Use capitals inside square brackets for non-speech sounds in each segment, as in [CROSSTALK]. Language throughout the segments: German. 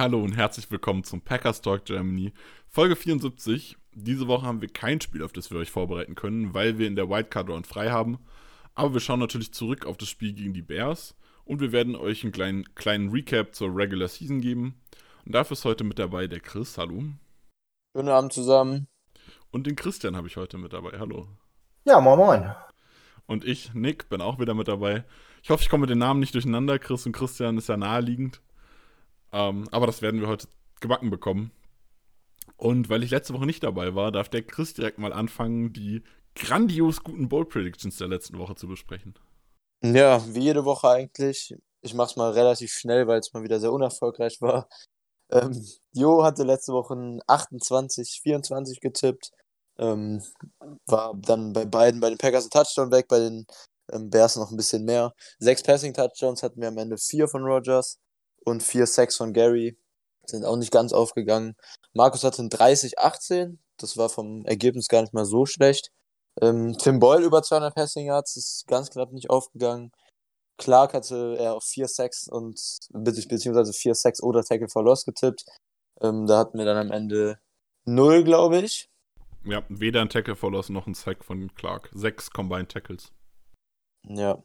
Hallo und herzlich willkommen zum Packers Talk Germany, Folge 74. Diese Woche haben wir kein Spiel, auf das wir euch vorbereiten können, weil wir in der Wildcard Round frei haben. Aber wir schauen natürlich zurück auf das Spiel gegen die Bears und wir werden euch einen kleinen, kleinen Recap zur Regular Season geben. Und dafür ist heute mit dabei der Chris. Hallo. Guten Abend zusammen. Und den Christian habe ich heute mit dabei. Hallo. Ja, moin moin. Und ich, Nick, bin auch wieder mit dabei. Ich hoffe, ich komme mit den Namen nicht durcheinander. Chris und Christian ist ja naheliegend. Ähm, aber das werden wir heute gebacken bekommen. Und weil ich letzte Woche nicht dabei war, darf der Chris direkt mal anfangen, die grandios guten Bold Predictions der letzten Woche zu besprechen. Ja, wie jede Woche eigentlich. Ich mache es mal relativ schnell, weil es mal wieder sehr unerfolgreich war. Ähm, Jo hatte letzte Woche ein 28, 24 getippt. Ähm, war dann bei beiden, bei den Packers ein Touchdown weg, bei den ähm, Bears noch ein bisschen mehr. Sechs Passing-Touchdowns hatten wir am Ende vier von Rogers und vier Sacks von Gary. Sind auch nicht ganz aufgegangen. Markus hatte ein 30-18. Das war vom Ergebnis gar nicht mal so schlecht. Ähm, Tim Boyle über 200 Passing Yards ist ganz knapp nicht aufgegangen. Clark hatte er auf 4 Sacks und beziehungsweise 4 Sacks oder Tackle for Loss getippt. Ähm, da hatten wir dann am Ende 0, glaube ich. Ja, weder ein Tackle for Loss noch ein Sack von Clark. Sechs Combined Tackles. Ja.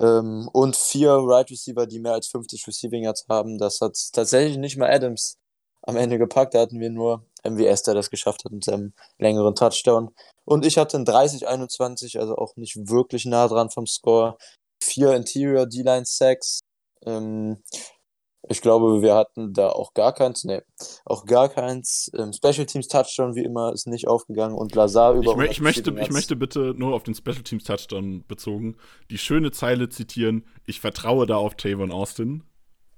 Ähm, und vier Right Receiver, die mehr als 50 Receiving Yards haben. Das hat tatsächlich nicht mal Adams am Ende gepackt. Da hatten wir nur MWS, der das geschafft hat mit seinem längeren Touchdown. Und ich hatte ein 30-21, also auch nicht wirklich nah dran vom Score. Vier Interior D-Line Sacks. Ähm, ich glaube, wir hatten da auch gar keins, ne, auch gar keins. Ähm, Special Teams Touchdown, wie immer, ist nicht aufgegangen und Lazar über. Ich, ich, möchte, ich möchte bitte nur auf den Special Teams Touchdown bezogen die schöne Zeile zitieren: Ich vertraue da auf Tavon Austin.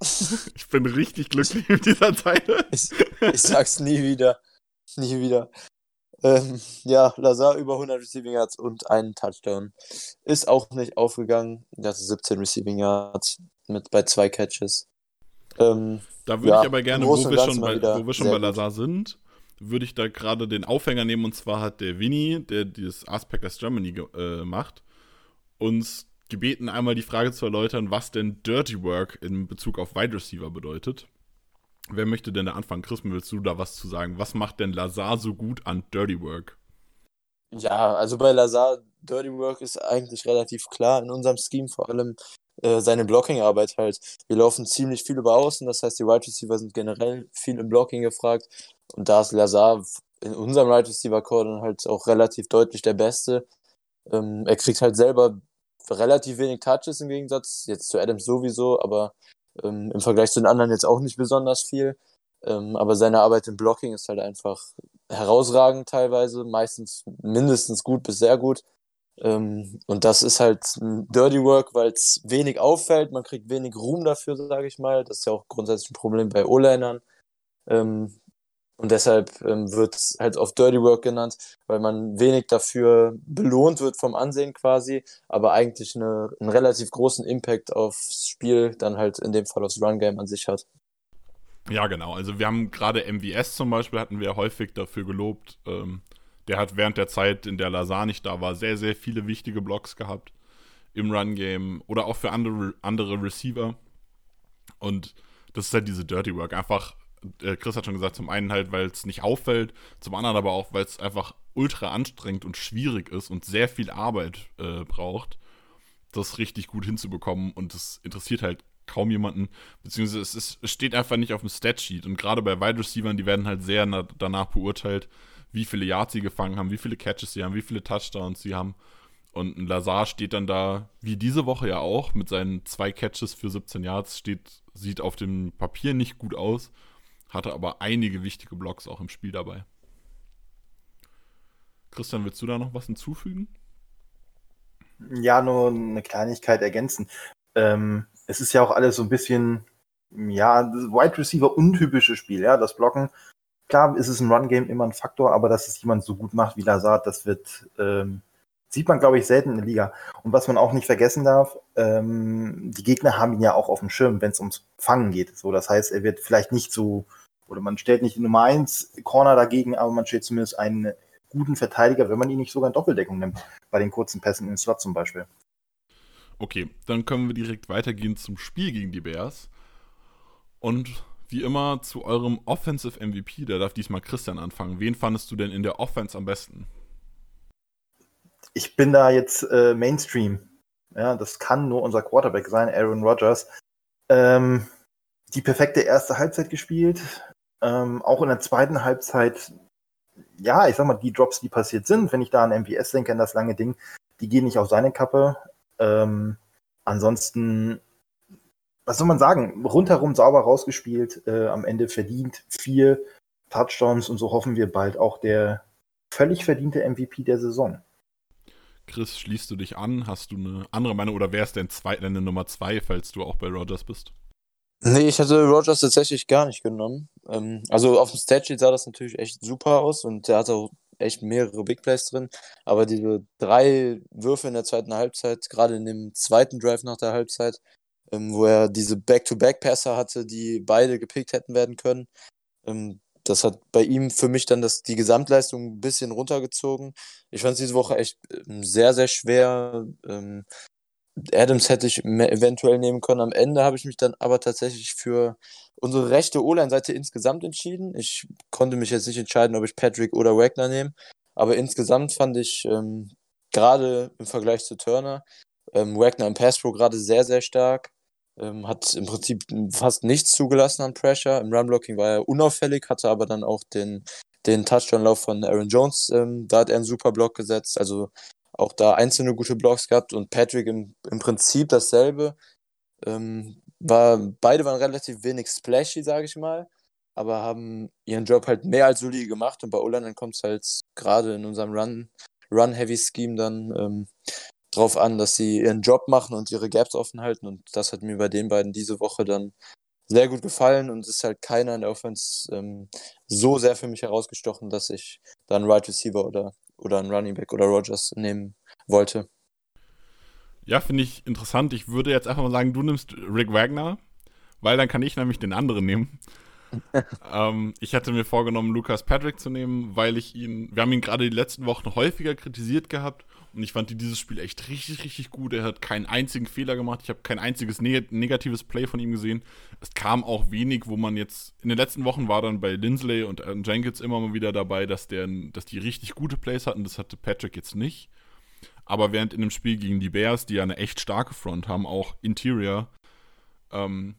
[LAUGHS] ich bin richtig glücklich mit dieser Zeile. Ich, ich sag's nie wieder. Nie wieder. Ähm, ja, Lazar über 100 Receiving Yards und einen Touchdown. Ist auch nicht aufgegangen. Das ist 17 Receiving Yards mit bei zwei Catches. Ähm, da würde ja, ich aber gerne, wo wir, schon bei, wo wir schon bei Lazar sind, würde ich da gerade den Aufhänger nehmen und zwar hat der Winnie, der dieses Aspects Germany äh, macht, uns gebeten, einmal die Frage zu erläutern, was denn Dirty Work in Bezug auf Wide Receiver bedeutet. Wer möchte denn da anfangen? Chris, willst du da was zu sagen? Was macht denn Lazar so gut an Dirty Work? Ja, also bei Lazar, Dirty Work ist eigentlich relativ klar in unserem Scheme, vor allem äh, seine Blocking-Arbeit halt. Wir laufen ziemlich viel über Außen, das heißt, die Wide Receiver sind generell viel im Blocking gefragt. Und da ist Lazar in unserem Wide Receiver Core dann halt auch relativ deutlich der Beste. Ähm, er kriegt halt selber relativ wenig Touches im Gegensatz, jetzt zu Adams sowieso, aber ähm, im Vergleich zu den anderen jetzt auch nicht besonders viel. Ähm, aber seine Arbeit im Blocking ist halt einfach herausragend teilweise, meistens mindestens gut bis sehr gut. Ähm, und das ist halt Dirty Work, weil es wenig auffällt, man kriegt wenig Ruhm dafür, sage ich mal. Das ist ja auch grundsätzlich ein Problem bei O-Linern. Ähm, und deshalb ähm, wird es halt auf Dirty Work genannt, weil man wenig dafür belohnt wird vom Ansehen quasi, aber eigentlich eine, einen relativ großen Impact aufs Spiel, dann halt in dem Fall aufs Run-Game an sich hat. Ja, genau. Also wir haben gerade MVS zum Beispiel, hatten wir häufig dafür gelobt, ähm, der hat während der Zeit, in der Lazar nicht da war, sehr, sehr viele wichtige Blocks gehabt im Run-Game oder auch für andere, andere Receiver. Und das ist halt diese Dirty Work. Einfach, äh, Chris hat schon gesagt, zum einen halt, weil es nicht auffällt, zum anderen aber auch, weil es einfach ultra anstrengend und schwierig ist und sehr viel Arbeit äh, braucht, das richtig gut hinzubekommen. Und das interessiert halt kaum jemanden, beziehungsweise es, ist, es steht einfach nicht auf dem Statsheet. Und gerade bei Wide Receivern, die werden halt sehr danach beurteilt, wie viele Yards sie gefangen haben, wie viele Catches sie haben, wie viele Touchdowns sie haben. Und ein Lazar steht dann da, wie diese Woche ja auch, mit seinen zwei Catches für 17 Yards, steht, sieht auf dem Papier nicht gut aus, hatte aber einige wichtige Blocks auch im Spiel dabei. Christian, willst du da noch was hinzufügen? Ja, nur eine Kleinigkeit ergänzen. Ähm, es ist ja auch alles so ein bisschen ja, Wide Receiver untypische Spiel, ja, das Blocken. Klar ist es im Run-Game immer ein Faktor, aber dass es jemand so gut macht wie Lazard, das wird, ähm, sieht man, glaube ich, selten in der Liga. Und was man auch nicht vergessen darf, ähm, die Gegner haben ihn ja auch auf dem Schirm, wenn es ums Fangen geht. So, das heißt, er wird vielleicht nicht so, oder man stellt nicht Nummer 1 Corner dagegen, aber man stellt zumindest einen guten Verteidiger, wenn man ihn nicht sogar in Doppeldeckung nimmt, bei den kurzen Pässen im Slot zum Beispiel. Okay, dann können wir direkt weitergehen zum Spiel gegen die Bears. Und wie immer zu eurem Offensive MVP, da darf diesmal Christian anfangen. Wen fandest du denn in der Offense am besten? Ich bin da jetzt äh, Mainstream. Ja, das kann nur unser Quarterback sein, Aaron Rodgers. Ähm, die perfekte erste Halbzeit gespielt. Ähm, auch in der zweiten Halbzeit, ja, ich sag mal, die Drops, die passiert sind, wenn ich da an MVS denke, an das lange Ding, die gehen nicht auf seine Kappe. Ähm, ansonsten was soll man sagen, rundherum sauber rausgespielt, äh, am Ende verdient vier Touchdowns und so hoffen wir bald auch der völlig verdiente MVP der Saison. Chris, schließt du dich an? Hast du eine andere Meinung oder wer ist denn zwei, deine Nummer zwei, falls du auch bei Rogers bist? Nee, ich hatte Rogers tatsächlich gar nicht genommen. Ähm, also auf dem Statsheet sah das natürlich echt super aus und der hatte auch echt mehrere Big Plays drin. Aber diese drei Würfe in der zweiten Halbzeit, gerade in dem zweiten Drive nach der Halbzeit, ähm, wo er diese Back-to-Back-Passer hatte, die beide gepickt hätten werden können. Ähm, das hat bei ihm für mich dann das, die Gesamtleistung ein bisschen runtergezogen. Ich fand es diese Woche echt ähm, sehr, sehr schwer. Ähm, Adams hätte ich eventuell nehmen können. Am Ende habe ich mich dann aber tatsächlich für unsere rechte O-Line-Seite insgesamt entschieden. Ich konnte mich jetzt nicht entscheiden, ob ich Patrick oder Wagner nehme. Aber insgesamt fand ich ähm, gerade im Vergleich zu Turner ähm, Wagner im Pass Pro gerade sehr, sehr stark. Ähm, hat im Prinzip fast nichts zugelassen an Pressure. Im Run-Blocking war er unauffällig, hatte aber dann auch den, den Touchdown-Lauf von Aaron Jones. Ähm, da hat er einen super Block gesetzt. Also auch da einzelne gute Blocks gehabt und Patrick im, im Prinzip dasselbe. Ähm, war, beide waren relativ wenig splashy, sage ich mal, aber haben ihren Job halt mehr als solide gemacht und bei dann kommt es halt gerade in unserem Run, Run-Heavy-Scheme dann drauf an, dass sie ihren Job machen und ihre Gaps offen halten. Und das hat mir bei den beiden diese Woche dann sehr gut gefallen und es ist halt keiner in der Offense ähm, so sehr für mich herausgestochen, dass ich dann Right Receiver oder, oder einen Running Back oder Rogers nehmen wollte. Ja, finde ich interessant. Ich würde jetzt einfach mal sagen, du nimmst Rick Wagner, weil dann kann ich nämlich den anderen nehmen. [LAUGHS] ähm, ich hatte mir vorgenommen, Lucas Patrick zu nehmen, weil ich ihn, wir haben ihn gerade die letzten Wochen häufiger kritisiert gehabt und ich fand dieses Spiel echt richtig, richtig gut. Er hat keinen einzigen Fehler gemacht. Ich habe kein einziges neg negatives Play von ihm gesehen. Es kam auch wenig, wo man jetzt. In den letzten Wochen war dann bei Lindsley und Jenkins immer mal wieder dabei, dass, der, dass die richtig gute Plays hatten. Das hatte Patrick jetzt nicht. Aber während in dem Spiel gegen die Bears, die ja eine echt starke Front haben, auch Interior, ähm,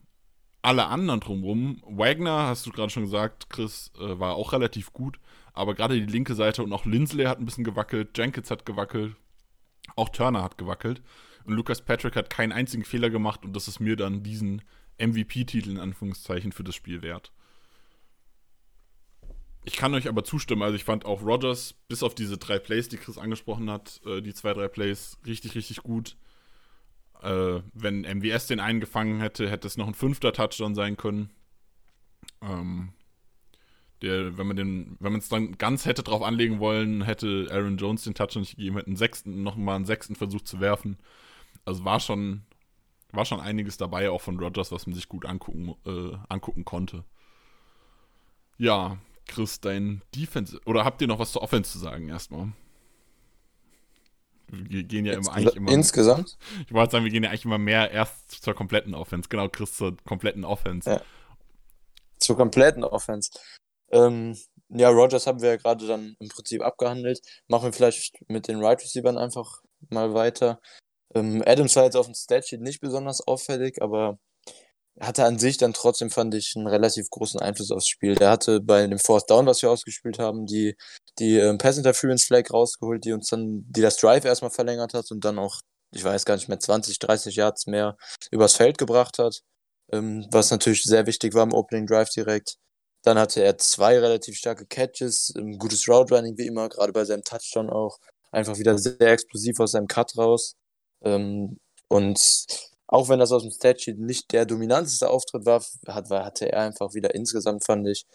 alle anderen drumherum, Wagner, hast du gerade schon gesagt, Chris, äh, war auch relativ gut. Aber gerade die linke Seite und auch Lindsley hat ein bisschen gewackelt, Jenkins hat gewackelt, auch Turner hat gewackelt. Und Lucas Patrick hat keinen einzigen Fehler gemacht und das ist mir dann diesen MVP-Titel in Anführungszeichen für das Spiel wert. Ich kann euch aber zustimmen, also ich fand auch Rogers, bis auf diese drei Plays, die Chris angesprochen hat, äh, die zwei, drei Plays richtig, richtig gut. Äh, wenn MWS den einen gefangen hätte, hätte es noch ein fünfter Touchdown sein können. Ähm, der, wenn man den, wenn man es dann ganz hätte drauf anlegen wollen, hätte Aaron Jones den Touchdown nicht gegeben, hätte einen sechsten, nochmal einen sechsten Versuch zu werfen. Also war schon, war schon einiges dabei, auch von Rogers, was man sich gut angucken, äh, angucken konnte. Ja, Chris, dein Defense, oder habt ihr noch was zur Offense zu sagen erstmal? Wir gehen ja immer eigentlich immer. Insgesamt? [LAUGHS] Ich wollte sagen, wir gehen ja eigentlich immer mehr erst zur kompletten Offense. Genau, Chris zur kompletten Offense. Ja. Zur kompletten Offense. Ähm, ja, Rogers haben wir ja gerade dann im Prinzip abgehandelt. Machen wir vielleicht mit den Right Receivers einfach mal weiter. Ähm, Adams war jetzt auf dem Statsheet nicht besonders auffällig, aber hatte an sich dann trotzdem, fand ich, einen relativ großen Einfluss aufs Spiel. Der hatte bei dem Fourth Down, was wir ausgespielt haben, die, die ähm, Pass Interference Flag rausgeholt, die uns dann, die das Drive erstmal verlängert hat und dann auch, ich weiß gar nicht mehr, 20, 30 Yards mehr übers Feld gebracht hat. Ähm, was natürlich sehr wichtig war im Opening Drive direkt. Dann hatte er zwei relativ starke Catches, ein gutes Route Running wie immer, gerade bei seinem Touchdown auch. Einfach wieder sehr explosiv aus seinem Cut raus. Ähm, und auch wenn das aus dem Statsheet nicht der dominanteste Auftritt war, hat, hatte er einfach wieder insgesamt, fand ich,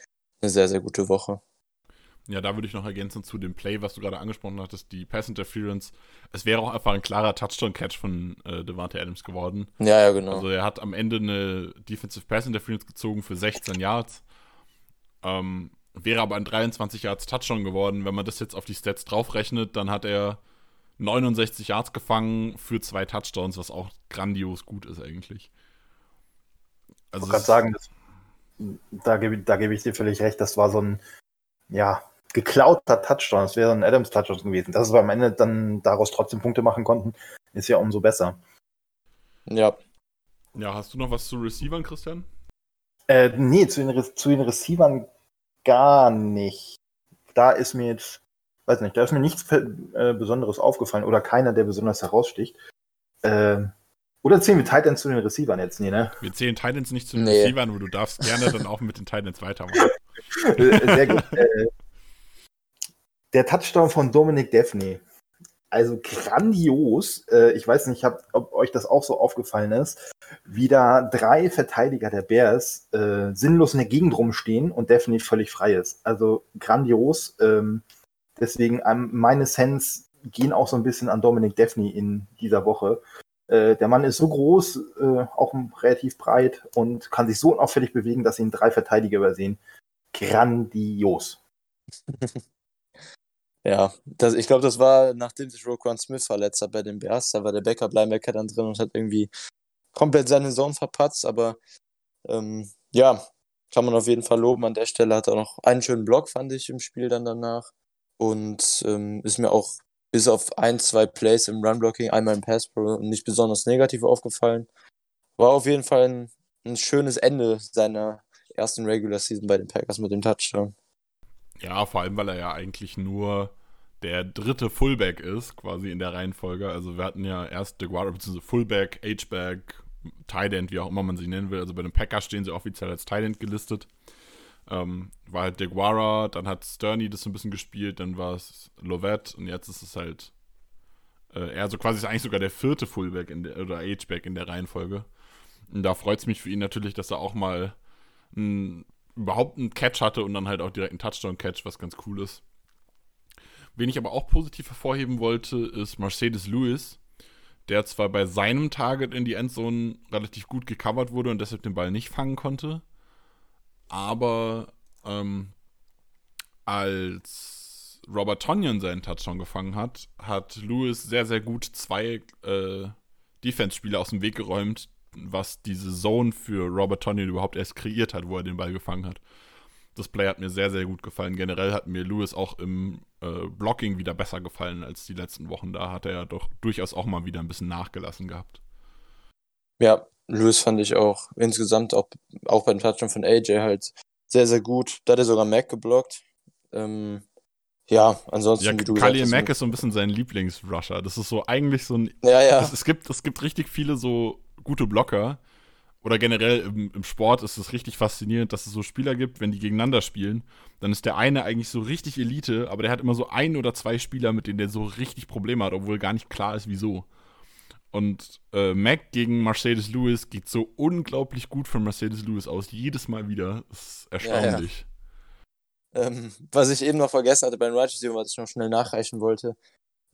eine sehr, sehr gute Woche. Ja, da würde ich noch ergänzen zu dem Play, was du gerade angesprochen hattest, die Pass Interference. Es wäre auch einfach ein klarer Touchdown-Catch von äh, Devante Adams geworden. Ja, ja, genau. Also er hat am Ende eine Defensive Pass Interference gezogen für 16 Yards. Ähm, wäre aber ein 23 Yards Touchdown geworden. Wenn man das jetzt auf die Stats draufrechnet, dann hat er 69 Yards gefangen für zwei Touchdowns, was auch grandios gut ist eigentlich. Also ich kann sagen, das, da gebe da geb ich dir völlig recht, das war so ein, ja, geklauter Touchdown. Das wäre ein Adams-Touchdown gewesen. Dass wir am Ende dann daraus trotzdem Punkte machen konnten, ist ja umso besser. Ja. Ja, hast du noch was zu Receivern, Christian? Äh, nee, zu den, zu den Receivern gar nicht. Da ist mir jetzt, weiß nicht, da ist mir nichts äh, Besonderes aufgefallen oder keiner, der besonders heraussticht. Äh, oder zählen wir Titans zu den Receivern jetzt? Nee, ne? Wir zählen Titans nicht zu den nee. Receivern, aber du darfst gerne dann auch mit den Titans weitermachen. [LAUGHS] Sehr gut. Äh, der Touchdown von Dominic Daphne. Also grandios. Äh, ich weiß nicht, ob euch das auch so aufgefallen ist, wie da drei Verteidiger der Bears äh, sinnlos in der Gegend rumstehen und Daphne völlig frei ist. Also grandios. Ähm, deswegen ähm, meine Sense gehen auch so ein bisschen an Dominic Daphne in dieser Woche. Äh, der Mann ist so groß, äh, auch relativ breit und kann sich so unauffällig bewegen, dass ihn drei Verteidiger übersehen. Grandios. [LAUGHS] Ja, das, ich glaube, das war, nachdem sich Roquan Smith verletzt hat bei den Bears, da war der Backup-Linebacker dann drin und hat irgendwie komplett seine Zone verpatzt, aber ähm, ja, kann man auf jeden Fall loben. An der Stelle hat er noch einen schönen Block, fand ich, im Spiel dann danach. Und ähm, ist mir auch bis auf ein, zwei Plays im Run-Blocking, einmal im Pass-Pro nicht besonders negativ aufgefallen. War auf jeden Fall ein, ein schönes Ende seiner ersten Regular Season bei den Packers mit dem Touchdown. Ja, vor allem, weil er ja eigentlich nur der dritte Fullback ist, quasi in der Reihenfolge. Also wir hatten ja erst DeGuara, bzw. Fullback, H-Back, Tight End, wie auch immer man sie nennen will. Also bei den Packers stehen sie offiziell als Tight End gelistet. Ähm, war halt DeGuara, dann hat Sterney das so ein bisschen gespielt, dann war es Lovett und jetzt ist es halt äh, er so quasi ist eigentlich sogar der vierte Fullback der, oder H-Back in der Reihenfolge. Und da freut es mich für ihn natürlich, dass er auch mal ein überhaupt einen Catch hatte und dann halt auch direkt einen Touchdown-Catch, was ganz cool ist. Wen ich aber auch positiv hervorheben wollte, ist Mercedes Lewis, der zwar bei seinem Target in die Endzone relativ gut gecovert wurde und deshalb den Ball nicht fangen konnte, aber ähm, als Robert Tonyan seinen Touchdown gefangen hat, hat Lewis sehr, sehr gut zwei äh, Defense-Spieler aus dem Weg geräumt, was diese Zone für Robert Tonyan überhaupt erst kreiert hat, wo er den Ball gefangen hat. Das Play hat mir sehr, sehr gut gefallen. Generell hat mir Lewis auch im äh, Blocking wieder besser gefallen als die letzten Wochen. Da hat er ja doch durchaus auch mal wieder ein bisschen nachgelassen gehabt. Ja, Lewis fand ich auch insgesamt, auch, auch beim Touchdown von AJ halt sehr, sehr gut. Da hat er sogar Mac geblockt. Ähm, ja, ansonsten. Ja, wie du Khalil Mack ist so ein bisschen sein Lieblingsrusher. Das ist so eigentlich so ein. Ja, ja. Es, es, gibt, es gibt richtig viele so gute Blocker. Oder generell im, im Sport ist es richtig faszinierend, dass es so Spieler gibt, wenn die gegeneinander spielen, dann ist der eine eigentlich so richtig Elite, aber der hat immer so ein oder zwei Spieler, mit denen der so richtig Probleme hat, obwohl gar nicht klar ist, wieso. Und äh, Mac gegen Mercedes Lewis geht so unglaublich gut von Mercedes Lewis aus. Jedes Mal wieder. Das ist erstaunlich. Ja, ja. Ähm, was ich eben noch vergessen hatte beim Righteous was ich noch schnell nachreichen wollte.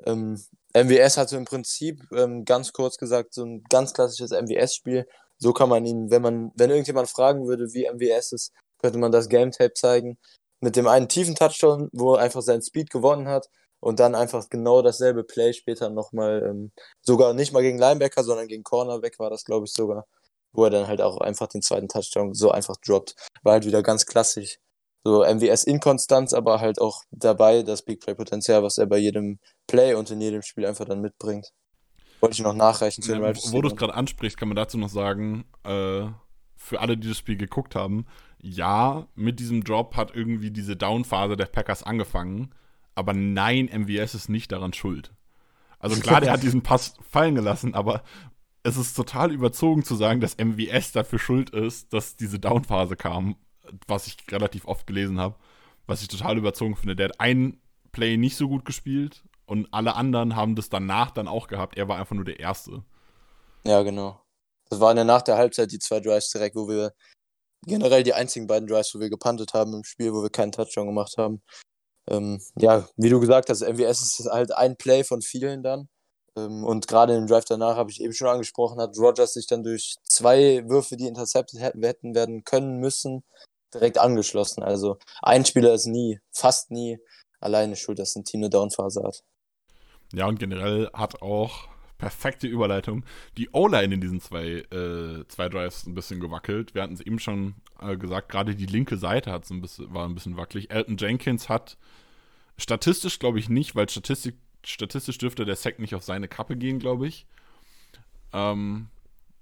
Ähm, MWS hatte im Prinzip, ähm, ganz kurz gesagt, so ein ganz klassisches MWS-Spiel. So kann man ihn, wenn man, wenn irgendjemand fragen würde, wie MWS ist, könnte man das Game Tape zeigen. Mit dem einen tiefen Touchdown, wo er einfach seinen Speed gewonnen hat und dann einfach genau dasselbe Play später nochmal, ähm, sogar nicht mal gegen Linebacker, sondern gegen Cornerback war das, glaube ich, sogar, wo er dann halt auch einfach den zweiten Touchdown so einfach droppt. War halt wieder ganz klassisch so MWS Inkonstanz, aber halt auch dabei das Big Play Potenzial, was er bei jedem Play und in jedem Spiel einfach dann mitbringt. Wollte ich noch nachreichen zu den ja, Wo du es gerade ansprichst, kann man dazu noch sagen, äh, für alle, die das Spiel geguckt haben, ja, mit diesem Drop hat irgendwie diese Down-Phase der Packers angefangen, aber nein, MWS ist nicht daran schuld. Also klar, [LAUGHS] der hat diesen Pass fallen gelassen, aber es ist total überzogen zu sagen, dass MWS dafür schuld ist, dass diese Down-Phase kam was ich relativ oft gelesen habe, was ich total überzogen finde. Der hat ein Play nicht so gut gespielt und alle anderen haben das danach dann auch gehabt. Er war einfach nur der Erste. Ja, genau. Das waren ja nach der Halbzeit die zwei Drives direkt, wo wir generell die einzigen beiden Drives, wo wir gepuntet haben im Spiel, wo wir keinen Touchdown gemacht haben. Ähm, ja, wie du gesagt hast, MWS ist halt ein Play von vielen dann. Ähm, und gerade im Drive danach habe ich eben schon angesprochen, hat Rogers sich dann durch zwei Würfe, die intercepted hätten werden können müssen, direkt angeschlossen. Also ein Spieler ist nie, fast nie alleine schuld, dass ein Team eine Downphase hat. Ja, und generell hat auch perfekte Überleitung die O-Line in diesen zwei, äh, zwei Drives ein bisschen gewackelt. Wir hatten es eben schon äh, gesagt, gerade die linke Seite hat's ein bisschen, war ein bisschen wackelig. Elton Jenkins hat statistisch, glaube ich, nicht, weil Statistik, statistisch dürfte der Sack nicht auf seine Kappe gehen, glaube ich. Ähm,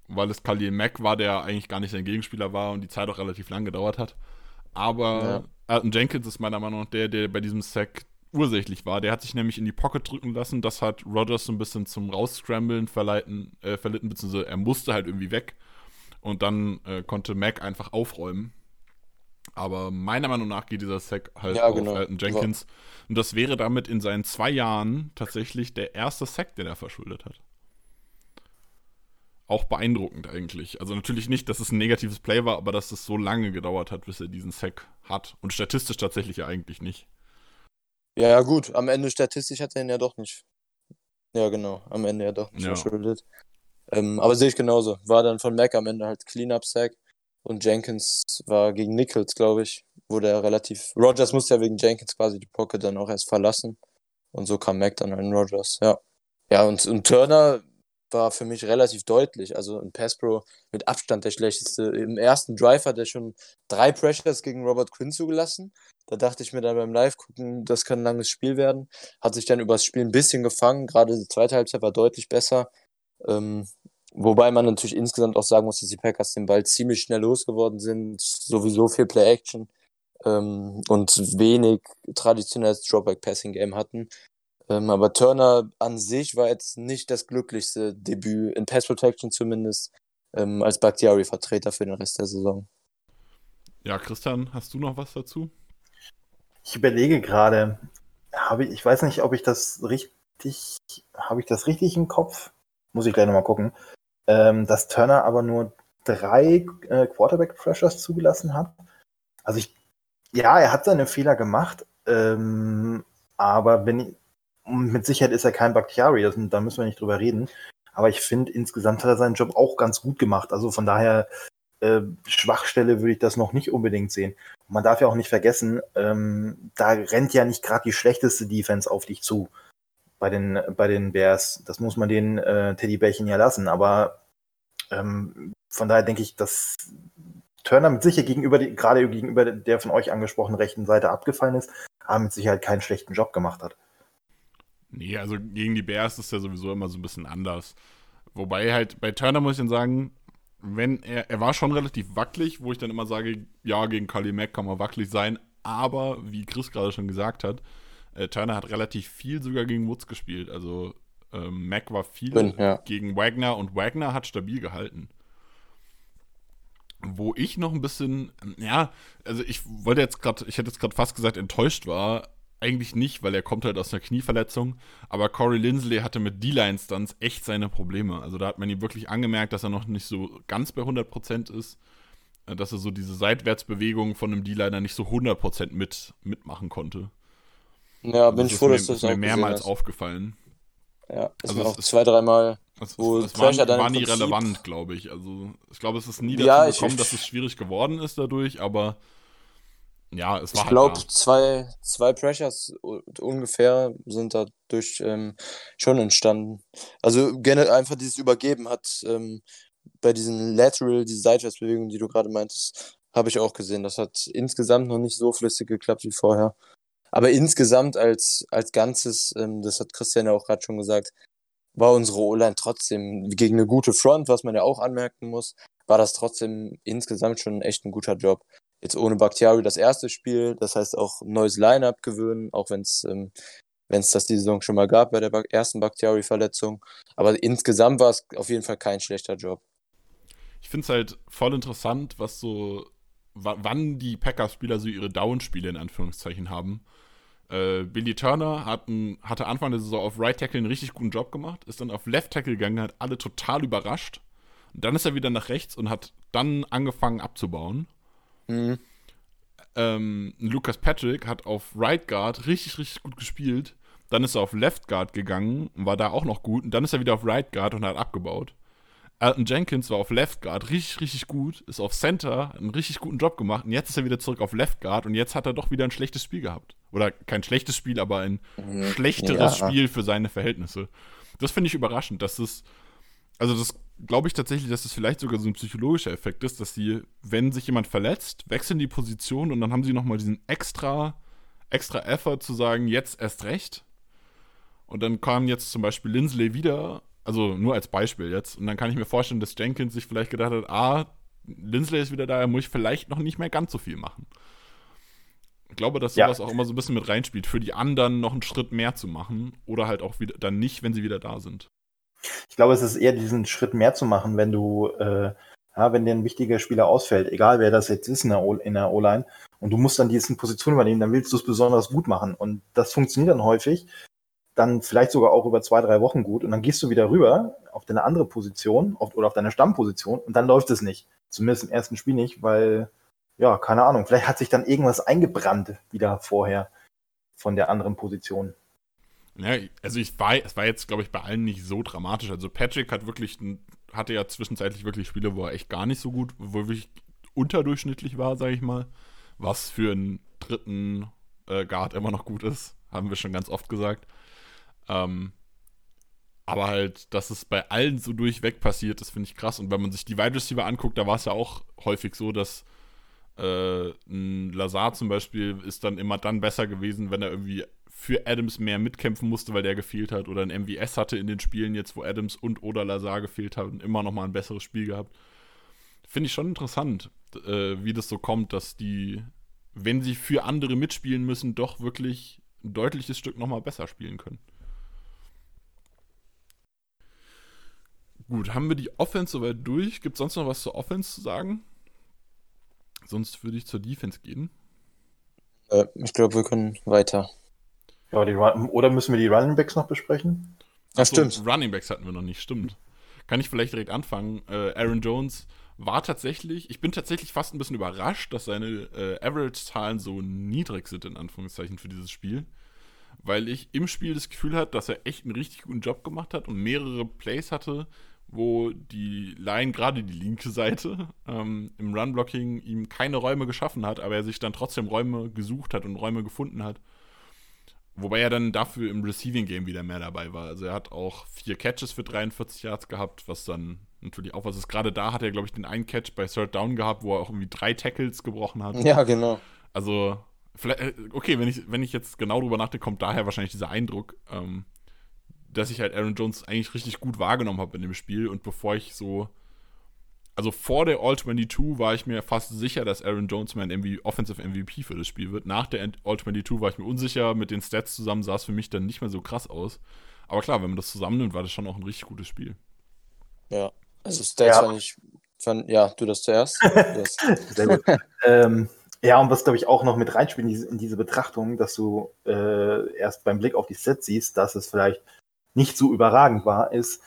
weil es Khalil Mack war, der eigentlich gar nicht sein Gegenspieler war und die Zeit auch relativ lang gedauert hat. Aber ja. Elton Jenkins ist meiner Meinung nach der, der bei diesem Sack ursächlich war. Der hat sich nämlich in die Pocket drücken lassen. Das hat Rogers so ein bisschen zum Rausscramblen verleiten, äh, verlitten, beziehungsweise er musste halt irgendwie weg. Und dann äh, konnte Mac einfach aufräumen. Aber meiner Meinung nach geht dieser Sack halt ja, auf genau. Elton Jenkins. Und das wäre damit in seinen zwei Jahren tatsächlich der erste Sack, den er verschuldet hat. Auch beeindruckend eigentlich. Also natürlich nicht, dass es ein negatives Play war, aber dass es so lange gedauert hat, bis er diesen Sack hat. Und statistisch tatsächlich ja eigentlich nicht. Ja, ja, gut. Am Ende statistisch hat er ihn ja doch nicht. Ja, genau. Am Ende ja doch nicht ja. verschuldet. Ähm, aber sehe ich genauso. War dann von Mac am Ende halt Cleanup-Sack. Und Jenkins war gegen Nichols, glaube ich, wurde er relativ. Rogers musste ja wegen Jenkins quasi die Pocket dann auch erst verlassen. Und so kam Mac dann an Rogers, ja. Ja, und, und Turner war für mich relativ deutlich. Also ein Pass Pro mit Abstand der schlechteste. Im ersten Drive hat er schon drei Pressures gegen Robert Quinn zugelassen. Da dachte ich mir dann beim Live-Gucken, das kann ein langes Spiel werden. Hat sich dann übers Spiel ein bisschen gefangen. Gerade die zweite Halbzeit war deutlich besser. Ähm, wobei man natürlich insgesamt auch sagen muss, dass die Packers den Ball ziemlich schnell losgeworden sind. Sowieso viel Play-Action. Ähm, und wenig traditionelles Dropback-Passing-Game hatten. Ähm, aber Turner an sich war jetzt nicht das glücklichste Debüt, in Pass Protection zumindest, ähm, als Bakhtiari-Vertreter für den Rest der Saison. Ja, Christian, hast du noch was dazu? Ich überlege gerade, habe ich, ich weiß nicht, ob ich das richtig, habe ich das richtig im Kopf? Muss ich gleich nochmal gucken. Ähm, dass Turner aber nur drei äh, Quarterback-Pressures zugelassen hat. Also ich, ja, er hat seine Fehler gemacht, ähm, aber wenn ich, mit Sicherheit ist er kein Bakhtiari, da müssen wir nicht drüber reden. Aber ich finde, insgesamt hat er seinen Job auch ganz gut gemacht. Also von daher äh, Schwachstelle würde ich das noch nicht unbedingt sehen. Und man darf ja auch nicht vergessen, ähm, da rennt ja nicht gerade die schlechteste Defense auf dich zu bei den, bei den Bears. Das muss man den äh, Teddybärchen ja lassen. Aber ähm, von daher denke ich, dass Turner mit Sicherheit gegenüber, gerade gegenüber der von euch angesprochenen rechten Seite abgefallen ist, aber mit Sicherheit keinen schlechten Job gemacht hat. Nee, also gegen die Bears ist ja sowieso immer so ein bisschen anders. Wobei halt bei Turner muss ich dann sagen, wenn er, er war schon relativ wackelig, wo ich dann immer sage, ja, gegen Kali Mack kann man wackelig sein, aber wie Chris gerade schon gesagt hat, äh, Turner hat relativ viel sogar gegen Woods gespielt. Also ähm, Mack war viel Bin, ja. gegen Wagner und Wagner hat stabil gehalten. Wo ich noch ein bisschen, ja, also ich wollte jetzt gerade, ich hätte jetzt gerade fast gesagt, enttäuscht war, eigentlich nicht, weil er kommt halt aus einer Knieverletzung. Aber Corey Lindsley hatte mit D-Line-Stunts echt seine Probleme. Also da hat man ihm wirklich angemerkt, dass er noch nicht so ganz bei 100% ist. Äh, dass er so diese Seitwärtsbewegung von einem D-Liner nicht so 100% mit, mitmachen konnte. Ja, bin ich froh, dass das auch mir mehrmals aufgefallen. Ja, ist also mir auch zwei, dreimal. Es, wo es, war, war nie relevant, glaube ich. Also ich glaube, es ist nie dazu ja, gekommen, dass es schwierig geworden ist dadurch, aber ja, es war Ich halt glaube, zwei, zwei Pressures ungefähr sind dadurch ähm, schon entstanden. Also gerne einfach dieses Übergeben hat ähm, bei diesen Lateral, diese Seitwärtsbewegungen, die du gerade meintest, habe ich auch gesehen. Das hat insgesamt noch nicht so flüssig geklappt wie vorher. Aber insgesamt als, als Ganzes, ähm, das hat Christian ja auch gerade schon gesagt, war unsere O-Line trotzdem gegen eine gute Front, was man ja auch anmerken muss, war das trotzdem insgesamt schon echt ein guter Job jetzt ohne Bakhtiari das erste Spiel, das heißt auch ein neues Line-Up gewöhnen, auch wenn es ähm, wenn es das die Saison schon mal gab bei der ersten Bakhtiari-Verletzung. Aber insgesamt war es auf jeden Fall kein schlechter Job. Ich finde es halt voll interessant, was so, wann die Packers-Spieler so ihre Down-Spiele in Anführungszeichen haben. Äh, Billy Turner hat ein, hatte Anfang der Saison auf Right Tackle einen richtig guten Job gemacht, ist dann auf Left Tackle gegangen, hat alle total überrascht Und dann ist er wieder nach rechts und hat dann angefangen abzubauen. Mhm. Ähm, Lucas Patrick hat auf Right Guard richtig, richtig gut gespielt. Dann ist er auf Left Guard gegangen und war da auch noch gut. Und dann ist er wieder auf Right Guard und hat abgebaut. Alton Jenkins war auf Left Guard richtig, richtig gut, ist auf Center, hat einen richtig guten Job gemacht und jetzt ist er wieder zurück auf Left Guard und jetzt hat er doch wieder ein schlechtes Spiel gehabt. Oder kein schlechtes Spiel, aber ein schlechteres Ja. Spiel für seine Verhältnisse. Das finde ich überraschend, dass es, also das glaube ich tatsächlich, dass es vielleicht sogar so ein psychologischer Effekt ist, dass sie, wenn sich jemand verletzt, wechseln die Position und dann haben sie nochmal diesen extra, extra Effort zu sagen, jetzt erst recht. Und dann kam jetzt zum Beispiel Lindsley wieder, also nur als Beispiel jetzt. Und dann kann ich mir vorstellen, dass Jenkins sich vielleicht gedacht hat, ah, Lindsley ist wieder da, muss ich vielleicht noch nicht mehr ganz so viel machen. Ich glaube, dass Ja. sowas auch immer so ein bisschen mit reinspielt, für die anderen noch einen Schritt mehr zu machen oder halt auch wieder dann nicht, wenn sie wieder da sind. Ich glaube, es ist eher diesen Schritt mehr zu machen, wenn du, äh, ja, wenn dir ein wichtiger Spieler ausfällt, egal wer das jetzt ist in der O-Line, und du musst dann diese Position übernehmen, dann willst du es besonders gut machen. Und das funktioniert dann häufig, dann vielleicht sogar auch über zwei, drei Wochen gut. Und dann gehst du wieder rüber auf deine andere Position auf, oder auf deine Stammposition und dann läuft es nicht. Zumindest im ersten Spiel nicht, weil, ja, keine Ahnung, vielleicht hat sich dann irgendwas eingebrannt wieder vorher von der anderen Position. Ja, also ich war, es war jetzt, glaube ich, bei allen nicht so dramatisch. Also Patrick hat wirklich, hatte ja zwischenzeitlich wirklich Spiele, wo er echt gar nicht so gut, wo er wirklich unterdurchschnittlich war, sage ich mal. Was für einen dritten äh, Guard immer noch gut ist, haben wir schon ganz oft gesagt. Ähm, aber halt, dass es bei allen so durchweg passiert, das finde ich krass. Und wenn man sich die Wide Receiver anguckt, da war es ja auch häufig so, dass äh, ein Lazar zum Beispiel ist dann immer dann besser gewesen, wenn er irgendwie für Adams mehr mitkämpfen musste, weil der gefehlt hat. Oder ein MVS hatte in den Spielen jetzt, wo Adams und oder Lazar gefehlt haben, immer noch mal ein besseres Spiel gehabt. Finde ich schon interessant, äh, wie das so kommt, dass die, wenn sie für andere mitspielen müssen, doch wirklich ein deutliches Stück noch mal besser spielen können. Gut, haben wir die Offense soweit durch? Gibt es sonst noch was zur Offense zu sagen? Sonst würde ich zur Defense gehen. Äh, ich glaube, wir können weiter. Ja, die Run oder müssen wir die Running Backs noch besprechen? Ja, So, stimmt. Running Backs hatten wir noch nicht, stimmt. Kann ich vielleicht direkt anfangen. Äh, Aaron Jones war tatsächlich, ich bin tatsächlich fast ein bisschen überrascht, dass seine äh, Average-Zahlen so niedrig sind, in Anführungszeichen, für dieses Spiel. Weil ich im Spiel das Gefühl hatte, dass er echt einen richtig guten Job gemacht hat und mehrere Plays hatte, wo die Line, gerade die linke Seite, ähm, im Run-Blocking ihm keine Räume geschaffen hat, aber er sich dann trotzdem Räume gesucht hat und Räume gefunden hat. Wobei er dann dafür im Receiving Game wieder mehr dabei war. Also er hat auch vier Catches für 43 Yards gehabt, was dann natürlich auch was ist. Gerade da hat er, glaube ich, den einen Catch bei Third Down gehabt, wo er auch irgendwie drei Tackles gebrochen hat. Ja, genau. Also, äh, okay, wenn ich, wenn ich jetzt genau drüber nachdenke, kommt daher wahrscheinlich dieser Eindruck, ähm, dass ich halt Aaron Jones eigentlich richtig gut wahrgenommen habe in dem Spiel. Und bevor ich so. Also vor der All-22 war ich mir fast sicher, dass Aaron Jones mein MV Offensive MVP für das Spiel wird. Nach der All-22 war ich mir unsicher. Mit den Stats zusammen sah es für mich dann nicht mehr so krass aus. Aber klar, wenn man das zusammennimmt, war das schon auch ein richtig gutes Spiel. Ja. Also Stats Ja. fand ich. Fand, ja, du das zuerst. [LAUGHS] Das, Sehr gut. ähm, ja, und was glaube ich auch noch mit reinspielt in diese, in diese Betrachtung, dass du äh, erst beim Blick auf die Sets siehst, dass es vielleicht nicht so überragend war, ist,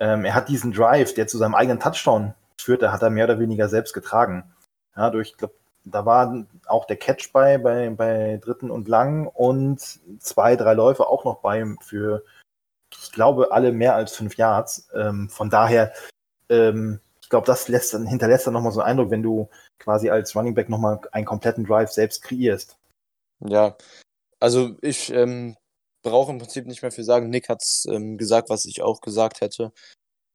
ähm, er hat diesen Drive, der zu seinem eigenen Touchdown führte, hat er mehr oder weniger selbst getragen. Ja, durch, ich glaube, da war auch der Catch bei, bei, bei dritten und lang und zwei, drei Läufe auch noch bei für, ich glaube, alle mehr als fünf Yards. Ähm, von daher, ähm, ich glaube, das lässt dann, hinterlässt dann nochmal so einen Eindruck, wenn du quasi als Running Back nochmal einen kompletten Drive selbst kreierst. ja. Also ich ähm, brauche im Prinzip nicht mehr viel sagen. Nick hat es ähm, gesagt, was ich auch gesagt hätte.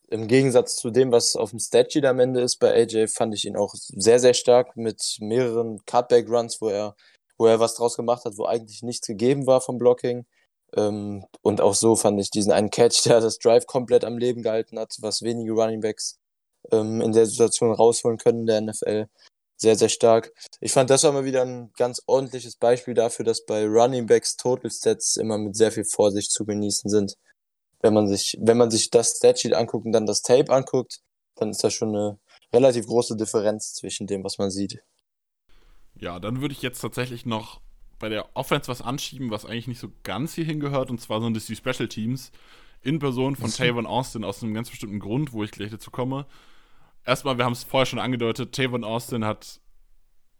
Im Gegensatz zu dem, was auf dem Statsheet am Ende ist bei AJ, fand ich ihn auch sehr, sehr stark mit mehreren Cutback-Runs, wo er, wo er was draus gemacht hat, wo eigentlich nichts gegeben war vom Blocking. Ähm, und auch so fand ich diesen einen Catch, [LAUGHS] der das Drive komplett am Leben gehalten hat, was wenige Runningbacks ähm, in der Situation rausholen können in der NFL. Sehr, sehr stark. Ich fand, das war mal wieder ein ganz ordentliches Beispiel dafür, dass bei Runningbacks Total Stats immer mit sehr viel Vorsicht zu genießen sind wenn man sich, wenn man sich das Statsheet anguckt und dann das Tape anguckt, dann ist da schon eine relativ große Differenz zwischen dem, was man sieht. Ja, dann würde ich jetzt tatsächlich noch bei der Offense was anschieben, was eigentlich nicht so ganz hier hingehört. Und zwar sind es die Special Teams in Person von Tavon Austin aus einem ganz bestimmten Grund, wo ich gleich dazu komme. erstmal, wir haben es vorher schon angedeutet, Tavon Austin hat,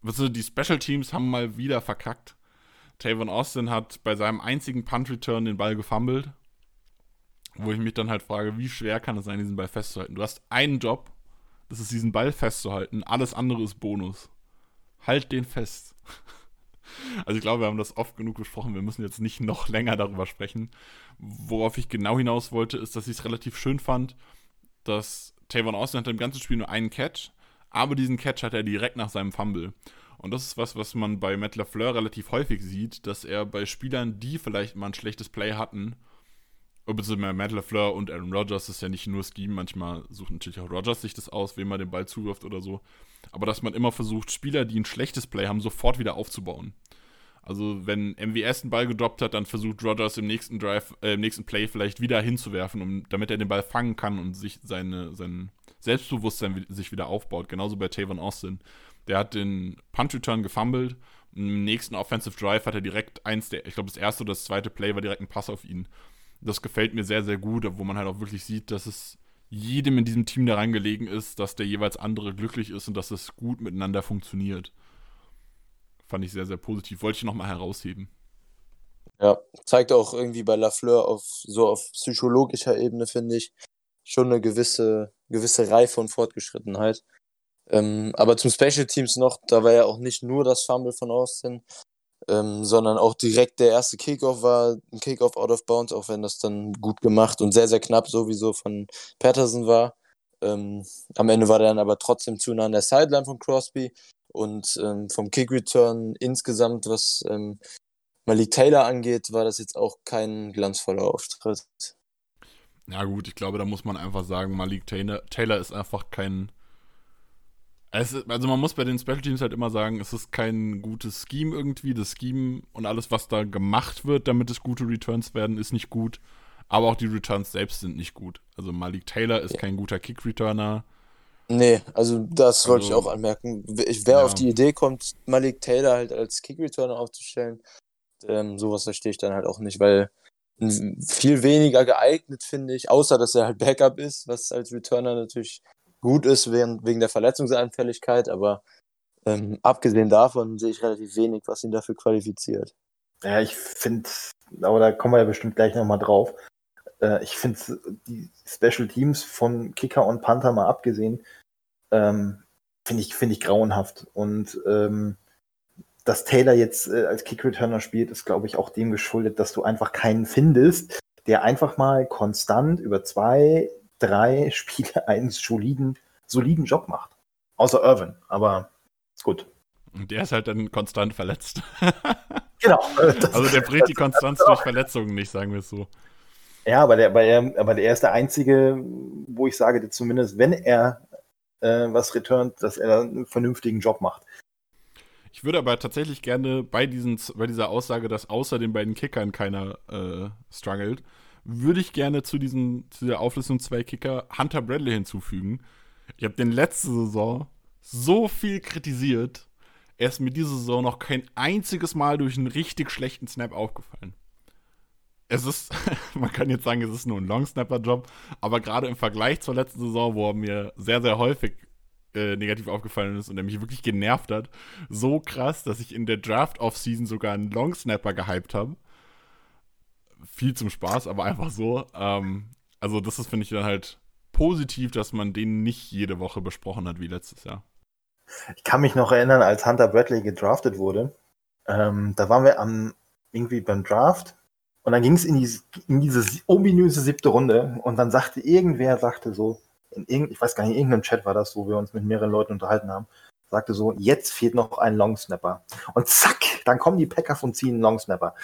also die Special Teams haben mal wieder verkackt. Tavon Austin hat bei seinem einzigen Punt-Return den Ball gefummelt. Wo ich mich dann halt frage, wie schwer kann es sein, diesen Ball festzuhalten? Du hast einen Job, das ist diesen Ball festzuhalten. Alles andere ist Bonus. Halt den fest. [LAUGHS] Also ich glaube, wir haben das oft genug besprochen. Wir müssen jetzt nicht noch länger darüber sprechen. Worauf ich genau hinaus wollte, ist, dass ich es relativ schön fand, dass Tavon Austin hatte im ganzen Spiel nur einen Catch, aber diesen Catch hat er direkt nach seinem Fumble. Und das ist was, was man bei Matt LaFleur relativ häufig sieht, dass er bei Spielern, die vielleicht mal ein schlechtes Play hatten, beziehungsweise Matt LaFleur und Aaron Rodgers ist ja nicht nur Scheme, manchmal sucht natürlich auch Rodgers sich das aus, wem man den Ball zuwirft oder so. Aber dass man immer versucht, Spieler, die ein schlechtes Play haben, sofort wieder aufzubauen. Also wenn MWS einen Ball gedroppt hat, dann versucht Rodgers im nächsten Drive, äh, im nächsten Play vielleicht wieder hinzuwerfen, um, damit er den Ball fangen kann und sich seine, sein Selbstbewusstsein sich wieder aufbaut. Genauso bei Tavon Austin. Der hat den Punt-Return gefummelt. Im nächsten Offensive Drive hat er direkt eins der, ich glaube, das erste oder das zweite Play war direkt ein Pass auf ihn. Das gefällt mir sehr, sehr gut, wo man halt auch wirklich sieht, dass es jedem in diesem Team daran gelegen ist, dass der jeweils andere glücklich ist und dass es gut miteinander funktioniert. Fand ich sehr, sehr positiv. Wollte ich nochmal herausheben. Ja, zeigt auch irgendwie bei Lafleur auf so auf psychologischer Ebene, finde ich, schon eine gewisse, gewisse Reife und Fortgeschrittenheit. Ähm, aber zum Special Teams noch, da war ja auch nicht nur das Fumble von Austin, ähm, sondern auch direkt der erste Kickoff war ein Kickoff out of bounds, auch wenn das dann gut gemacht und sehr, sehr knapp sowieso von Patterson war. Ähm, am Ende war der dann aber trotzdem zu nah an der Sideline von Crosby und ähm, vom Kick Return insgesamt, was ähm, Malik Taylor angeht, war das jetzt auch kein glanzvoller Auftritt. Ja gut, ich glaube, da muss man einfach sagen, Malik Taylor, Taylor ist einfach kein es, also man muss bei den Special Teams halt immer sagen, es ist kein gutes Scheme irgendwie. Das Scheme und alles, was da gemacht wird, damit es gute Returns werden, ist nicht gut. Aber auch die Returns selbst sind nicht gut. Also Malik Taylor ist ja. kein guter Kick-Returner. Nee, also das also, wollte ich auch anmerken. Wer ja. auf die Idee kommt, Malik Taylor halt als Kick-Returner aufzustellen, ähm, sowas verstehe ich dann halt auch nicht, weil viel weniger geeignet, finde ich, außer dass er halt Backup ist, was als Returner natürlich gut ist wegen, wegen der Verletzungsanfälligkeit, aber ähm, abgesehen davon sehe ich relativ wenig, was ihn dafür qualifiziert. Ja, ich finde, aber da kommen wir ja bestimmt gleich nochmal drauf. Äh, ich finde die Special Teams von Kicker und Panther mal abgesehen, ähm, finde ich, find ich grauenhaft. Und ähm, dass Taylor jetzt äh, als Kick-Returner spielt, ist, glaube ich, auch dem geschuldet, dass du einfach keinen findest, der einfach mal konstant über zwei, drei [LAUGHS] Spiele einen soliden, soliden Job macht. Außer Irvin, aber ist gut. Und der ist halt dann konstant verletzt. [LAUGHS] genau. [LAUGHS] also der bringt die Konstanz durch Verletzungen nicht, sagen wir es so. Ja, aber der, aber, er, aber der ist der Einzige, wo ich sage, der zumindest, wenn er äh, was returnt, dass er einen vernünftigen Job macht. Ich würde aber tatsächlich gerne bei, diesen, bei dieser Aussage, dass außer den beiden Kickern keiner äh, struggelt, würde ich gerne zu, diesen, zu der Auflistung zwei Kicker Hunter Bradley hinzufügen. Ich habe den letzte Saison so viel kritisiert. Er ist mir diese Saison noch kein einziges Mal durch einen richtig schlechten Snap aufgefallen. Es ist, [LAUGHS] man kann jetzt sagen, es ist nur ein Long-Snapper-Job, aber gerade im Vergleich zur letzten Saison, wo er mir sehr, sehr häufig äh, negativ aufgefallen ist und er mich wirklich genervt hat, so krass, dass ich in der Draft-Off-Season sogar einen Long-Snapper gehypt habe viel zum Spaß, aber einfach so. Ähm, also, das ist, finde ich, dann halt positiv, dass man den nicht jede Woche besprochen hat wie letztes Jahr. Ich kann mich noch erinnern, als Hunter Bradley gedraftet wurde. Ähm, da waren wir am, irgendwie beim Draft und dann ging es in, die, in diese ominöse siebte Runde und dann sagte irgendwer, sagte so, in irgend, ich weiß gar nicht, in irgendeinem Chat war das, wo wir uns mit mehreren Leuten unterhalten haben, sagte so, jetzt fehlt noch ein Longsnapper. Und zack, dann kommen die Packers und ziehen einen Longsnapper.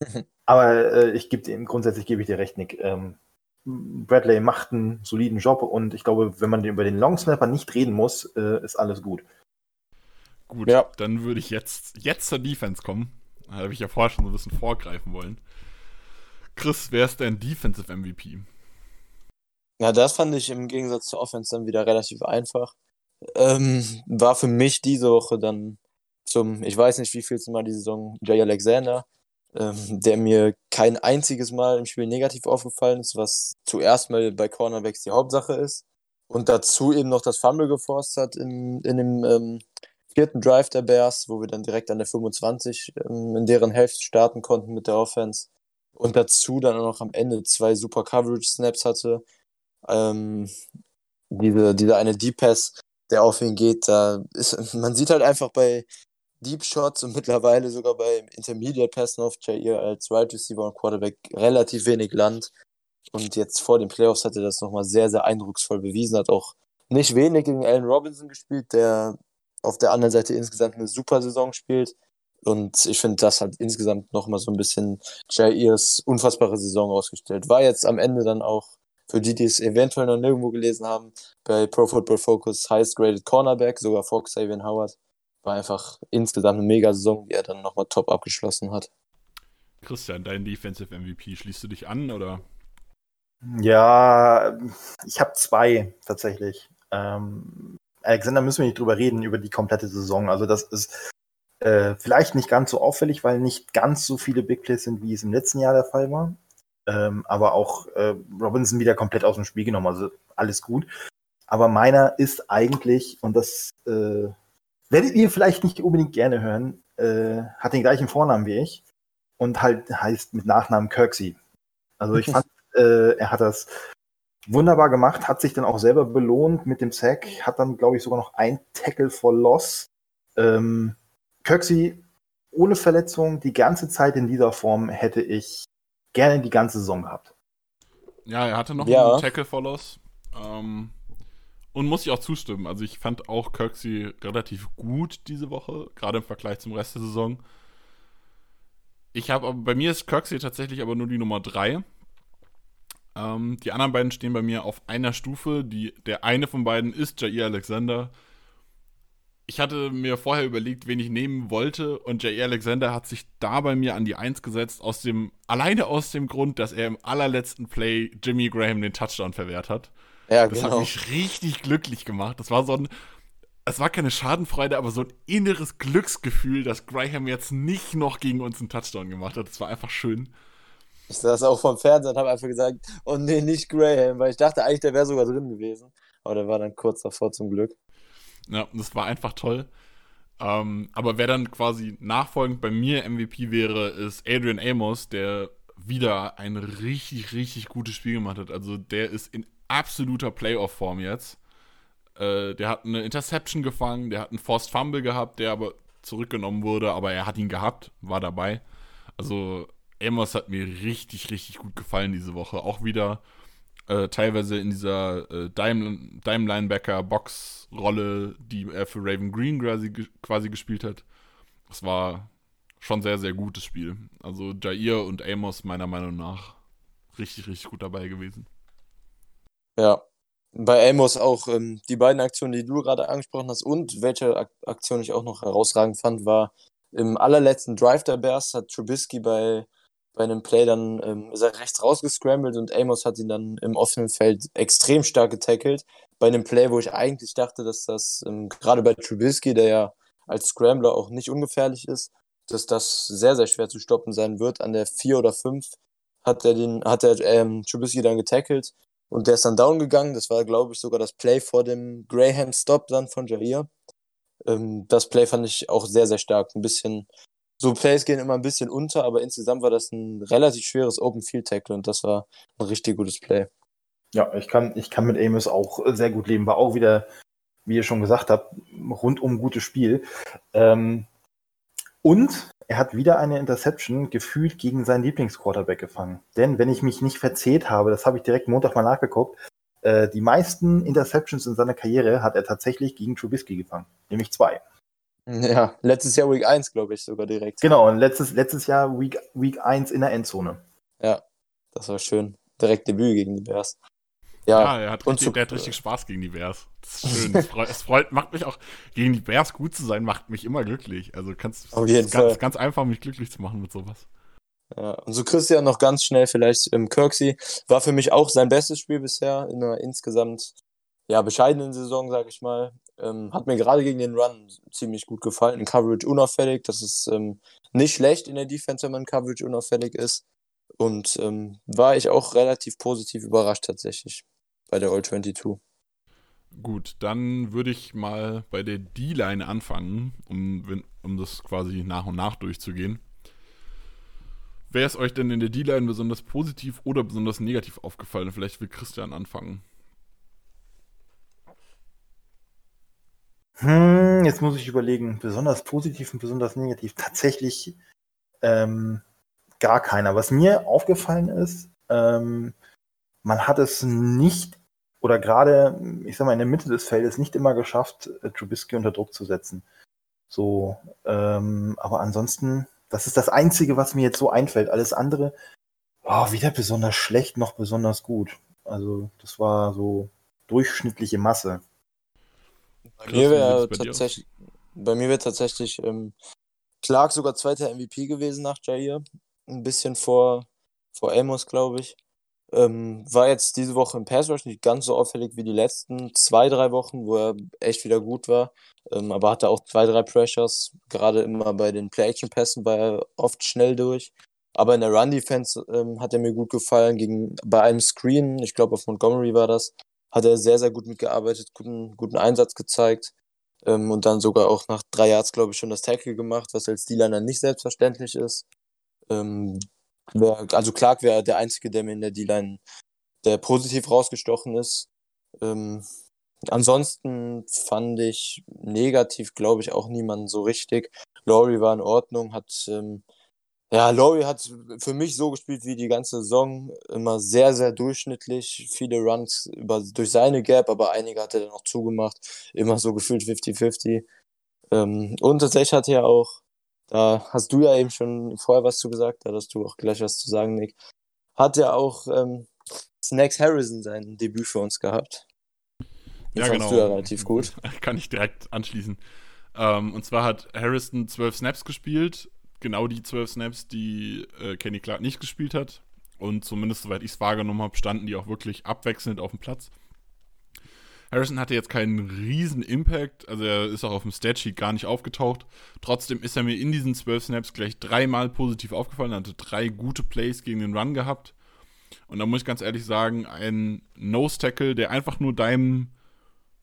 [LAUGHS] Aber äh, ich gebe ihm, grundsätzlich gebe ich dir recht, Nick. Ähm, Bradley macht einen soliden Job und ich glaube, wenn man über den Long Snapper nicht reden muss, äh, ist alles gut. Gut, ja. dann würde ich jetzt, jetzt zur Defense kommen. Da habe ich ja vorher schon so ein bisschen vorgreifen wollen. Chris, wer ist dein Defensive MVP? Ja, das fand ich im Gegensatz zur Offense dann wieder relativ einfach. Ähm, war für mich diese Woche dann zum, ich weiß nicht, wie viel Mal die Saison Jay Alexander ähm, der mir kein einziges Mal im Spiel negativ aufgefallen ist, was zuerst mal bei Cornerbacks die Hauptsache ist. und dazu eben noch das Fumble geforst hat in, in dem ähm, vierten Drive der Bears, wo wir dann direkt an der 25 ähm, in deren Hälfte starten konnten mit der Offense. Und dazu dann auch noch am Ende zwei super Coverage-Snaps hatte. Ähm, diese, dieser eine Deep Pass, der auf ihn geht, da ist, [LAUGHS] man sieht halt einfach bei Deep Shots und mittlerweile sogar bei Intermediate Passen auf Jair als Wide right Receiver und Quarterback relativ wenig Land. Und jetzt vor den Playoffs hat er das nochmal sehr, sehr eindrucksvoll bewiesen. Hat auch nicht wenig gegen Allen Robinson gespielt, der auf der anderen Seite insgesamt eine super Saison spielt. Und ich finde, das hat insgesamt nochmal so ein bisschen Jairs unfassbare Saison ausgestellt. War jetzt am Ende dann auch, für die, die es eventuell noch nirgendwo gelesen haben, bei Pro Football Focus Highest Graded Cornerback, sogar vor Xavier Howard. War einfach insgesamt eine mega Saison, die er dann nochmal top abgeschlossen hat. Christian, dein Defensive MVP, schließt du dich an oder? Ja, ich habe zwei tatsächlich. Ähm, Alexander müssen wir nicht drüber reden, über die komplette Saison. Also das ist äh, vielleicht nicht ganz so auffällig, weil nicht ganz so viele Big Plays sind, wie es im letzten Jahr der Fall war. Ähm, aber auch äh, Robinson wieder komplett aus dem Spiel genommen, also alles gut. Aber meiner ist eigentlich, und das äh, werdet ihr vielleicht nicht unbedingt gerne hören, äh, hat den gleichen Vornamen wie ich und halt heißt mit Nachnamen Kirksey. Also ich [LAUGHS] fand, äh, er hat das wunderbar gemacht, hat sich dann auch selber belohnt mit dem Sack, hat dann, glaube ich, sogar noch ein Tackle for Loss. Ähm, Kirksey ohne Verletzung die ganze Zeit in dieser Form hätte ich gerne die ganze Saison gehabt. Ja, er hatte noch ja. einen Tackle for Loss. Ähm, und muss ich auch zustimmen. Also ich fand auch Kirksey relativ gut diese Woche, gerade im Vergleich zum Rest der Saison. Ich habe bei mir ist Kirksey tatsächlich aber nur die Nummer 3. Ähm, die anderen beiden stehen bei mir auf einer Stufe. Die, der eine von beiden ist Jair Alexander. Ich hatte mir vorher überlegt, wen ich nehmen wollte, und Jair Alexander hat sich da bei mir an die Eins gesetzt, aus dem, alleine aus dem Grund, dass er im allerletzten Play Jimmy Graham den Touchdown verwehrt hat. Ja, das genau. hat mich richtig glücklich gemacht. Das war so ein, es war keine Schadenfreude, aber so ein inneres Glücksgefühl, dass Graham jetzt nicht noch gegen uns einen Touchdown gemacht hat. Das war einfach schön. Ich saß auch vom Fernseher und habe einfach gesagt, oh nee, nicht Graham, weil ich dachte eigentlich, der wäre sogar drin gewesen. Aber der war dann kurz davor zum Glück. Ja, das war einfach toll. Ähm, aber wer dann quasi nachfolgend bei mir MVP wäre, ist Adrian Amos, der wieder ein richtig, richtig gutes Spiel gemacht hat. Also der ist in absoluter Playoff-Form jetzt. Äh, der hat eine Interception gefangen, der hat einen Forced Fumble gehabt, der aber zurückgenommen wurde, aber er hat ihn gehabt, war dabei. Also Amos hat mir richtig, richtig gut gefallen diese Woche. Auch wieder äh, teilweise in dieser äh, Dime, Dime Linebacker Box Rolle, die er für Raven Green quasi, quasi gespielt hat. Das war schon sehr, sehr gutes Spiel. Also Jair und Amos meiner Meinung nach richtig, richtig gut dabei gewesen. Ja, bei Amos auch ähm, die beiden Aktionen, die du gerade angesprochen hast und welche Ak Aktion ich auch noch herausragend fand, war im allerletzten Drive der Bears hat Trubisky bei bei einem Play dann ähm, ist er rechts rausgescrambled und Amos hat ihn dann im offenen Feld extrem stark getackelt. Bei einem Play, wo ich eigentlich dachte, dass das ähm, gerade bei Trubisky, der ja als Scrambler auch nicht ungefährlich ist, dass das sehr, sehr schwer zu stoppen sein wird. An der 4 oder 5 hat er den, hat er ähm, Trubisky dann getackelt und der ist dann down gegangen. Das war, glaube ich, sogar das Play vor dem Graham Stop dann von Jair. Ähm, das Play fand ich auch sehr, sehr stark. Ein bisschen so Plays gehen immer ein bisschen unter, aber insgesamt war das ein relativ schweres Open Field Tackle und das war ein richtig gutes Play. Ja, ich kann, ich kann mit Amos auch sehr gut leben. War auch wieder, wie ihr schon gesagt habt, rundum gutes Spiel. Ähm, und er hat wieder eine Interception gefühlt gegen seinen Lieblingsquarterback gefangen. Denn wenn ich mich nicht verzählt habe, das habe ich direkt Montag mal nachgeguckt, äh, die meisten Interceptions in seiner Karriere hat er tatsächlich gegen Trubisky gefangen. Nämlich zwei. Ja, letztes Jahr Week 1, glaube ich, sogar direkt. Genau, und letztes, letztes Jahr Week, Week 1 in der Endzone. Ja, das war schön. Direkt Debüt gegen die Bears. Ja, ja er, hat richtig, der hat richtig Spaß gegen die Bears. Das ist schön. es, freut, es freut, macht mich auch, gegen die Bears gut zu sein, macht mich immer glücklich. Also kannst Auf jeden ganz, ganz einfach, mich glücklich zu machen mit sowas. Ja, und so Christian noch ganz schnell vielleicht im Kirksey. War für mich auch sein bestes Spiel bisher in einer insgesamt ja, bescheidenen Saison, sag ich mal. Ähm, hat mir gerade gegen den Run ziemlich gut gefallen. In Coverage unauffällig. Das ist ähm, nicht schlecht in der Defense, wenn man Coverage unauffällig ist. Und ähm, war ich auch relativ positiv überrascht tatsächlich bei der All 22. Gut, dann würde ich mal bei der D-Line anfangen, um, um das quasi nach und nach durchzugehen. Wer ist euch denn in der D-Line besonders positiv oder besonders negativ aufgefallen? Vielleicht will Christian anfangen. Hm, jetzt muss ich überlegen, besonders positiv und besonders negativ. Tatsächlich ähm, gar keiner. Was mir aufgefallen ist, ähm, man hat es nicht oder gerade, ich sag mal, in der Mitte des Feldes nicht immer geschafft, äh, Trubisky unter Druck zu setzen. So, ähm, aber ansonsten, das ist das Einzige, was mir jetzt so einfällt. Alles andere, oh, weder besonders schlecht noch besonders gut. Also, das war so durchschnittliche Masse. Bei mir wäre tatsächlich, bei mir wäre tatsächlich ähm, Clark sogar zweiter MVP gewesen nach Jair. Ein bisschen vor, vor Amos, glaube ich. Ähm, war jetzt diese Woche im Pass Rush nicht ganz so auffällig wie die letzten zwei, drei Wochen, wo er echt wieder gut war. Ähm, aber hatte auch zwei, drei Pressures. Gerade immer bei den Play-Action-Pässen war er oft schnell durch. Aber in der Run-Defense ähm, hat er mir gut gefallen. Gegen, bei einem Screen, ich glaube auf Montgomery war das, hat er sehr, sehr gut mitgearbeitet, guten, guten Einsatz gezeigt. Ähm, und dann sogar auch nach drei Yards, glaube ich, schon das Tackle gemacht, was als D-Liner nicht selbstverständlich ist. Ähm, also Clark wäre der Einzige, der mir in der D-Line, der positiv rausgestochen ist. Ähm, ansonsten fand ich negativ, glaube ich, auch niemanden so richtig. Laurie war in Ordnung, hat ähm, ja, Laurie hat für mich so gespielt wie die ganze Saison. Immer sehr, sehr durchschnittlich. Viele Runs über, durch seine Gap, aber einige hat er dann auch zugemacht. Immer so gefühlt 50-50. Ähm, und tatsächlich hat er auch, da hast du ja eben schon vorher was zu gesagt, da hast du auch gleich was zu sagen, Nick. Hat er auch ähm, Snacks Harrison sein Debüt für uns gehabt. Den ja, genau. du ja relativ gut. [LAUGHS] Kann ich direkt anschließen. Ähm, und zwar hat Harrison zwölf Snaps gespielt genau die zwölf Snaps, die äh, Kenny Clark nicht gespielt hat. Und zumindest, soweit ich es wahrgenommen habe, standen die auch wirklich abwechselnd auf dem Platz. Harrison hatte jetzt keinen riesen Impact, also er ist auch auf dem Statsheet gar nicht aufgetaucht. Trotzdem ist er mir in diesen zwölf Snaps gleich dreimal positiv aufgefallen, er hatte drei gute Plays gegen den Run gehabt. Und da muss ich ganz ehrlich sagen, ein Nose-Tackle, der einfach nur deinem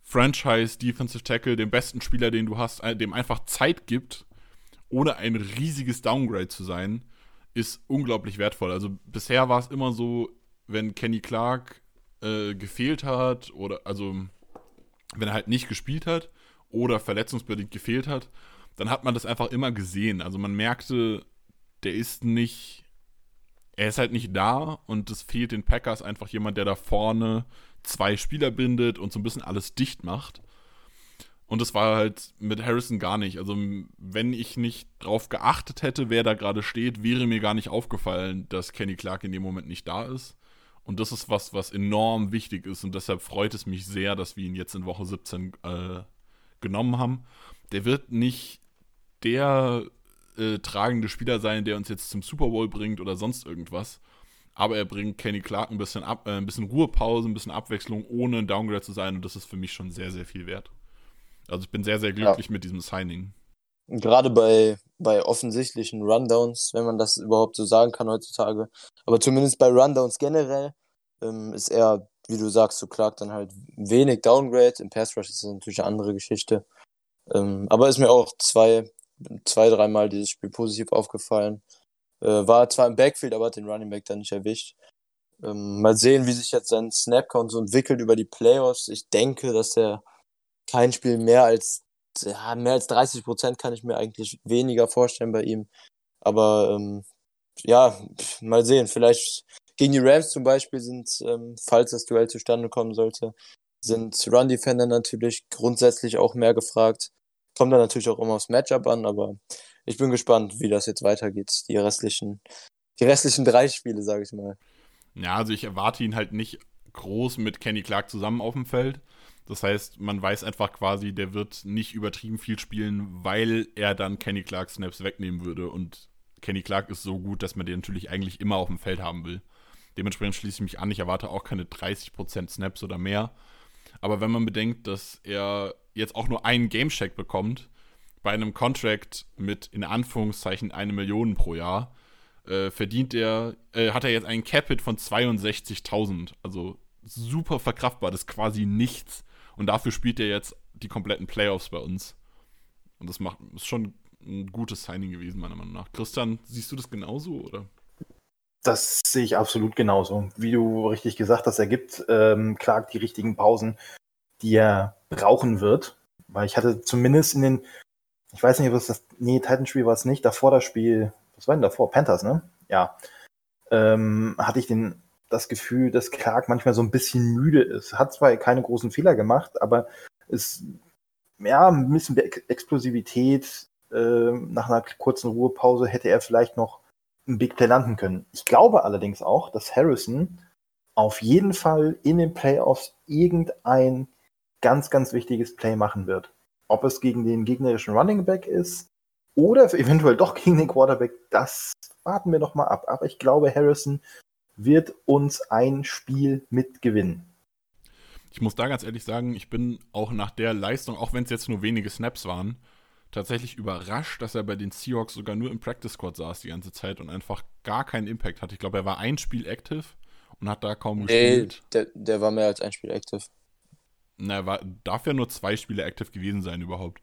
Franchise Defensive Tackle, dem besten Spieler, den du hast, äh, dem einfach Zeit gibt, ohne ein riesiges Downgrade zu sein, ist unglaublich wertvoll. Also bisher war es immer so, wenn Kenny Clark äh, gefehlt hat oder also wenn er halt nicht gespielt hat oder verletzungsbedingt gefehlt hat, dann hat man das einfach immer gesehen. Also man merkte, der ist nicht, er ist halt nicht da und es fehlt den Packers einfach jemand, der da vorne zwei Spieler bindet und so ein bisschen alles dicht macht. Und das war halt mit Harrison gar nicht. Also, wenn ich nicht drauf geachtet hätte, wer da gerade steht, wäre mir gar nicht aufgefallen, dass Kenny Clark in dem Moment nicht da ist. Und das ist was, was enorm wichtig ist. Und deshalb freut es mich sehr, dass wir ihn jetzt in Woche 17 äh, genommen haben. Der wird nicht der äh, tragende Spieler sein, der uns jetzt zum Super Bowl bringt oder sonst irgendwas. Aber er bringt Kenny Clark ein bisschen, ab, äh, ein bisschen Ruhepause, ein bisschen Abwechslung, ohne ein Downgrade zu sein. Und das ist für mich schon sehr, sehr viel wert. Also ich bin sehr, sehr glücklich ja. mit diesem Signing. Gerade bei, bei offensichtlichen Rundowns, wenn man das überhaupt so sagen kann heutzutage. Aber zumindest bei Rundowns generell ähm, ist er, wie du sagst, so Clark dann halt wenig Downgrade. Im Pass Rush ist das natürlich eine andere Geschichte. Ähm, aber ist mir auch zwei, zwei, dreimal dieses Spiel positiv aufgefallen. Äh, war zwar im Backfield, aber hat den Running Back dann nicht erwischt. Ähm, mal sehen, wie sich jetzt sein Snap-Count so entwickelt über die Playoffs. Ich denke, dass er kein Spiel mehr als, ja, mehr als 30 Prozent kann ich mir eigentlich weniger vorstellen bei ihm. Aber ähm, ja, mal sehen. Vielleicht gegen die Rams zum Beispiel sind, ähm, falls das Duell zustande kommen sollte, sind Run-Defender natürlich grundsätzlich auch mehr gefragt. Kommt dann natürlich auch immer aufs Matchup an, aber ich bin gespannt, wie das jetzt weitergeht. Die restlichen, die restlichen drei Spiele, sage ich mal. Ja, also ich erwarte ihn halt nicht groß mit Kenny Clark zusammen auf dem Feld. Das heißt, man weiß einfach quasi, der wird nicht übertrieben viel spielen, weil er dann Kenny Clark Snaps wegnehmen würde. Und Kenny Clark ist so gut, dass man den natürlich eigentlich immer auf dem Feld haben will. Dementsprechend schließe ich mich an. Ich erwarte auch keine 30% Snaps oder mehr. Aber wenn man bedenkt, dass er jetzt auch nur einen Game-Check bekommt, bei einem Contract mit in Anführungszeichen eine Million pro Jahr, äh, verdient er, äh, hat er jetzt einen Capit von 62.000. Also super verkraftbar, das ist quasi nichts. Und dafür spielt er jetzt die kompletten Playoffs bei uns. Und das macht, ist schon ein gutes Signing gewesen, meiner Meinung nach. Christian, siehst du das genauso, oder? Das sehe ich absolut genauso. Wie du richtig gesagt hast, er gibt ähm, Clark die richtigen Pausen, die er brauchen wird. Weil ich hatte zumindest in den, ich weiß nicht, was das, nee, Titanspiel war es nicht, davor das Spiel, was war denn davor? Panthers, ne? Ja. Ähm, hatte ich den, das Gefühl, dass Clark manchmal so ein bisschen müde ist. Hat zwar keine großen Fehler gemacht, aber ist, ja, ein bisschen Explosivität. Äh, nach einer kurzen Ruhepause hätte er vielleicht noch ein Big Play landen können. Ich glaube allerdings auch, dass Harrison auf jeden Fall in den Playoffs irgendein ganz, ganz wichtiges Play machen wird. Ob es gegen den gegnerischen Running Back ist oder eventuell doch gegen den Quarterback, das warten wir noch mal ab. Aber ich glaube, Harrison wird uns ein Spiel mitgewinnen. Ich muss da ganz ehrlich sagen, ich bin auch nach der Leistung, auch wenn es jetzt nur wenige Snaps waren, tatsächlich überrascht, dass er bei den Seahawks sogar nur im Practice Squad saß die ganze Zeit und einfach gar keinen Impact hat. Ich glaube, er war ein Spiel active und hat da kaum nee, gespielt. Der, der war mehr als ein Spiel active. Na, er war, darf ja nur zwei Spiele active gewesen sein überhaupt.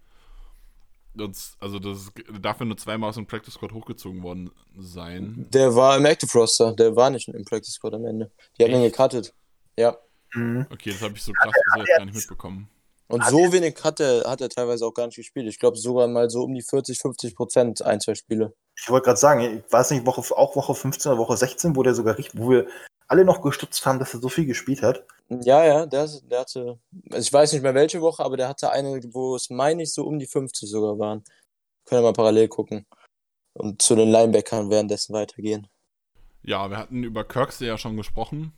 Das, also das darf ja nur zweimal aus dem Practice Squad hochgezogen worden sein. Der war im Active Roster, der war nicht im Practice Squad am Ende. Die haben ihn gecuttet. Ja. Mhm. Okay, das habe ich so krass also gar nicht mitbekommen. Und so wenig hat er, hat er teilweise auch gar nicht gespielt. Ich glaube sogar mal so um die 40, 50 Prozent ein, zwei Spiele. Ich wollte gerade sagen, ich weiß nicht, Woche, auch Woche 15 oder Woche 16, wo der sogar richtig, wo wir alle noch gestutzt haben, dass er so viel gespielt hat. Ja, ja, der, der hatte, also ich weiß nicht mehr welche Woche, aber der hatte eine, wo es, meine ich, so um die 50 sogar waren. Können wir mal parallel gucken. Und zu den Linebackern währenddessen weitergehen. Ja, wir hatten über Kirksey ja schon gesprochen.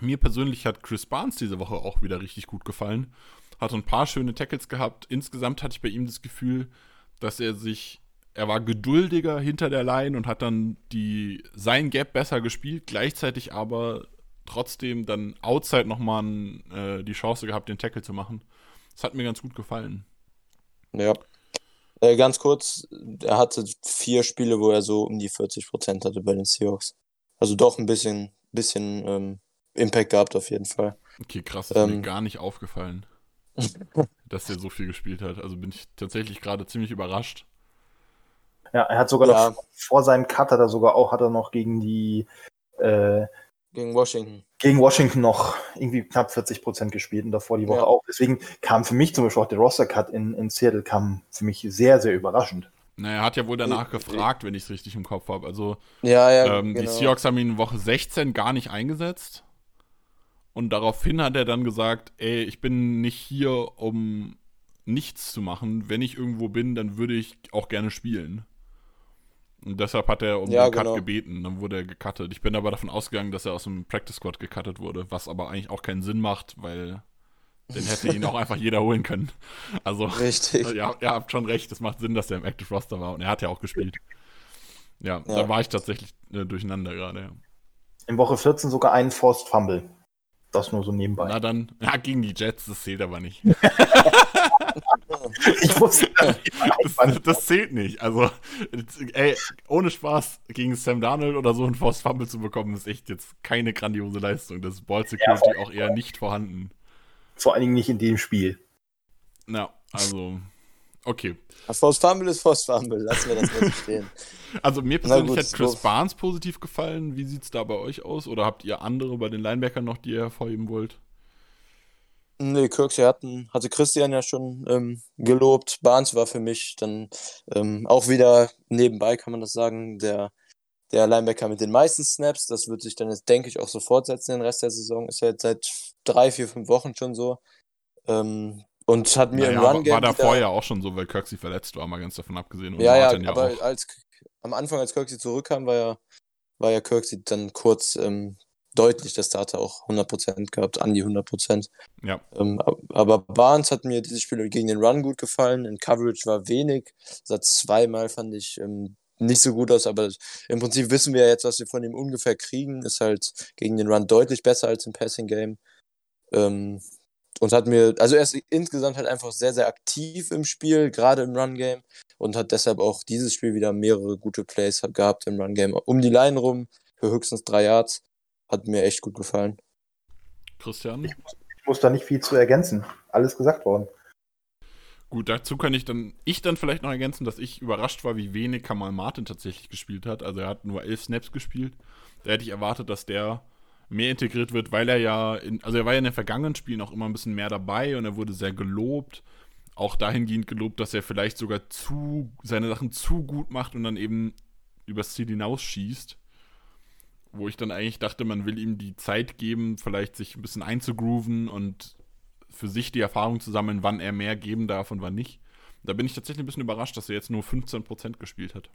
Mir persönlich hat Chris Barnes diese Woche auch wieder richtig gut gefallen hat ein paar schöne Tackles gehabt. Insgesamt hatte ich bei ihm das Gefühl, dass er sich, er war geduldiger hinter der Line und hat dann die, sein Gap besser gespielt, gleichzeitig aber trotzdem dann outside nochmal äh, die Chance gehabt, den Tackle zu machen. Das hat mir ganz gut gefallen. Ja. Äh, ganz kurz, er hatte vier Spiele, wo er so um die 40 Prozent hatte bei den Seahawks. Also doch ein bisschen, bisschen ähm, Impact gehabt auf jeden Fall. Okay, krass, das ist ähm, mir gar nicht aufgefallen. [LAUGHS] dass der so viel gespielt hat. Also bin ich tatsächlich gerade ziemlich überrascht. Ja, er hat sogar ja. noch vor seinem Cut hat er sogar auch, hat er noch gegen die äh, gegen Washington. Gegen Washington noch irgendwie knapp 40 Prozent gespielt und davor die Woche ja. auch. Deswegen kam für mich zum Beispiel auch der Roster-Cut in, in Seattle kam für mich sehr, sehr überraschend. Na, er hat ja wohl danach gefragt, wenn ich es richtig im Kopf habe. Also ja, ja, ähm, genau. die Seahawks haben ihn in Woche 16 gar nicht eingesetzt. Und daraufhin hat er dann gesagt, ey, ich bin nicht hier, um nichts zu machen. Wenn ich irgendwo bin, dann würde ich auch gerne spielen. Und deshalb hat er um ja, den Cut genau. gebeten. Dann wurde er gecuttet. Ich bin aber davon ausgegangen, dass er aus dem Practice Squad gecuttet wurde, was aber eigentlich auch keinen Sinn macht, weil den hätte ihn auch [LAUGHS] einfach jeder holen können. Also, Richtig. Ja, ihr habt schon recht. Es macht Sinn, dass er im Active Roster war und er hat ja auch gespielt. Ja, ja. da war ich tatsächlich äh, durcheinander gerade. Ja. In Woche 14 sogar einen Forced Fumble. Das nur so nebenbei. Na dann, ja, gegen die Jets, das zählt aber nicht. [LAUGHS] ich wusste [LAUGHS] das, das, das zählt nicht. Also, ey, ohne Spaß gegen Sam Darnold oder so ein Force Fumble zu bekommen, ist echt jetzt keine grandiose Leistung. Das ist Ball Security ja, auch eher nicht vorhanden. Vor allen Dingen nicht in dem Spiel. Na, also, okay. Force Fumble ist Force Fumble, lassen wir das mal stehen. [LAUGHS] Also mir persönlich gut, hat Chris so. Barnes positiv gefallen. Wie sieht es da bei euch aus? Oder habt ihr andere bei den Linebackern noch, die ihr hervorheben wollt? Nee, Kirksey hatten, hatte Christian ja schon ähm, gelobt. Barnes war für mich dann ähm, auch wieder nebenbei, kann man das sagen, der, der Linebacker mit den meisten Snaps. Das wird sich dann jetzt, denke ich, auch so fortsetzen den Rest der Saison. Ist ja jetzt seit drei, vier, fünf Wochen schon so. Ähm, und hat mir naja, im Run-Game. War da vorher auch schon so, weil Kirksey verletzt war, mal ganz davon abgesehen. Und ja, ja, ja, aber auch. als am Anfang, als Kirksey zurückkam, war ja, war ja Kirksey dann kurz ähm, deutlich der Starter auch 100% gehabt, an die 100%. Ja. Ähm, aber Barnes hat mir dieses Spiel gegen den Run gut gefallen. In Coverage war wenig. Seit zweimal fand ich ähm, nicht so gut aus, aber im Prinzip wissen wir ja jetzt, was wir von ihm ungefähr kriegen. Ist halt gegen den Run deutlich besser als im Passing Game. Ähm, und hat mir, also er ist insgesamt halt einfach sehr, sehr aktiv im Spiel, gerade im Run-Game und hat deshalb auch dieses Spiel wieder mehrere gute Plays gehabt im Run-Game. Um die Line rum, für höchstens drei Yards, hat mir echt gut gefallen. Christian? Ich, muss da nicht viel zu ergänzen. Alles gesagt worden. Gut, dazu kann ich dann, ich dann vielleicht noch ergänzen, dass ich überrascht war, wie wenig Kamal Martin tatsächlich gespielt hat. Also er hat nur elf Snaps gespielt. Da hätte ich erwartet, dass der mehr integriert wird, weil er ja, in, also er war ja in den vergangenen Spielen auch immer ein bisschen mehr dabei und er wurde sehr gelobt. Auch dahingehend gelobt, dass er vielleicht sogar zu, seine Sachen zu gut macht und dann eben übers Ziel hinausschießt. Wo ich dann eigentlich dachte, man will ihm die Zeit geben, vielleicht sich ein bisschen einzugrooven und für sich die Erfahrung zu sammeln, wann er mehr geben darf und wann nicht. Da bin ich tatsächlich ein bisschen überrascht, dass er jetzt nur 15% gespielt hat.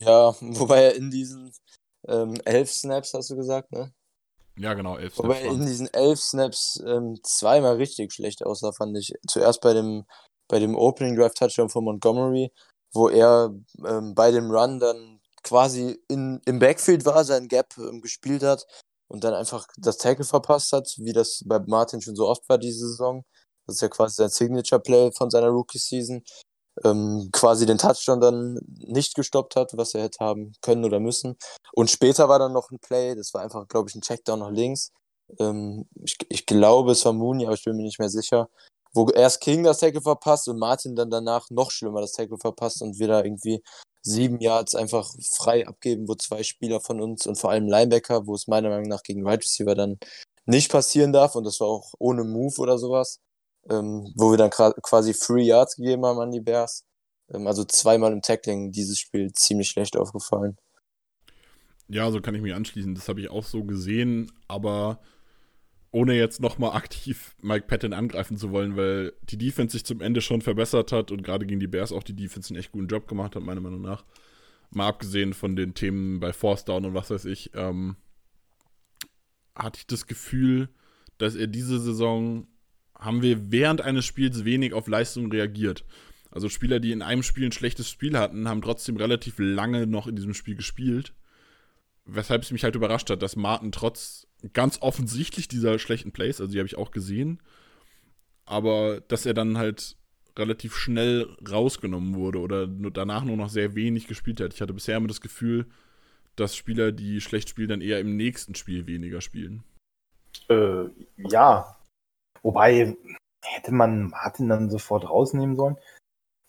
Ja, [LAUGHS] wobei er in diesen ähm, elf Snaps, hast du gesagt, ne? Ja, genau, elf Snaps. Wobei in diesen elf Snaps ähm, zweimal richtig schlecht aussah, fand ich. Zuerst bei dem, bei dem Opening Drive Touchdown von Montgomery, wo er ähm, bei dem Run dann quasi in, im Backfield war, sein Gap ähm, gespielt hat und dann einfach das Tackle verpasst hat, wie das bei Martin schon so oft war diese Saison. Das ist ja quasi sein Signature-Play von seiner Rookie-Season. Ähm, quasi den Touchdown dann nicht gestoppt hat, was er hätte haben können oder müssen. Und später war dann noch ein Play, das war einfach, glaube ich, ein Checkdown nach links. Ähm, ich, ich, glaube, es war Mooney, aber ich bin mir nicht mehr sicher. Wo erst King das Tackle verpasst und Martin dann danach noch schlimmer das Tackle verpasst und wieder irgendwie sieben Yards einfach frei abgeben, wo zwei Spieler von uns und vor allem Linebacker, wo es meiner Meinung nach gegen Wide Receiver dann nicht passieren darf und das war auch ohne Move oder sowas, ähm, wo wir dann quasi Free Yards gegeben haben an die Bears. Ähm, also zweimal im Tackling dieses Spiel ziemlich schlecht aufgefallen. Ja, so kann ich mich anschließen. Das habe ich auch so gesehen, aber ohne jetzt nochmal aktiv Mike Patton angreifen zu wollen, weil die Defense sich zum Ende schon verbessert hat und gerade gegen die Bears auch die Defense einen echt guten Job gemacht hat, meiner Meinung nach. Mal abgesehen von den Themen bei Force Down und was weiß ich, ähm, hatte ich das Gefühl, dass er diese Saison haben wir während eines Spiels wenig auf Leistung reagiert. Also Spieler, die in einem Spiel ein schlechtes Spiel hatten, haben trotzdem relativ lange noch in diesem Spiel gespielt. Weshalb es mich halt überrascht hat, dass Martin trotz ganz offensichtlich dieser schlechten Plays, also die habe ich auch gesehen, aber dass er dann halt relativ schnell rausgenommen wurde oder danach nur noch sehr wenig gespielt hat. Ich hatte bisher immer das Gefühl, dass Spieler, die schlecht spielen, dann eher im nächsten Spiel weniger spielen. Äh, ja. Wobei, hätte man Martin dann sofort rausnehmen sollen?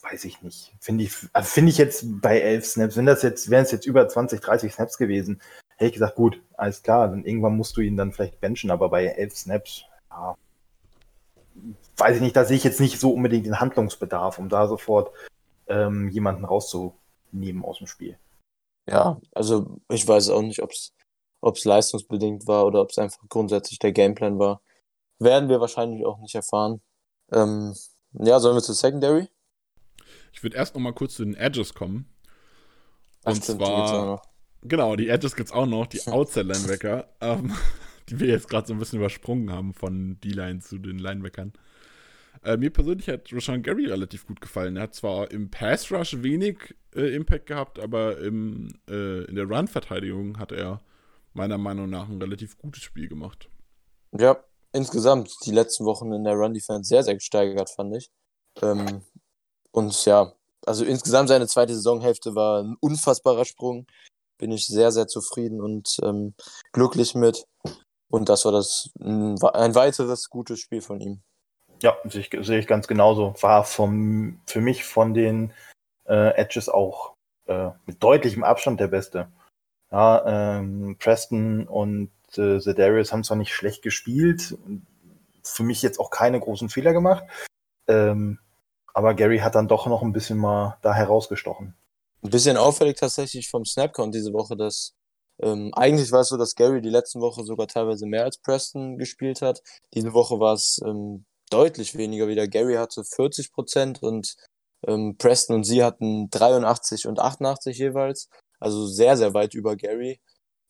Weiß ich nicht. Finde ich, also finde ich jetzt bei elf Snaps, wenn das jetzt, wären es jetzt über 20, 30 Snaps gewesen, hätte ich gesagt, gut, alles klar, dann irgendwann musst du ihn dann vielleicht benchen, aber bei elf Snaps, ja, weiß ich nicht, da sehe ich jetzt nicht so unbedingt den Handlungsbedarf, um da sofort ähm, jemanden rauszunehmen aus dem Spiel. Ja, also ich weiß auch nicht, ob es leistungsbedingt war oder ob es einfach grundsätzlich der Gameplan war. Werden wir wahrscheinlich auch nicht erfahren. Ähm, ja, sollen wir zur Secondary? Ich würde erst noch mal kurz zu den Edges kommen. Und Ach, zwar Genau, die Edges gibt's auch noch, die [LAUGHS] Outside-Linebacker, ähm, [LAUGHS] die wir jetzt gerade so ein bisschen übersprungen haben von D-Line zu den Linebackern. Äh, mir persönlich hat Rashawn Gary relativ gut gefallen. Er hat zwar im Pass Rush wenig äh, Impact gehabt, aber im, äh, in der Run-Verteidigung hat er meiner Meinung nach ein relativ gutes Spiel gemacht. Ja, insgesamt die letzten Wochen in der Run-Defense sehr, sehr gesteigert, fand ich. Ähm, und ja, also insgesamt seine zweite Saisonhälfte war ein unfassbarer Sprung bin ich sehr, sehr zufrieden und ähm, glücklich mit. Und das war das ein, ein weiteres gutes Spiel von ihm. Ja, sehe ich, sehe ich ganz genauso. War vom, für mich von den äh, Edges auch äh, mit deutlichem Abstand der beste. Ja, ähm, Preston und äh, Zedarius haben zwar nicht schlecht gespielt, für mich jetzt auch keine großen Fehler gemacht, ähm, aber Gary hat dann doch noch ein bisschen mal da herausgestochen. Ein bisschen auffällig tatsächlich vom Snapcount diese Woche, dass ähm, eigentlich war es so, dass Gary die letzten Woche sogar teilweise mehr als Preston gespielt hat. Diese Woche war es ähm, deutlich weniger wieder. Gary hatte 40 Prozent und ähm, Preston und sie hatten 83 und 88 jeweils. Also sehr, sehr weit über Gary.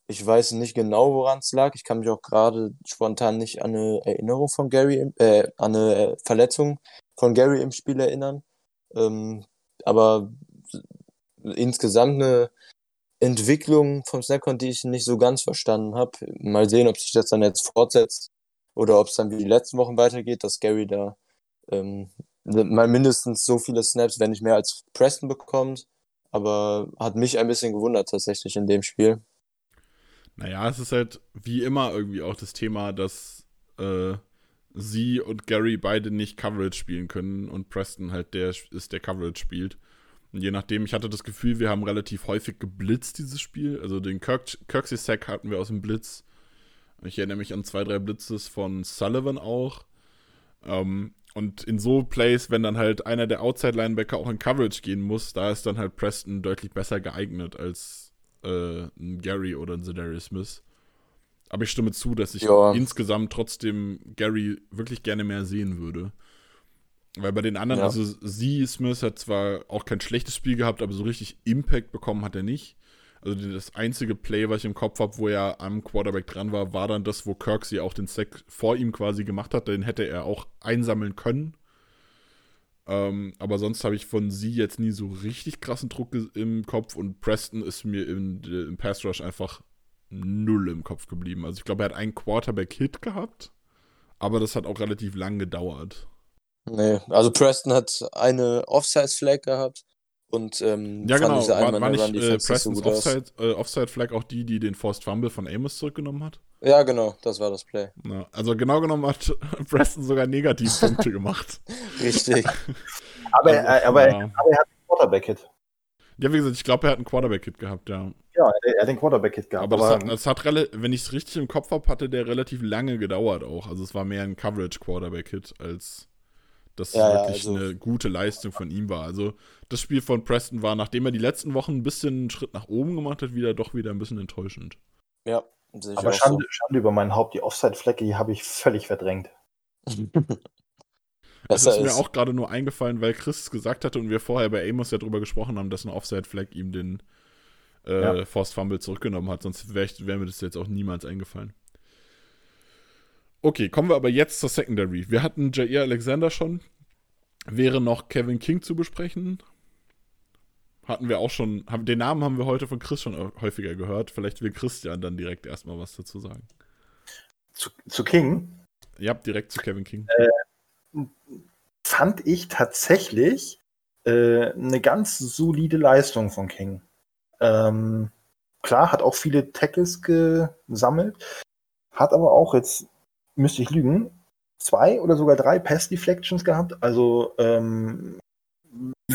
Ich weiß nicht genau, woran es lag. Ich kann mich auch gerade spontan nicht an eine Erinnerung von Gary, äh, an eine Verletzung von Gary im Spiel erinnern. Ähm, aber insgesamt eine Entwicklung vom Snapcon, die ich nicht so ganz verstanden habe. Mal sehen, ob sich das dann jetzt fortsetzt oder ob es dann wie die letzten Wochen weitergeht, dass Gary da ähm, mal mindestens so viele Snaps, wenn nicht mehr als Preston bekommt. Aber hat mich ein bisschen gewundert tatsächlich in dem Spiel. Naja, es ist halt wie immer irgendwie auch das Thema, dass äh, sie und Gary beide nicht Coverage spielen können und Preston halt der ist, der Coverage spielt. Und je nachdem, ich hatte das Gefühl, wir haben relativ häufig geblitzt, dieses Spiel. Also den Kirk Kirksey-Sack hatten wir aus dem Blitz. Ich erinnere mich an zwei, drei Blitzes von Sullivan auch. Ähm, und in so Plays, wenn dann halt einer der Outside-Linebacker auch in Coverage gehen muss, da ist dann halt Preston deutlich besser geeignet als äh, ein Gary oder ein Zedarius Smith. Aber ich stimme zu, dass ich ja. insgesamt trotzdem Gary wirklich gerne mehr sehen würde. Weil bei den anderen, ja. also sie, Smith hat zwar auch kein schlechtes Spiel gehabt, aber so richtig Impact bekommen hat er nicht. Also das einzige Play, was ich im Kopf habe, wo er am Quarterback dran war, war dann das, wo Kirksey auch den Sack vor ihm quasi gemacht hat. Den hätte er auch einsammeln können. Ähm, aber sonst habe ich von sie jetzt nie so richtig krassen Druck im Kopf und Preston ist mir im, im Pass Rush einfach null im Kopf geblieben. Also ich glaube, er hat einen Quarterback-Hit gehabt, aber das hat auch relativ lang gedauert. Nee, also Preston hat eine Offside-Flag gehabt und ähm, ja, genau. War, war nicht äh, Prestons so Offside, äh, Offside Flag auch die, die den Forced Fumble von Amos zurückgenommen hat? Ja, genau, das war das Play. Ja, also genau genommen hat [LAUGHS] Preston sogar Negativpunkte [LAUGHS] gemacht. Richtig. [LAUGHS] aber, also, er, aber, ja. aber er hat einen Quarterback-Hit. Ja, wie gesagt, ich glaube, er hat einen Quarterback-Hit gehabt, ja. Ja, er hat den Quarterback-Hit gehabt. Aber, aber das hat, das hat wenn ich es richtig im Kopf habe, hatte der relativ lange gedauert auch. Also es war mehr ein Coverage-Quarterback-Hit als das ja, wirklich ja, also eine gute Leistung von ihm war. Also das Spiel von Preston war, nachdem er die letzten Wochen ein bisschen einen Schritt nach oben gemacht hat, wieder doch wieder ein bisschen enttäuschend. Ja. Aber Schande, so. Schande über mein Haupt, die Offside-Flecke, die habe ich völlig verdrängt. [LAUGHS] das ist, ist mir auch gerade nur eingefallen, weil Chris gesagt hatte und wir vorher bei Amos ja drüber gesprochen haben, dass ein Offside-Flag ihm den äh, ja. Forced Fumble zurückgenommen hat. Sonst wäre wär mir das jetzt auch niemals eingefallen. Okay, kommen wir aber jetzt zur Secondary. Wir hatten Jair Alexander schon. Wäre noch Kevin King zu besprechen. Hatten wir auch schon. Haben, den Namen haben wir heute von Chris schon häufiger gehört. Vielleicht will Christian dann direkt erstmal was dazu sagen. Zu, zu King? Ja, direkt zu Kevin King. Äh, fand ich tatsächlich äh, eine ganz solide Leistung von King. Ähm, klar, hat auch viele Tackles gesammelt, hat aber auch jetzt müsste ich lügen, zwei oder sogar drei Pass-Deflections gehabt. Also ähm,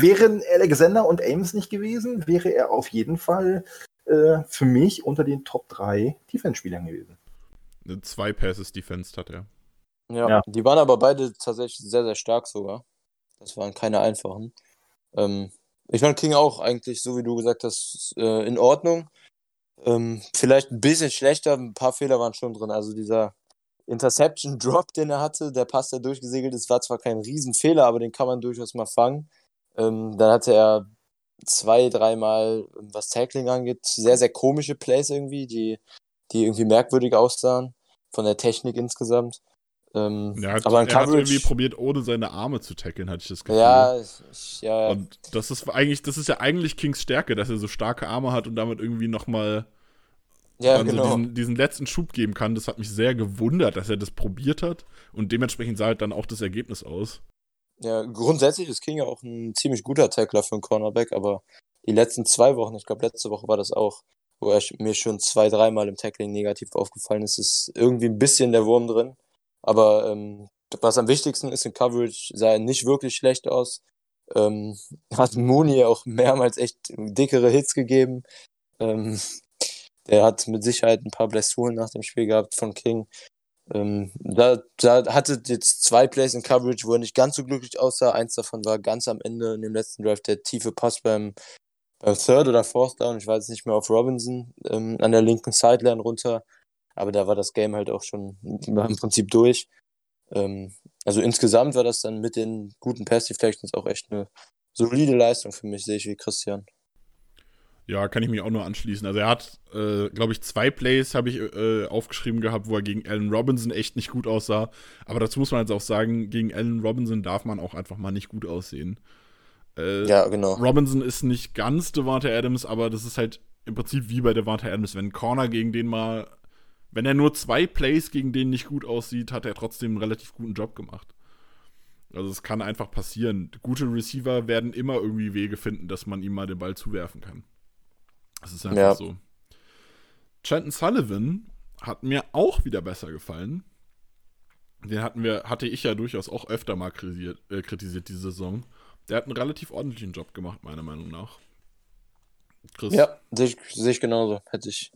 wären Alexander und Ames nicht gewesen, wäre er auf jeden Fall äh, für mich unter den Top 3 Defense-Spielern gewesen. Zwei Passes Defense hat er. Ja, ja, die waren aber beide tatsächlich sehr, sehr stark sogar. Das waren keine einfachen. Ähm, ich fand King auch eigentlich, so wie du gesagt hast, äh, in Ordnung. Ähm, vielleicht ein bisschen schlechter, ein paar Fehler waren schon drin. Also dieser Interception Drop, den er hatte, der Pass, der durchgesegelt ist, war zwar kein Riesenfehler, aber den kann man durchaus mal fangen. Ähm, dann hatte er zwei, dreimal, was Tackling angeht, sehr, sehr komische Plays irgendwie, die, die irgendwie merkwürdig aussahen, von der Technik insgesamt. Ähm, ja, hat, aber er Coverage, hat irgendwie probiert, ohne seine Arme zu tackeln, hatte ich das Gefühl. Ja, ich, ja. Und das ist eigentlich, das ist ja eigentlich Kings Stärke, dass er so starke Arme hat und damit irgendwie nochmal ja, genau. so diesen, diesen, letzten Schub geben kann. Das hat mich sehr gewundert, dass er das probiert hat. Und dementsprechend sah halt dann auch das Ergebnis aus. Ja, grundsätzlich ist King ja auch ein ziemlich guter Tackler für einen Cornerback, aber die letzten zwei Wochen, ich glaube letzte Woche war das auch, wo er mir schon zwei, dreimal im Tackling negativ aufgefallen ist, ist irgendwie ein bisschen der Wurm drin. Aber ähm, was am wichtigsten ist in Coverage, sah er nicht wirklich schlecht aus. Ähm, hat Mooney auch mehrmals echt dickere Hits gegeben. Ähm, der hat mit Sicherheit ein paar Blessuren nach dem Spiel gehabt von King. Ähm, da, da hatte jetzt zwei Plays in Coverage, wo er nicht ganz so glücklich aussah. Eins davon war ganz am Ende in dem letzten Drive der tiefe Pass beim, beim Third oder Fourth Down, ich weiß es nicht mehr, auf Robinson ähm, an der linken Sideline runter. Aber da war das Game halt auch schon im Prinzip durch. Ähm, also insgesamt war das dann mit den guten Pass Deflections auch echt eine solide Leistung für mich, sehe ich wie Christian. Ja, kann ich mich auch nur anschließen. Also er hat, äh, glaube ich, zwei Plays habe ich äh, aufgeschrieben gehabt, wo er gegen Allen Robinson echt nicht gut aussah. Aber dazu muss man jetzt auch sagen, gegen Allen Robinson darf man auch einfach mal nicht gut aussehen. Äh, ja, genau. Robinson ist nicht ganz Devante Adams, aber das ist halt im Prinzip wie bei Devante Adams. Wenn Corner gegen den mal, wenn er nur zwei Plays gegen den nicht gut aussieht, hat er trotzdem einen relativ guten Job gemacht. Also es kann einfach passieren. Gute Receiver werden immer irgendwie Wege finden, dass man ihm mal den Ball zuwerfen kann. Das ist einfach ja. so. Chanton Sullivan hat mir auch wieder besser gefallen. den hatten wir, hatte ich ja durchaus auch öfter mal kritisiert, äh, kritisiert diese Saison. Der hat einen relativ ordentlichen Job gemacht, meiner Meinung nach. Chris? Ja, sehe ich, seh ich genauso. Hätte ich.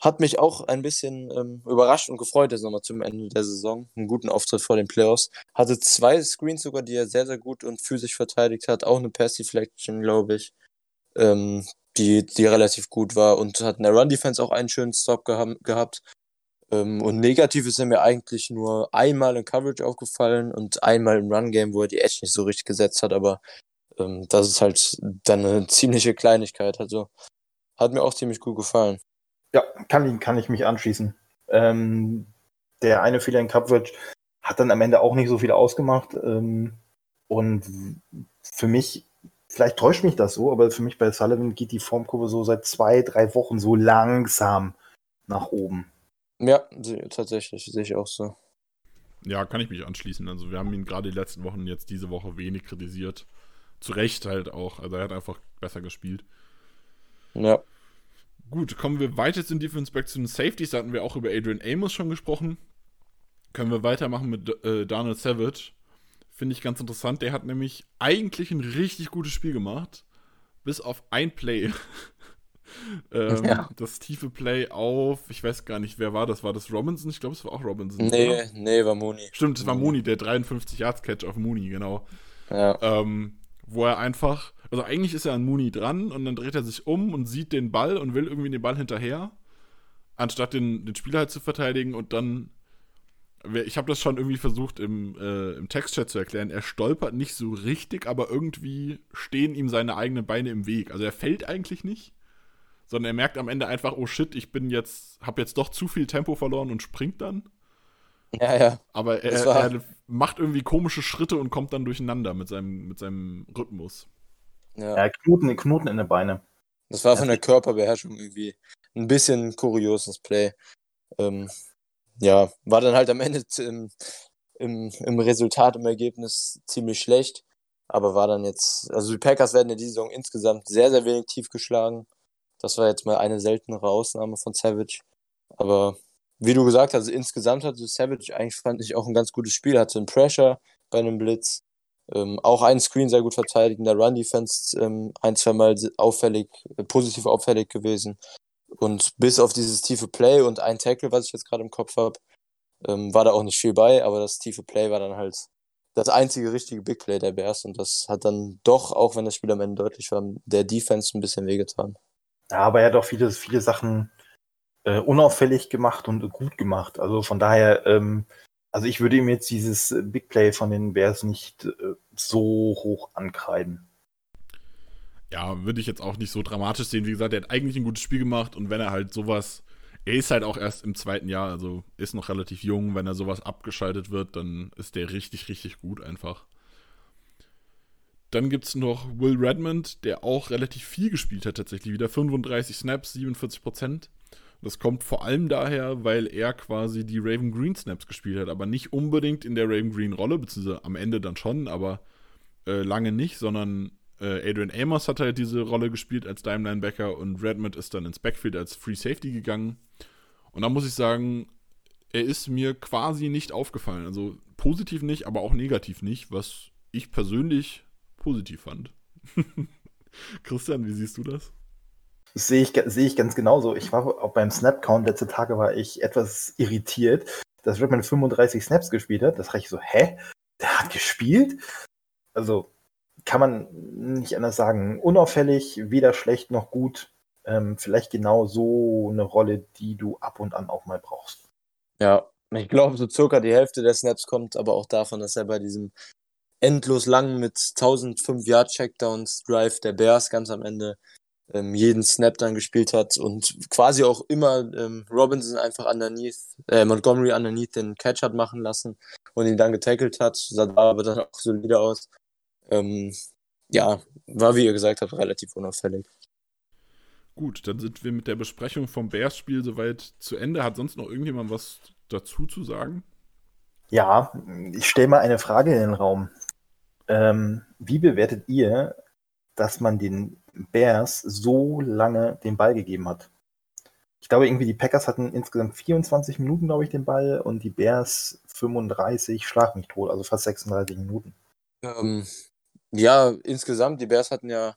Hat mich auch ein bisschen ähm, überrascht und gefreut, jetzt nochmal zum Ende der Saison. Einen guten Auftritt vor den Playoffs. Hatte zwei Screens sogar, die er sehr, sehr gut und physisch verteidigt hat. Auch eine Pass Deflection, glaube ich. Ähm, die, die relativ gut war und hat in der Run-Defense auch einen schönen Stop geha gehabt. Ähm, und negativ ist er mir eigentlich nur einmal in Coverage aufgefallen und einmal im Run-Game, wo er die Edge nicht so richtig gesetzt hat, aber ähm, das ist halt dann eine [LAUGHS] ziemliche Kleinigkeit. Also hat mir auch ziemlich gut gefallen. Ja, kann, kann ich mich anschließen. Ähm, der eine Fehler in Coverage hat dann am Ende auch nicht so viel ausgemacht. Ähm, und für mich vielleicht täuscht mich das so, aber für mich bei Sullivan geht die Formkurve so seit zwei, drei Wochen so langsam nach oben. Ja, tatsächlich, sehe ich auch so. Ja, kann ich mich anschließen. Also wir haben ihn gerade die letzten Wochen, jetzt diese Woche wenig kritisiert. Zu Recht halt auch. Also er hat einfach besser gespielt. Ja. Gut, kommen wir weiter zum Defense Back zu den Safeties. Da hatten wir auch über Adrian Amos schon gesprochen. Können wir weitermachen mit äh, Donald Savage finde ich ganz interessant. Der hat nämlich eigentlich ein richtig gutes Spiel gemacht, bis auf ein Play. [LAUGHS] ähm, ja. Das tiefe Play auf, ich weiß gar nicht, wer war das? War das Robinson? Ich glaube, es war auch Robinson. Nee, oder? nee, war Mooney. Stimmt, es war Mooney, der 53 Yards Catch auf Mooney, genau. Ja. Ähm, wo er einfach, also eigentlich ist er an Mooney dran und dann dreht er sich um und sieht den Ball und will irgendwie den Ball hinterher, anstatt den, den Spieler halt zu verteidigen und dann ich habe das schon irgendwie versucht im, äh, im Textchat zu erklären. Er stolpert nicht so richtig, aber irgendwie stehen ihm seine eigenen Beine im Weg. Also er fällt eigentlich nicht, sondern er merkt am Ende einfach, oh shit, ich bin jetzt, habe jetzt doch zu viel Tempo verloren und springt dann. Ja, ja. Aber er, er, macht irgendwie komische Schritte und kommt dann durcheinander mit seinem, mit seinem Rhythmus. Ja, ja Knoten, Knoten in den Beine. Das war von der Körperbeherrschung irgendwie ein bisschen kurioses Play. Ähm, ja, war dann halt am Ende im, im, im Resultat, im Ergebnis ziemlich schlecht. Aber war dann jetzt, also die Packers werden in dieser Saison insgesamt sehr, sehr wenig tief geschlagen. Das war jetzt mal eine seltenere Ausnahme von Savage. Aber wie du gesagt hast, insgesamt hatte Savage eigentlich, fand ich, auch ein ganz gutes Spiel. Hatte einen Pressure bei einem Blitz. Ähm, auch einen Screen sehr gut verteidigt. In der Run-Defense ähm, ein, zweimal auffällig, äh, positiv auffällig gewesen. Und bis auf dieses tiefe Play und ein Tackle, was ich jetzt gerade im Kopf habe, ähm, war da auch nicht viel bei, aber das tiefe Play war dann halt das einzige richtige Big Play der Bears und das hat dann doch, auch wenn das Spiel am Ende deutlich war, der Defense ein bisschen wehgetan. Ja, aber er hat auch viele, viele Sachen äh, unauffällig gemacht und gut gemacht. Also von daher, ähm, also ich würde ihm jetzt dieses Big Play von den Bears nicht äh, so hoch ankreiden ja, würde ich jetzt auch nicht so dramatisch sehen. Wie gesagt, er hat eigentlich ein gutes Spiel gemacht und wenn er halt sowas, er ist halt auch erst im zweiten Jahr, also ist noch relativ jung, wenn er sowas abgeschaltet wird, dann ist der richtig, richtig gut einfach. Dann gibt es noch Will Redmond, der auch relativ viel gespielt hat tatsächlich. Wieder 35 Snaps, 47 Prozent. Das kommt vor allem daher, weil er quasi die Raven Green Snaps gespielt hat, aber nicht unbedingt in der Raven Green Rolle, beziehungsweise am Ende dann schon, aber äh, lange nicht, sondern äh, Adrian Amos hat halt diese Rolle gespielt als Dime Linebacker und Redmond ist dann ins Backfield als Free Safety gegangen. Und da muss ich sagen, er ist mir quasi nicht aufgefallen. Also positiv nicht, aber auch negativ nicht, was ich persönlich positiv fand. [LAUGHS] Christian, wie siehst du das? Das sehe ich, sehe ich ganz genauso. Ich war auch beim Snap-Count letzte Tage war ich etwas irritiert, dass Redmond 35 Snaps gespielt hat. Das reicht so, hä? Der hat gespielt? Also, kann man nicht anders sagen. Unauffällig, weder schlecht noch gut. Ähm, vielleicht genau so eine Rolle, die du ab und an auch mal brauchst. Ja, ich glaube, so circa die Hälfte der Snaps kommt aber auch davon, dass er bei diesem endlos langen mit 1005 Yard Checkdowns Drive der Bears ganz am Ende ähm, jeden Snap dann gespielt hat und quasi auch immer ähm, Robinson einfach underneath, äh, Montgomery underneath den Catch hat machen lassen und ihn dann getackelt hat. Sah aber dann auch solide aus. Ähm, ja, war, wie ihr gesagt habt, relativ unauffällig. Gut, dann sind wir mit der Besprechung vom Bears-Spiel soweit zu Ende. Hat sonst noch irgendjemand was dazu zu sagen? Ja, ich stelle mal eine Frage in den Raum. Ähm, wie bewertet ihr, dass man den Bears so lange den Ball gegeben hat? ich glaube, irgendwie die Packers hatten insgesamt 24 Minuten, glaube ich, den Ball und die Bears 35, schlag mich tot, also fast 36 Minuten. Ähm, ja, insgesamt, die Bears hatten ja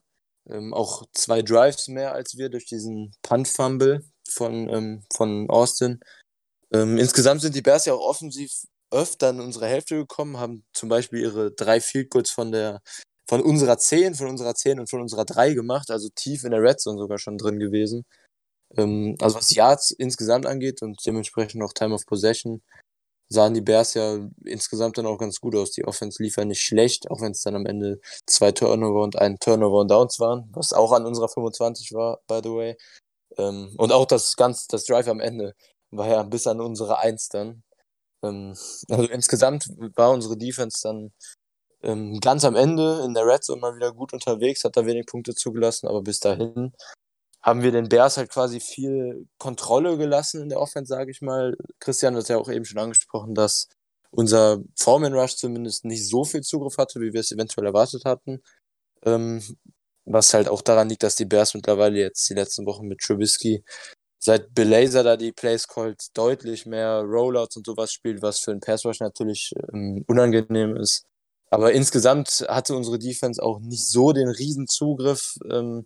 ähm, auch zwei Drives mehr als wir durch diesen Punt-Fumble von, ähm, von Austin. Ähm, insgesamt sind die Bears ja auch offensiv öfter in unsere Hälfte gekommen, haben zum Beispiel ihre drei Field Goals von der von unserer 10, von unserer 10 und von unserer 3 gemacht, also tief in der Red Zone sogar schon drin gewesen. Ähm, also was Yards insgesamt angeht und dementsprechend auch Time of Possession, sahen die Bears ja insgesamt dann auch ganz gut aus. Die Offense lief ja nicht schlecht, auch wenn es dann am Ende zwei Turnover und ein Turnover und Downs waren, was auch an unserer 25 war, by the way. Ähm, und auch das ganz, das Drive am Ende war ja bis an unsere 1 dann. Ähm, also insgesamt war unsere Defense dann ähm, ganz am Ende in der Red Zone mal wieder gut unterwegs, hat da wenig Punkte zugelassen, aber bis dahin haben wir den Bears halt quasi viel Kontrolle gelassen in der Offense, sage ich mal. Christian hat ja auch eben schon angesprochen, dass unser Foreman Rush zumindest nicht so viel Zugriff hatte, wie wir es eventuell erwartet hatten. Ähm, was halt auch daran liegt, dass die Bears mittlerweile jetzt die letzten Wochen mit Trubisky seit Belaser da die Plays calls deutlich mehr Rollouts und sowas spielt, was für einen Pass Rush natürlich ähm, unangenehm ist. Aber insgesamt hatte unsere Defense auch nicht so den riesen Zugriff, ähm,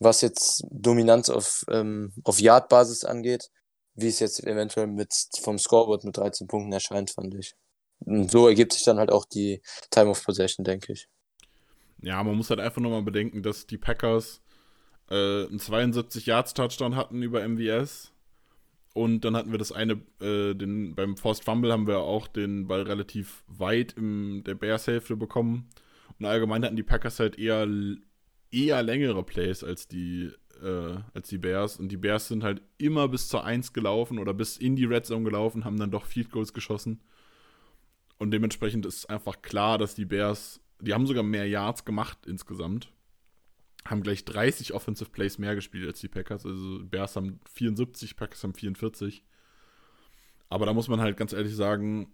was jetzt Dominanz auf, ähm, auf Yard-Basis angeht, wie es jetzt eventuell mit vom Scoreboard mit 13 Punkten erscheint, fand ich. Und so ergibt sich dann halt auch die Time of Possession, denke ich. Ja, man muss halt einfach nochmal bedenken, dass die Packers äh, einen 72 Yards Touchdown hatten über MVS. Und dann hatten wir das eine, äh, den, beim Forced Fumble haben wir auch den Ball relativ weit in der Bears-Hälfte bekommen. Und allgemein hatten die Packers halt eher eher längere Plays als die, äh, als die Bears. Und die Bears sind halt immer bis zur 1 gelaufen oder bis in die Red Zone gelaufen, haben dann doch Field Goals geschossen. Und dementsprechend ist einfach klar, dass die Bears, die haben sogar mehr Yards gemacht insgesamt. Haben gleich 30 Offensive Plays mehr gespielt als die Packers. Also Bears haben 74, Packers haben 44. Aber da muss man halt ganz ehrlich sagen,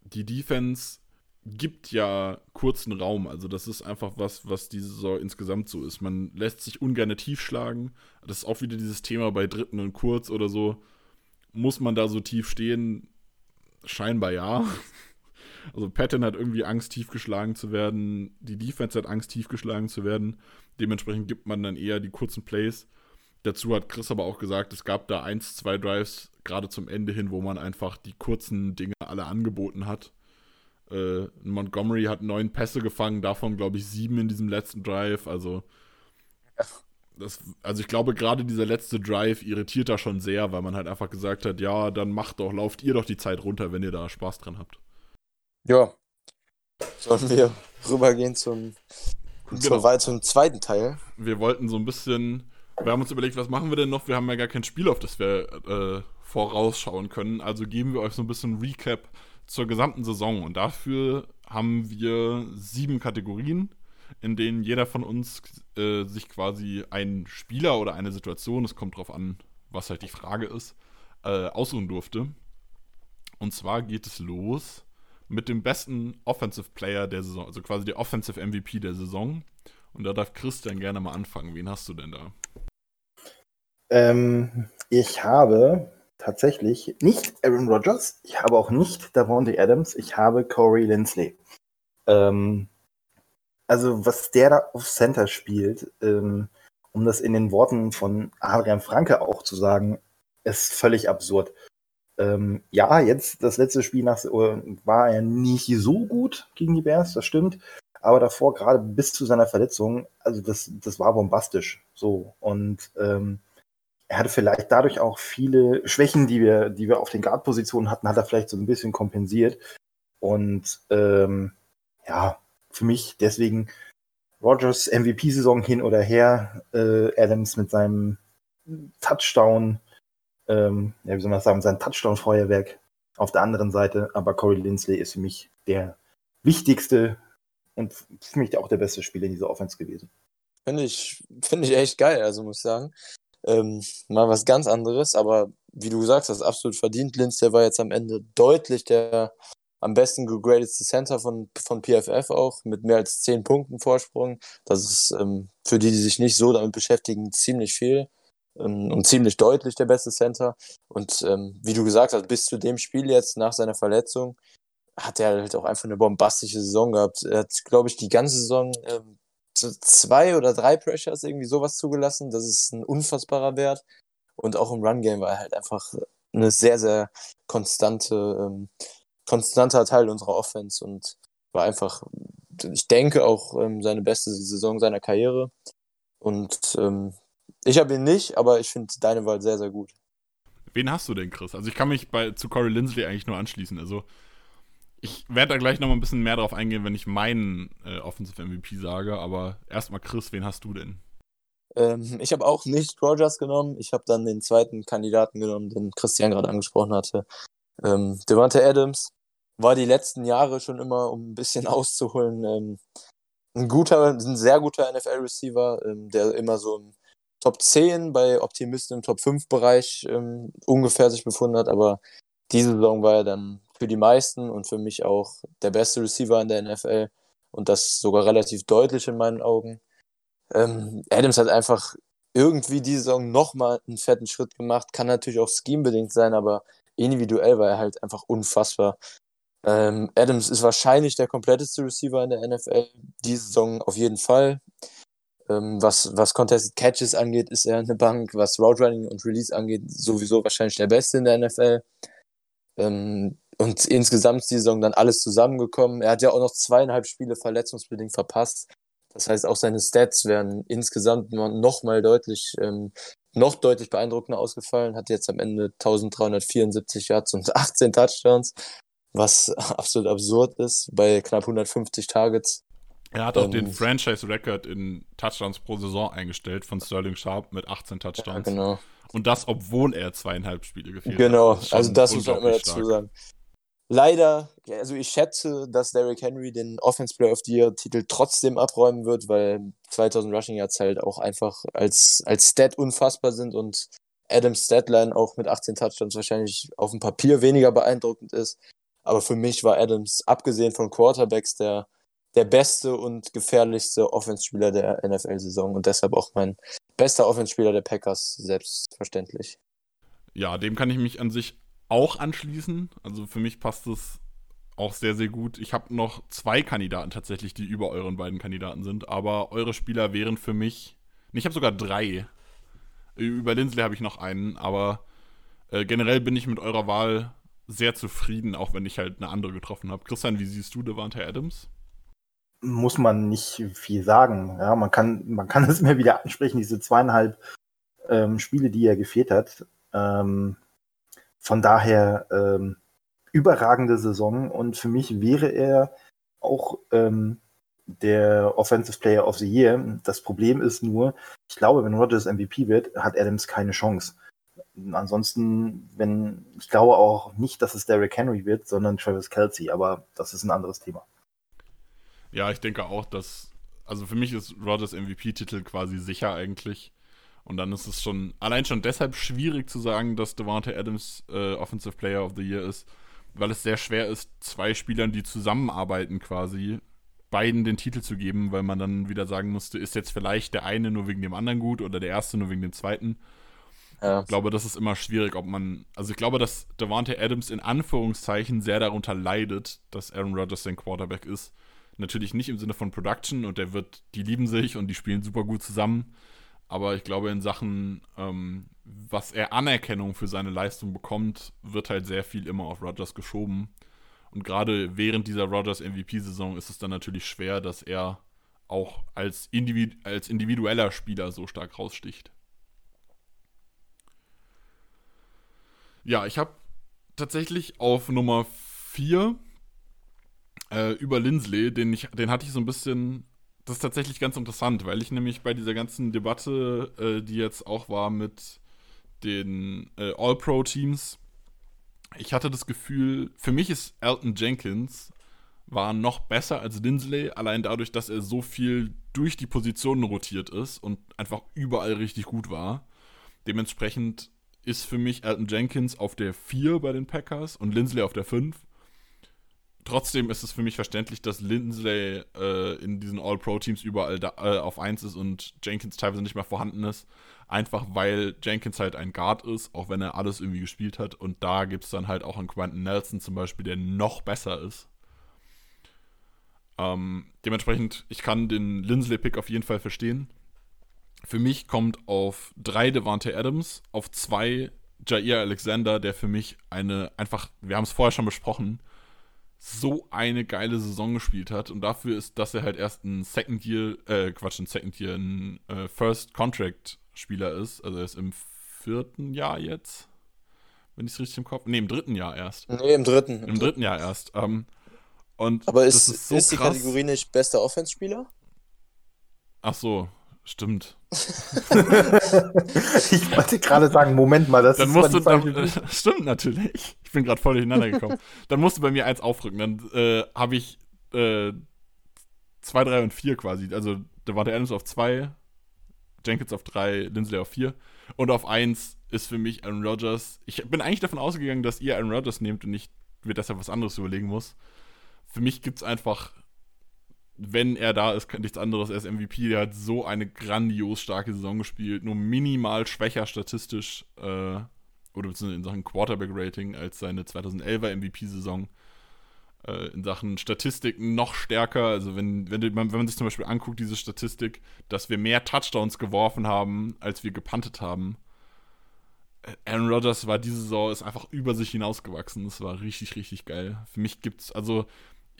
die Defense gibt ja kurzen Raum. Also das ist einfach was, was diese Saison insgesamt so ist. Man lässt sich ungern tief schlagen. Das ist auch wieder dieses Thema bei Dritten und Kurz oder so. Muss man da so tief stehen? Scheinbar ja. [LAUGHS] Also Patton hat irgendwie Angst, tief geschlagen zu werden. Die Defense hat Angst, tief geschlagen zu werden. Dementsprechend gibt man dann eher die kurzen Plays. Dazu hat Chris aber auch gesagt, es gab da eins, zwei Drives, gerade zum Ende hin, wo man einfach die kurzen Dinge alle angeboten hat äh, Montgomery hat neun Pässe gefangen, davon glaube ich sieben in diesem letzten Drive. Also, das, also ich glaube, gerade dieser letzte Drive irritiert da schon sehr, weil man halt einfach gesagt hat, ja, dann macht doch, lauft ihr doch die Zeit runter, wenn ihr da Spaß dran habt. Ja. Sollen wir rübergehen zum, genau. zum zweiten Teil? Wir wollten so ein bisschen, wir haben uns überlegt, was machen wir denn noch? Wir haben ja gar kein Spiel, auf das wir äh, vorausschauen können. Also geben wir euch so ein bisschen Recap zur gesamten Saison. Und dafür haben wir sieben Kategorien, in denen jeder von uns äh, sich quasi einen Spieler oder eine Situation, es kommt drauf an, was halt die Frage ist, äh, aussuchen durfte. Und zwar geht es los mit dem besten Offensive Player der Saison, also quasi der Offensive MVP der Saison. Und da darf Christian gerne mal anfangen. Wen hast du denn da? Ähm, ich habe tatsächlich nicht Aaron Rodgers, ich habe auch nicht Davante Adams, ich habe Corey Lindsley. Ähm, also was der da auf Center spielt, ähm, um das in den Worten von Adrian Franke auch zu sagen, ist völlig absurd. Ähm, ja, jetzt das letzte Spiel nach, war er nicht so gut gegen die Bears, das stimmt. Aber davor, gerade bis zu seiner Verletzung, also das, das war bombastisch. So. Und ähm, er hatte vielleicht dadurch auch viele Schwächen, die wir, die wir auf den Guard-Positionen hatten, hat er vielleicht so ein bisschen kompensiert. Und ähm, ja, für mich deswegen Rogers MVP-Saison hin oder her, äh, Adams mit seinem Touchdown, ähm, ja, wie soll man sagen, sein Touchdown-Feuerwerk auf der anderen Seite. Aber Corey Lindsley ist für mich der wichtigste und für mich auch der beste Spieler in dieser Offense gewesen. Finde ich, finde ich echt geil, also muss ich sagen. Ähm, mal was ganz anderes, aber wie du sagst, das ist absolut verdient. Linz, der war jetzt am Ende deutlich der am besten gegradete Center von, von PFF auch, mit mehr als 10 Punkten Vorsprung. Das ist ähm, für die, die sich nicht so damit beschäftigen, ziemlich viel. ähm, und ziemlich deutlich der beste Center. Und ähm, wie du gesagt hast, bis zu dem Spiel jetzt nach seiner Verletzung hat er halt auch einfach eine bombastische Saison gehabt. Er hat, glaube ich, die ganze Saison ähm, zwei oder drei Pressures irgendwie sowas zugelassen. Das ist ein unfassbarer Wert. Und auch im Run-Game war er halt einfach eine sehr, sehr konstante, ähm, konstanter Teil unserer Offense und war einfach, ich denke, auch ähm, seine beste Saison seiner Karriere. Und ähm, ich habe ihn nicht, aber ich finde deine Wahl sehr, sehr gut. Wen hast du denn, Chris? Also ich kann mich bei, zu Corey Lindsley eigentlich nur anschließen. Also ich werde da gleich noch mal ein bisschen mehr drauf eingehen, wenn ich meinen äh, Offensive MVP sage. Aber erstmal, Chris, wen hast du denn? Ähm, ich habe auch nicht Rogers genommen. Ich habe dann den zweiten Kandidaten genommen, den Christian gerade angesprochen hatte. Ähm, Devante Adams war die letzten Jahre schon immer, um ein bisschen [LAUGHS] auszuholen, ähm, ein guter, ein sehr guter NFL-Receiver, ähm, der immer so im Top 10 bei Optimisten im Top 5 Bereich ähm, ungefähr sich befunden hat, aber diese Saison war er dann für die meisten und für mich auch der beste Receiver in der NFL und das sogar relativ deutlich in meinen Augen. Ähm, Adams hat einfach irgendwie diese Saison nochmal einen fetten Schritt gemacht, kann natürlich auch schemebedingt sein, aber individuell war er halt einfach unfassbar. Ähm, Adams ist wahrscheinlich der kompletteste Receiver in der NFL, diese Saison auf jeden Fall. Ähm, was, was Contested Catches angeht, ist er eine Bank. Was Route Running und Release angeht, sowieso wahrscheinlich der Beste in der NFL. Ähm, und insgesamt die Saison dann alles zusammengekommen. Er hat ja auch noch zweieinhalb Spiele verletzungsbedingt verpasst. Das heißt, auch seine Stats wären insgesamt noch mal deutlich, ähm, noch deutlich beeindruckender ausgefallen. Hat jetzt am Ende 1374 Yards und [LAUGHS] 18 Touchdowns, was absolut absurd ist bei knapp 150 Targets. Er hat auch ähm, den Franchise-Record in Touchdowns pro Saison eingestellt von Sterling Sharp mit 18 Touchdowns. Ja, genau. Und das, obwohl er zweieinhalb Spiele gefehlt genau. hat. Genau, also das muss man immer dazu sagen. Leider, also ich schätze, dass Derrick Henry den Offense Player of the Year Titel trotzdem abräumen wird, weil 2000 Rushing Yards halt auch einfach als, als Stat unfassbar sind und Adams Statline auch mit 18 Touchdowns wahrscheinlich auf dem Papier weniger beeindruckend ist. Aber für mich war Adams, abgesehen von Quarterbacks, der der beste und gefährlichste Offenspieler der NFL-Saison und deshalb auch mein bester Offenspieler der Packers, selbstverständlich. Ja, dem kann ich mich an sich auch anschließen. Also für mich passt es auch sehr, sehr gut. Ich habe noch zwei Kandidaten tatsächlich, die über euren beiden Kandidaten sind, aber eure Spieler wären für mich. Ich habe sogar drei. Über Lindsley habe ich noch einen, aber äh, generell bin ich mit eurer Wahl sehr zufrieden, auch wenn ich halt eine andere getroffen habe. Christian, wie siehst du Devante Adams? muss man nicht viel sagen. Ja, man kann, man kann [LAUGHS] es immer wieder ansprechen, diese zweieinhalb ähm, Spiele, die er gefehlt hat. Ähm, von daher ähm, überragende Saison und für mich wäre er auch ähm, der Offensive Player of the Year. Das Problem ist nur, ich glaube, wenn Rodgers MVP wird, hat Adams keine Chance. Ansonsten, wenn, ich glaube auch nicht, dass es Derrick Henry wird, sondern Travis Kelsey, aber das ist ein anderes Thema. Ja, ich denke auch, dass. Also für mich ist Rodgers MVP-Titel quasi sicher eigentlich. Und dann ist es schon allein schon deshalb schwierig zu sagen, dass Devante Adams äh, Offensive Player of the Year ist, weil es sehr schwer ist, zwei Spielern, die zusammenarbeiten, quasi beiden den Titel zu geben, weil man dann wieder sagen musste, ist jetzt vielleicht der eine nur wegen dem anderen gut oder der erste nur wegen dem zweiten. Ja. Ich glaube, das ist immer schwierig, ob man. Also ich glaube, dass Devante Adams in Anführungszeichen sehr darunter leidet, dass Aaron Rodgers sein Quarterback ist Natürlich nicht im Sinne von Production und der wird, die lieben sich und die spielen super gut zusammen. Aber ich glaube, in Sachen, ähm, was er Anerkennung für seine Leistung bekommt, wird halt sehr viel immer auf Rogers geschoben. Und gerade während dieser Rogers MVP-Saison ist es dann natürlich schwer, dass er auch als, Individu als individueller Spieler so stark raussticht. Ja, ich habe tatsächlich auf Nummer 4 äh, über Lindsley, den, ich, den hatte ich so ein bisschen. Das ist tatsächlich ganz interessant, weil ich nämlich bei dieser ganzen Debatte, äh, die jetzt auch war mit den äh, All-Pro-Teams, ich hatte das Gefühl, für mich ist Elton Jenkins war noch besser als Lindsley, allein dadurch, dass er so viel durch die Positionen rotiert ist und einfach überall richtig gut war. Dementsprechend ist für mich Elton Jenkins auf der 4 bei den Packers und Lindsley auf der 5. trotzdem ist es für mich verständlich, dass Lindsley äh, in diesen All-Pro-Teams überall da, äh, auf 1 ist und Jenkins teilweise nicht mehr vorhanden ist. Einfach weil Jenkins halt ein Guard ist, auch wenn er alles irgendwie gespielt hat. Und da gibt es dann halt auch einen Quentin Nelson zum Beispiel, der noch besser ist. Ähm, dementsprechend, ich kann den Lindsley-Pick auf jeden Fall verstehen. Für mich kommt auf drei Devante Adams, auf zwei Jair Alexander, der für mich eine einfach, wir haben es vorher schon besprochen, so eine geile Saison gespielt hat und dafür ist, dass er halt erst ein Second Year, äh, Quatsch, ein Second Year, ein äh, First Contract Spieler ist, also er ist im vierten Jahr jetzt, wenn ich es richtig im Kopf, nee, im dritten Jahr erst. Nee, im dritten. Im dritten Jahr erst. Ähm, und Aber ist, ist, so ist die. Kategorie nicht bester Offense-Spieler? Ach so, stimmt. [LAUGHS] Ich wollte gerade sagen, Moment mal, das Dann ist musst du, dann, [LAUGHS] stimmt natürlich. Ich bin gerade voll durcheinander gekommen. dann musst du bei mir eins aufrücken. Dann äh, habe ich äh, 2, 3 und 4 quasi. Also da war der Adams auf 2, Jenkins auf 3, Lindsley auf 4. Und auf 1 ist für mich Aaron Rodgers. Ich bin eigentlich davon ausgegangen, dass ihr Aaron Rodgers nehmt und ich mir deshalb was anderes überlegen muss. Für mich gibt es einfach, wenn er da ist, nichts anderes. Er ist MVP. Der hat so eine grandios starke Saison gespielt. Nur minimal schwächer statistisch äh, oder in Sachen Quarterback-Rating als seine 2011er MVP-Saison. Äh, in Sachen Statistiken noch stärker. Also, wenn, wenn, man, wenn man sich zum Beispiel anguckt, diese Statistik, dass wir mehr Touchdowns geworfen haben, als wir gepuntet haben. Äh, Aaron Rodgers war diese Saison ist einfach über sich hinausgewachsen. Das war richtig, richtig geil. Für mich gibt's, also,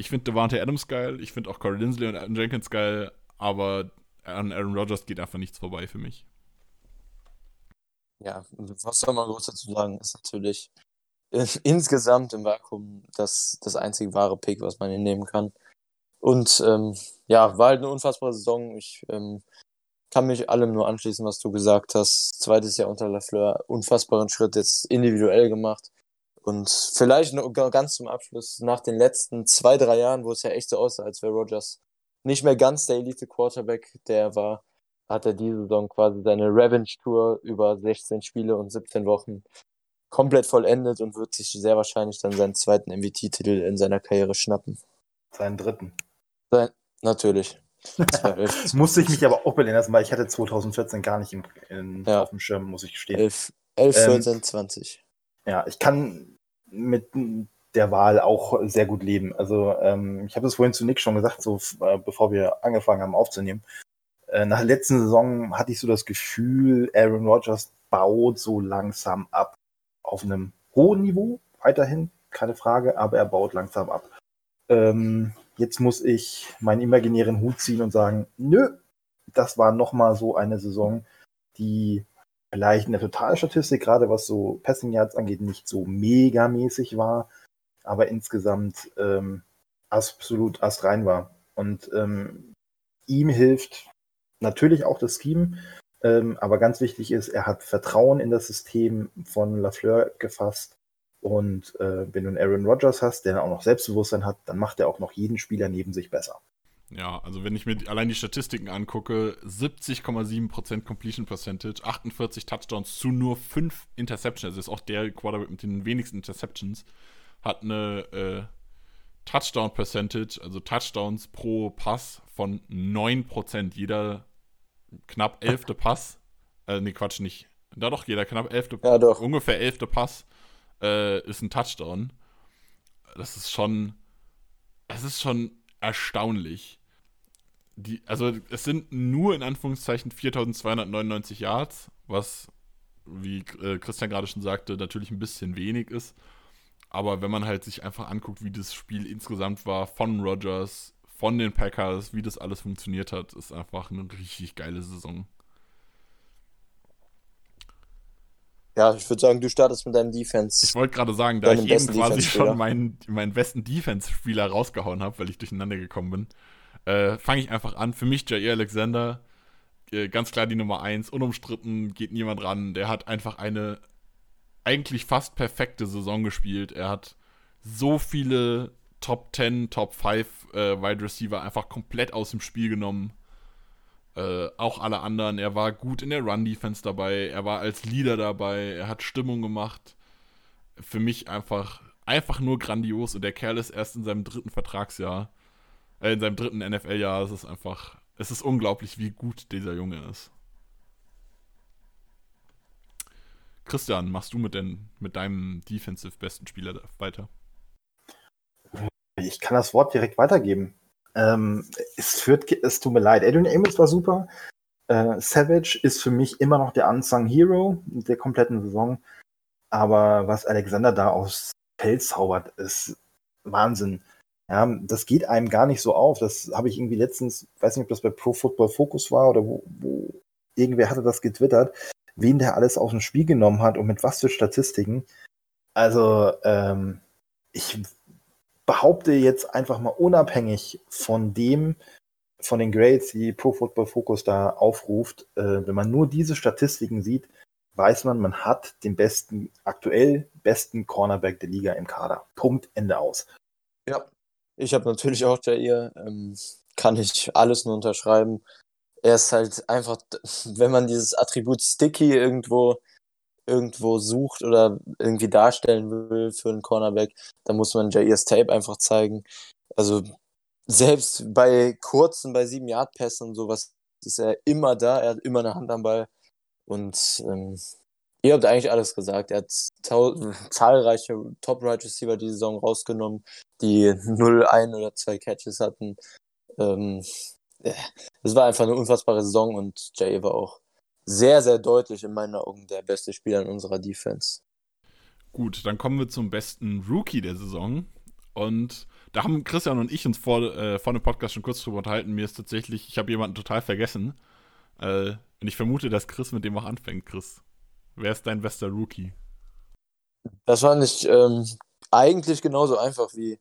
ich finde Devante Adams geil, ich finde auch Corey Lindsley und Aaron Jenkins geil, aber an Aaron Rodgers geht einfach nichts vorbei für mich. Ja, was soll man groß dazu sagen, ist natürlich äh, insgesamt im Vakuum das, das einzige wahre Pick, was man hinnehmen kann. Und ähm, ja, war halt eine unfassbare Saison. Ich ähm, kann mich allem nur anschließen, was du gesagt hast. Zweites Jahr unter Lafleur, unfassbaren Schritt jetzt individuell gemacht. Und vielleicht noch ga- ganz zum Abschluss, nach den letzten zwei, drei Jahren, wo es ja echt so aussah, als wäre Rogers nicht mehr ganz der Elite-Quarterback, der war, hat er diese Saison quasi seine Revenge-Tour über 16 Spiele und 17 Wochen komplett vollendet und wird sich sehr wahrscheinlich dann seinen zweiten MVP-Titel in seiner Karriere schnappen. seinen dritten. Sein, natürlich. [LAUGHS] 12, Musste ich mich aber auch belehren lassen, weil ich hatte 2014 gar nicht im, in, Ja. auf dem Schirm, muss ich gestehen. 11, 11 Ähm, 14, 20. Ja, ich kann mit der Wahl auch sehr gut leben. Also ähm, ich habe es vorhin zu Nick schon gesagt, so äh, bevor wir angefangen haben aufzunehmen. Äh, nach der letzten Saison hatte ich so das Gefühl, Aaron Rodgers baut so langsam ab. Auf einem hohen Niveau, weiterhin, keine Frage, aber er baut langsam ab. Ähm, jetzt muss ich meinen imaginären Hut ziehen und sagen, nö, das war nochmal so eine Saison, die vielleicht in der Totalstatistik, gerade was so Passing Yards angeht, nicht so megamäßig war, aber insgesamt ähm, absolut astrein war. Und ähm, ihm hilft natürlich auch das Scheme, ähm, aber ganz wichtig ist, er hat Vertrauen in das System von Lafleur gefasst. Und äh, wenn du einen Aaron Rodgers hast, der auch noch Selbstbewusstsein hat, dann macht er auch noch jeden Spieler neben sich besser. Ja, also wenn ich mir allein die Statistiken angucke, 70,7% Completion Percentage, 48 Touchdowns zu nur 5 Interceptions, also ist auch der Quarterback mit den wenigsten Interceptions, hat eine äh, Touchdown Percentage, also Touchdowns pro Pass von 9%. Jeder knapp elfte Pass, äh, nee, Quatsch, nicht. Da doch, jeder knapp elfte, Ja, doch. ungefähr elfte Pass äh, ist ein Touchdown. Das ist schon, es ist schon erstaunlich. Die, also es sind nur in Anführungszeichen 4299 Yards, was, wie äh, Christian gerade schon sagte, natürlich ein bisschen wenig ist. Aber wenn man halt sich einfach anguckt, wie das Spiel insgesamt war, von Rodgers, von den Packers, wie das alles funktioniert hat, ist einfach eine richtig geile Saison. Ja, ich würde sagen, du startest mit deinem Defense. Ich wollte gerade sagen, da ich eben quasi schon meinen, meinen besten Defense-Spieler rausgehauen habe, weil ich durcheinander gekommen bin, äh, fange ich einfach an. Für mich Jair Alexander, äh, ganz klar die Nummer 1, unumstritten, geht niemand ran. Der hat einfach eine eigentlich fast perfekte Saison gespielt. Er hat so viele Top 10, Top 5 äh, Wide Receiver einfach komplett aus dem Spiel genommen. Äh, auch alle anderen. Er war gut in der Run-Defense dabei. Er war als Leader dabei. Er hat Stimmung gemacht. Für mich einfach einfach nur grandios und der Kerl ist erst in seinem dritten Vertragsjahr, äh, in seinem dritten NFL-Jahr. Es ist einfach, es ist unglaublich, wie gut dieser Junge ist. Christian, machst du mit, den, mit deinem defensive besten Spieler weiter? Ich kann das Wort direkt weitergeben. Ähm, es, führt, es tut mir leid. Adrian Amos war super. Äh, Savage ist für mich immer noch der Unsung Hero der kompletten Saison. Aber was Alexander da aufs Feld zaubert, ist Wahnsinn. Ja, das geht einem gar nicht so auf. Das habe ich irgendwie letztens, weiß nicht, ob das bei Pro Football Focus war oder wo, wo irgendwer hatte das getwittert, wen der alles aus dem Spiel genommen hat und mit was für Statistiken. Also, ähm, ich behaupte jetzt einfach mal unabhängig von dem, von den Grades, die Pro Football Focus da aufruft, äh, wenn man nur diese Statistiken sieht, weiß man, man hat den besten, aktuell besten Cornerback der Liga im Kader. Punkt, Ende aus. Ja, ich habe natürlich auch Jair, ähm, kann ich alles nur unterschreiben. Er ist halt einfach, wenn man dieses Attribut Sticky irgendwo, irgendwo sucht oder irgendwie darstellen will für einen Cornerback, dann muss man Jairs Tape einfach zeigen. Also selbst bei kurzen, bei sieben Yard Pässen und sowas ist er immer da, er hat immer eine Hand am Ball. Und ähm, ihr habt eigentlich alles gesagt. Er hat zahlreiche Top-Right Receiver die Saison rausgenommen, die 0, 1 oder 2 Catches hatten. Ähm, es war einfach eine unfassbare Saison und Jay war auch sehr, sehr deutlich in meinen Augen der beste Spieler in unserer Defense. Gut, dann kommen wir zum besten Rookie der Saison. Und da haben Christian und ich uns vor, äh, vor dem Podcast schon kurz drüber unterhalten. Mir ist tatsächlich, ich habe jemanden total vergessen. Äh, und ich vermute, dass Chris mit dem auch anfängt, Chris. Wer ist dein bester Rookie? Das fand ich ähm, eigentlich genauso einfach wie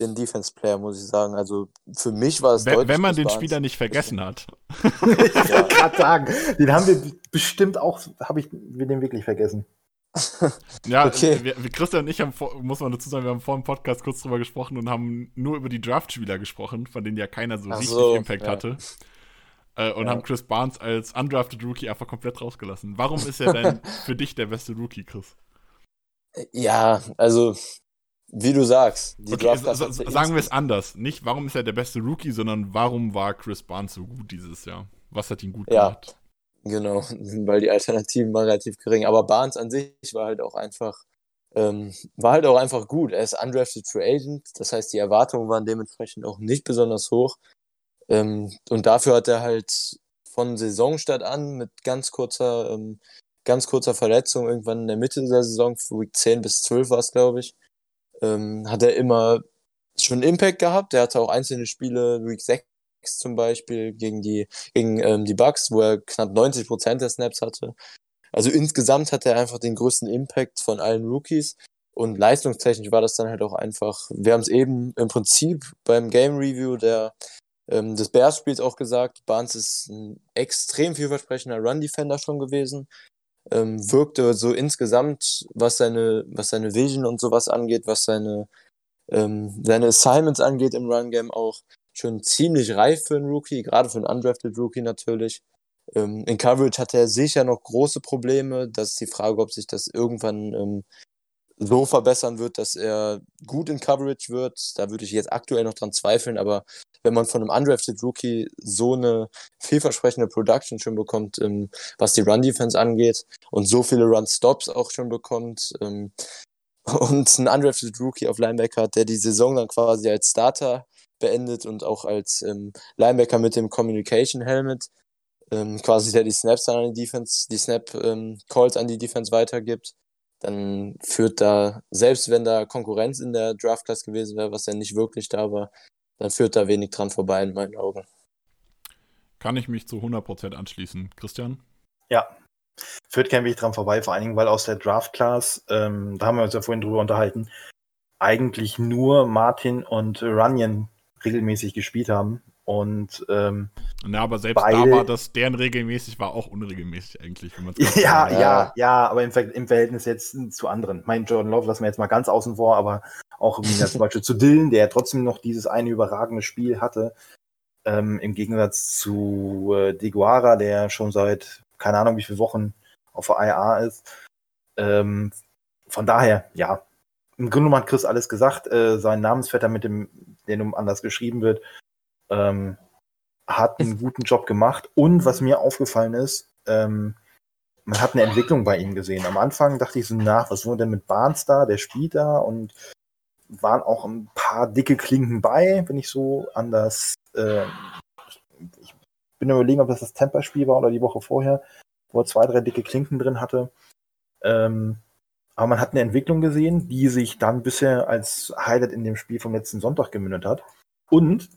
den Defense Player, muss ich sagen. Also für mich war es Wenn, wenn man den Spieler nicht vergessen hat. [LAUGHS] ich wollte gerade sagen, den haben wir bestimmt auch, habe ich wir den wirklich vergessen. ja, [LAUGHS] okay. wir, Christian und ich haben, muss man dazu sagen, wir haben vor dem Podcast kurz drüber gesprochen und haben nur über die Draft-Spieler gesprochen, von denen ja keiner so Ach richtig so, Impact ja. hatte. Äh, und ja. haben Chris Barnes als undrafted Rookie einfach komplett rausgelassen. Warum ist er [LAUGHS] denn für dich der beste Rookie, Chris? Ja, also wie du sagst. Die okay, so, sagen wir es anders. Nicht, warum ist er der beste Rookie, sondern warum war Chris Barnes so gut dieses Jahr? Was hat ihn gut ja, gemacht? Genau, [LAUGHS] weil die Alternativen waren relativ gering. Aber Barnes an sich war halt auch einfach, ähm, war halt auch einfach gut. Er ist undrafted Free Agent, das heißt, die Erwartungen waren dementsprechend auch nicht besonders hoch. Ähm, und dafür hat er halt von Saisonstart an mit ganz kurzer, ähm, ganz kurzer Verletzung irgendwann in der Mitte der Saison, Week 10 bis 12 war es, glaube ich, ähm, hat er immer schon Impact gehabt. Er hatte auch einzelne Spiele, Week 6 zum Beispiel, gegen die, gegen ähm, die Bucks, wo er knapp 90 Prozent der Snaps hatte. Also insgesamt hat er einfach den größten Impact von allen Rookies. Und leistungstechnisch war das dann halt auch einfach, wir haben es eben im Prinzip beim Game Review der, ähm, des Bears-Spiels auch gesagt, Barnes ist ein extrem vielversprechender Run-Defender schon gewesen ähm, wirkte so insgesamt, was seine, was seine Vision und sowas angeht, was seine, ähm, seine Assignments angeht im Run-Game auch schon ziemlich reif für einen Rookie, gerade für einen undrafted Rookie natürlich. Ähm, in Coverage hat er sicher noch große Probleme. Das ist die Frage, ob sich das irgendwann ähm, so verbessern wird, dass er gut in Coverage wird. Da würde ich jetzt aktuell noch dran zweifeln, aber wenn man von einem undrafted Rookie so eine vielversprechende Production schon bekommt, ähm, was die Run-Defense angeht und so viele Run-Stops auch schon bekommt ähm, [LAUGHS] und ein undrafted Rookie auf Linebacker hat, der die Saison dann quasi als Starter beendet und auch als ähm, Linebacker mit dem Communication Helmet, ähm, quasi der die Snaps an die Defense, die Snap ähm, Calls an die Defense weitergibt dann führt da, selbst wenn da Konkurrenz in der Draft-Class gewesen wäre, was ja nicht wirklich da war, dann führt da wenig dran vorbei in meinen Augen. Kann ich mich zu 100% anschließen. Christian? Ja, führt kein Weg dran vorbei, vor allen Dingen, weil aus der Draft-Class, ähm, da haben wir uns ja vorhin drüber unterhalten, eigentlich nur Martin und Runyon regelmäßig gespielt haben. Und ähm, Na, aber selbst beide, da war das, deren regelmäßig war auch unregelmäßig eigentlich, wenn man [LAUGHS] ja, ja, ja, ja, aber im, im, Verhältnis jetzt zu anderen. Mein Jordan Love lassen wir jetzt mal ganz außen vor, aber auch im zum [LAUGHS] Beispiel zu Dylan, der trotzdem noch dieses eine überragende Spiel hatte. Ähm, Im Gegensatz zu äh, Deguara, der schon seit keine Ahnung wie viele Wochen auf der IA ist. Ähm, von daher, ja, im Grunde hat Chris alles gesagt. Äh, sein Namensvetter, mit dem, der um anders geschrieben wird, ähm, hat einen guten Job gemacht. Und was mir aufgefallen ist, ähm, man hat eine Entwicklung bei ihm gesehen. Am Anfang dachte ich so nach, was wurde denn mit Barnes da? Der spielt da und waren auch ein paar dicke Klinken bei, wenn ich so an das, äh, ich bin überlegen, ob das das Temper-Spiel war oder die Woche vorher, wo er zwei, drei dicke Klinken drin hatte. Ähm, aber man hat eine Entwicklung gesehen, die sich dann bisher als Highlight in dem Spiel vom letzten Sonntag gemündet hat. Und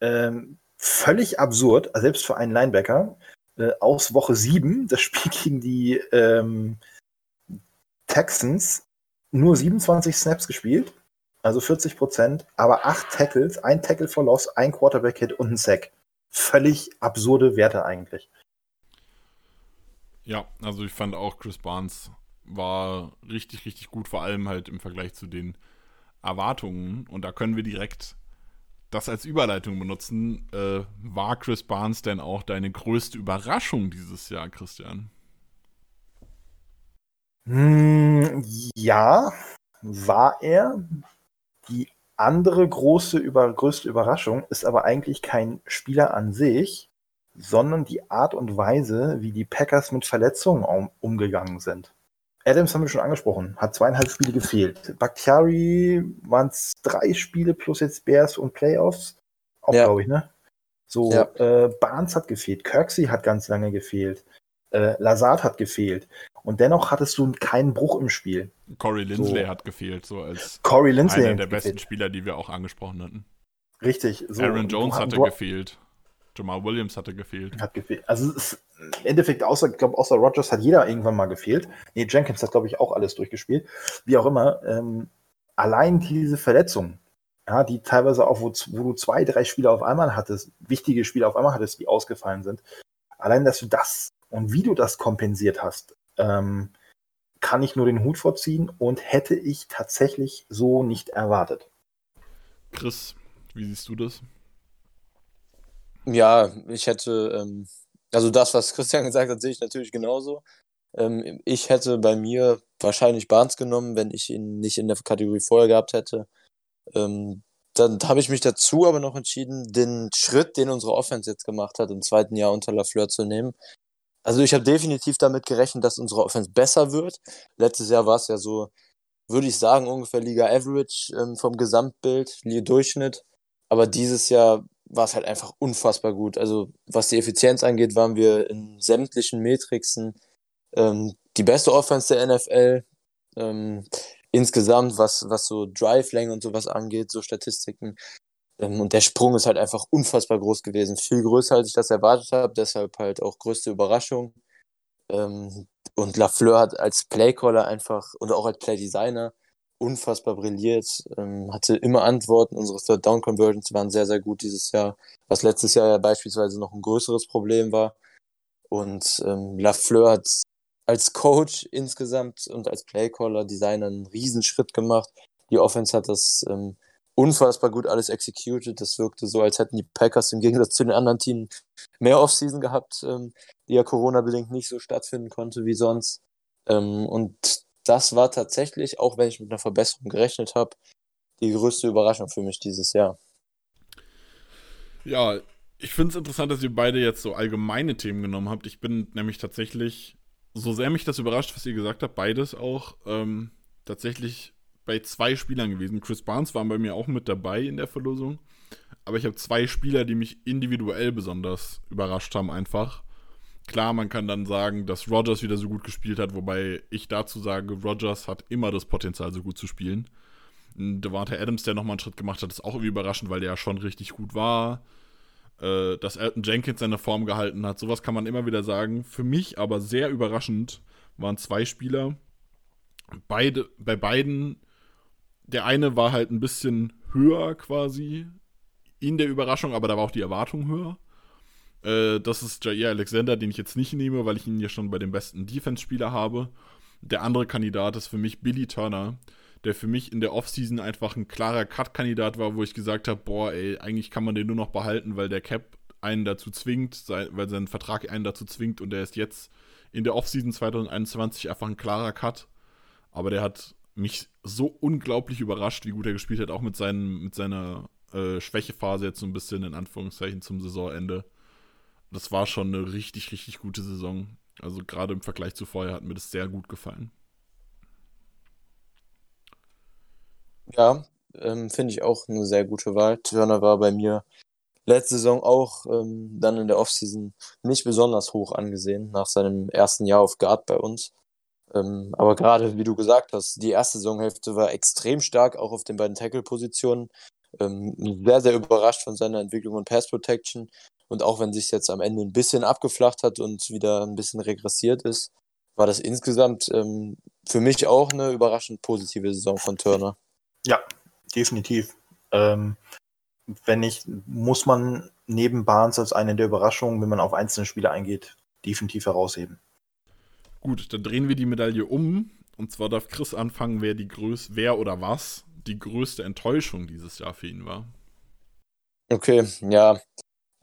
ähm, völlig absurd, selbst für einen Linebacker, äh, aus Woche 7, das Spiel [LAUGHS] gegen die ähm, Texans, nur 27 Snaps gespielt, also 40 Prozent, aber acht Tackles, ein Tackle for Loss, ein Quarterback-Hit und ein Sack. Völlig absurde Werte eigentlich. Ja, also ich fand auch Chris Barnes war richtig, richtig gut, vor allem halt im Vergleich zu den Erwartungen. Und da können wir direkt das als Überleitung benutzen. Äh, war Chris Barnes denn auch deine größte Überraschung dieses Jahr, Christian? Hm, ja, war er. Die andere große über, größte Überraschung ist aber eigentlich kein Spieler an sich, sondern die Art und Weise, wie die Packers mit Verletzungen um, umgegangen sind. Adams haben wir schon angesprochen, hat zweieinhalb Spiele gefehlt. Bakhtiari waren es drei Spiele plus jetzt Bears und Playoffs. Auch, ja. glaube ich, ne? So, ja. äh, Barnes hat gefehlt, Kirksey hat ganz lange gefehlt, äh, Lazard hat gefehlt. Und dennoch hattest du keinen Bruch im Spiel. Corey Lindsley so. hat gefehlt, so als Corey Lindsley einer der besten gefehlt. Spieler, die wir auch angesprochen hatten. Richtig. So, Aaron Jones hatte gefehlt. Jamal Williams hatte gefehlt. Hat gefehlt. Also im Endeffekt, außer, ich glaube, außer Rogers hat jeder irgendwann mal gefehlt. Nee, Jenkins hat, glaube ich, auch alles durchgespielt. Wie auch immer. Ähm, allein diese Verletzung, ja, die teilweise auch, wo, wo, du zwei, drei Spiele auf einmal hattest, wichtige Spiele auf einmal hattest, die ausgefallen sind. Allein, dass du das und wie du das kompensiert hast, ähm, kann ich nur den Hut vorziehen und hätte ich tatsächlich so nicht erwartet. Chris, wie siehst du das? Ja, ich hätte, ähm, also das, was Christian [LAUGHS] gesagt hat, sehe ich natürlich genauso. Ähm, ich hätte bei mir wahrscheinlich Barnes genommen, wenn ich ihn nicht in der Kategorie vorher gehabt hätte. Ähm, dann habe ich mich dazu aber noch entschieden, den Schritt, den unsere Offense jetzt gemacht hat, im zweiten Jahr unter Lafleur zu nehmen. Also ich habe definitiv damit gerechnet, dass unsere Offense besser wird. Letztes Jahr war es ja so, würde ich sagen, ungefähr Liga Average ähm, vom Gesamtbild, Liga Durchschnitt. Aber dieses Jahr war es halt einfach unfassbar gut. Also was die Effizienz angeht, waren wir in sämtlichen Metrixen ähm, die beste Offense der NFL. Ähm, insgesamt, was, was so Drive-Länge und sowas angeht, so Statistiken. Ähm, und der Sprung ist halt einfach unfassbar groß gewesen. Viel größer, als ich das erwartet habe. Deshalb halt auch größte Überraschung. Ähm, und Lafleur hat als Playcaller einfach und auch als Playdesigner unfassbar brilliert, ähm, hatte immer Antworten. Unsere Third Down Conversions waren sehr, sehr gut dieses Jahr, was letztes Jahr ja beispielsweise noch ein größeres Problem war. Und ähm, Lafleur hat als Coach insgesamt und als Playcaller, Designer einen Riesenschritt gemacht. Die Offense hat das ähm, unfassbar gut alles executed. Das wirkte so, als hätten die Packers im Gegensatz zu den anderen Teams mehr Offseason gehabt, ähm, die ja Corona-bedingt nicht so stattfinden konnte wie sonst. Ähm, und das war tatsächlich, auch wenn ich mit einer Verbesserung gerechnet habe, die größte Überraschung für mich dieses Jahr. Ja, ich finde es interessant, dass ihr beide jetzt so allgemeine Themen genommen habt. Ich bin nämlich tatsächlich, so sehr mich das überrascht, was ihr gesagt habt, beides auch ähm, tatsächlich bei zwei Spielern gewesen. Chris Barnes war bei mir auch mit dabei in der Verlosung. Aber ich habe zwei Spieler, die mich individuell besonders überrascht haben, einfach. Klar, man kann dann sagen, dass Rogers wieder so gut gespielt hat, wobei ich dazu sage, Rogers hat immer das Potenzial, so gut zu spielen. Devante Adams, der nochmal einen Schritt gemacht hat, ist auch irgendwie überraschend, weil der ja schon richtig gut war. Äh, dass Elton Jenkins seine Form gehalten hat, sowas kann man immer wieder sagen. Für mich aber sehr überraschend waren zwei Spieler. Beide, bei beiden, der eine war halt ein bisschen höher quasi in der Überraschung, aber da war auch die Erwartung höher. Äh, das ist Jair Alexander, den ich jetzt nicht nehme, weil ich ihn ja schon bei den besten Defense-Spieler habe. Der andere Kandidat ist für mich Billy Turner, der für mich in der Offseason einfach ein klarer Cut-Kandidat war, wo ich gesagt habe, boah, ey, eigentlich kann man den nur noch behalten, weil der Cap einen dazu zwingt, weil sein Vertrag einen dazu zwingt und der ist jetzt in der Offseason 2021 einfach ein klarer Cut. Aber der hat mich so unglaublich überrascht, wie gut er gespielt hat, auch mit, seinen, mit seiner äh, Schwächephase jetzt so ein bisschen in Anführungszeichen zum Saisonende. Das war schon eine richtig, richtig gute Saison. Also gerade im Vergleich zu vorher hat mir das sehr gut gefallen. Ja, ähm, finde ich auch eine sehr gute Wahl. Turner war bei mir letzte Saison auch ähm, dann in der Offseason nicht besonders hoch angesehen, nach seinem ersten Jahr auf Guard bei uns. Ähm, aber gerade, wie du gesagt hast, die erste Saisonhälfte war extrem stark, auch auf den beiden Tackle-Positionen. Ähm, sehr, sehr überrascht von seiner Entwicklung und Pass Protection. Und auch wenn sich jetzt am Ende ein bisschen abgeflacht hat und wieder ein bisschen regressiert ist, war das insgesamt ähm, für mich auch eine überraschend positive Saison von Turner. Ja, definitiv. Ähm, wenn nicht, muss man neben Barnes als eine der Überraschungen, wenn man auf einzelne Spiele eingeht, definitiv herausheben. Gut, dann drehen wir die Medaille um. Und zwar darf Chris anfangen, wer die größte, wer oder was die größte Enttäuschung dieses Jahr für ihn war. Okay, ja.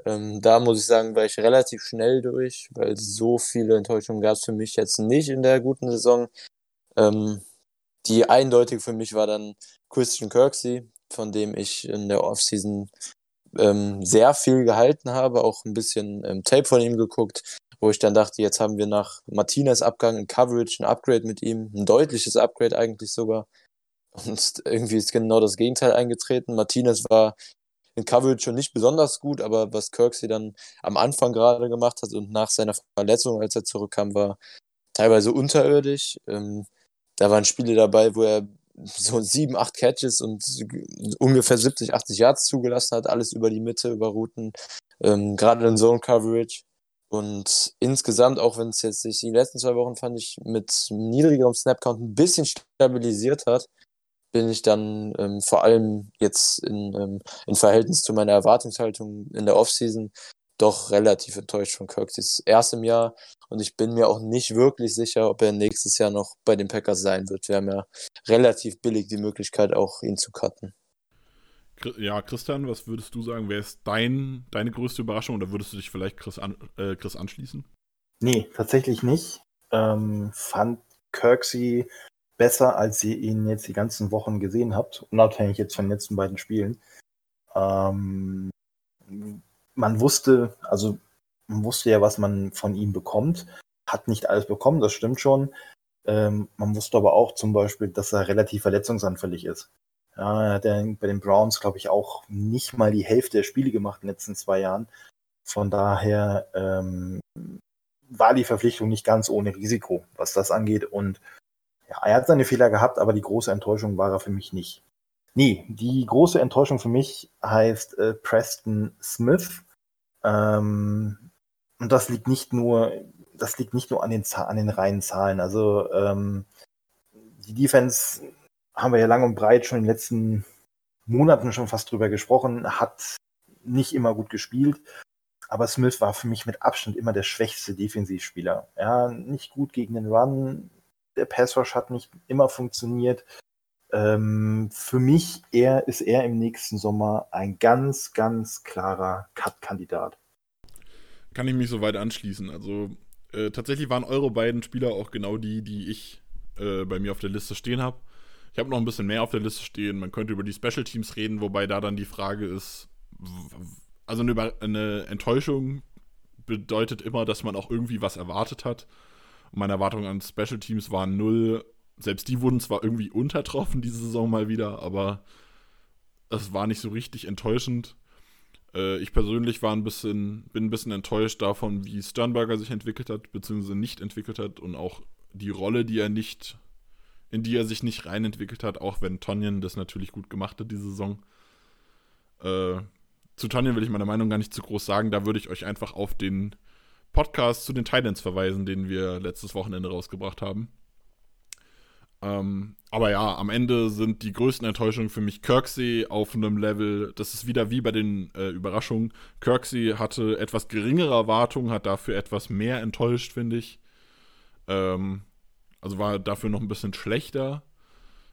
Ähm, da muss ich sagen, war ich relativ schnell durch, weil so viele Enttäuschungen gab es für mich jetzt nicht in der guten Saison. Ähm, die eindeutig für mich war dann Christian Kirksey, von dem ich in der Offseason ähm, sehr viel gehalten habe, auch ein bisschen ähm, Tape von ihm geguckt, wo ich dann dachte, jetzt haben wir nach Martinez Abgang ein Coverage, ein Upgrade mit ihm, ein deutliches Upgrade eigentlich sogar. Und irgendwie ist genau das Gegenteil eingetreten. Martinez war in Coverage schon nicht besonders gut, aber was Kirksey dann am Anfang gerade gemacht hat und nach seiner Verletzung, als er zurückkam, war teilweise unterirdisch. Ähm, da waren Spiele dabei, wo er so sieben, acht Catches und ungefähr 70, 80 Yards zugelassen hat, alles über die Mitte, über Routen, ähm, gerade in Zone Coverage. Und insgesamt, auch wenn es jetzt sich die letzten zwei Wochen, fand ich, mit niedrigerem Snapcount ein bisschen stabilisiert hat, bin ich dann ähm, vor allem jetzt in, ähm, in Verhältnis zu meiner Erwartungshaltung in der Offseason doch relativ enttäuscht von Kirksey's erstem Jahr. Und ich bin mir auch nicht wirklich sicher, ob er nächstes Jahr noch bei den Packers sein wird. Wir haben ja relativ billig die Möglichkeit, auch ihn zu cutten. Ja, Christian, was würdest du sagen? Wer ist dein, deine größte Überraschung oder würdest du dich vielleicht Chris, an, äh, Chris anschließen? Nee, tatsächlich nicht. Ähm, fand Kirksey besser, als ihr ihn jetzt die ganzen Wochen gesehen habt, unabhängig jetzt von den letzten beiden Spielen. Ähm, man wusste, also man wusste ja, was man von ihm bekommt. Hat nicht alles bekommen, das stimmt schon. Ähm, man wusste aber auch zum Beispiel, dass er relativ verletzungsanfällig ist. Ja, er hat ja bei den Browns, glaube ich, auch nicht mal die Hälfte der Spiele gemacht in den letzten zwei Jahren. Von daher ähm, war die Verpflichtung nicht ganz ohne Risiko, was das angeht. Und ja, er hat seine Fehler gehabt, aber die große Enttäuschung war er für mich nicht. Nee, die große Enttäuschung für mich heißt äh, Preston Smith. Ähm, und das liegt nicht nur, das liegt nicht nur an den, an den reinen Zahlen. Also ähm, die Defense haben wir ja lang und breit schon in den letzten Monaten schon fast drüber gesprochen, hat nicht immer gut gespielt. Aber Smith war für mich mit Abstand immer der schwächste Defensivspieler. Ja, nicht gut gegen den Run. Der Passwash hat nicht immer funktioniert. Ähm, für mich er, ist er im nächsten Sommer ein ganz, ganz klarer Cut-Kandidat. Kann ich mich so weit anschließen. Also äh, tatsächlich waren eure beiden Spieler auch genau die, die ich äh, bei mir auf der Liste stehen habe. Ich habe noch ein bisschen mehr auf der Liste stehen. Man könnte über die Special Teams reden, wobei da dann die Frage ist, also eine, eine Enttäuschung bedeutet immer, dass man auch irgendwie was erwartet hat. Meine Erwartungen an Special Teams waren null selbst die wurden zwar irgendwie untertroffen diese Saison mal wieder, aber es war nicht so richtig enttäuschend. Äh, ich persönlich war ein bisschen, bin ein bisschen enttäuscht davon, wie Sternberger sich entwickelt hat, beziehungsweise nicht entwickelt hat und auch die Rolle, die er nicht, in die er sich nicht reinentwickelt hat, auch wenn Tonjen das natürlich gut gemacht hat diese Saison. Äh, zu Tonjen will ich meine Meinung gar nicht zu groß sagen, da würde ich euch einfach auf den Podcast zu den Titans verweisen, den wir letztes Wochenende rausgebracht haben. Ähm, aber ja, am Ende sind die größten Enttäuschungen für mich Kirksey auf einem Level, das ist wieder wie bei den äh, Überraschungen. Kirksey hatte etwas geringere Erwartungen, hat dafür etwas mehr enttäuscht, finde ich. Ähm, also war dafür noch ein bisschen schlechter.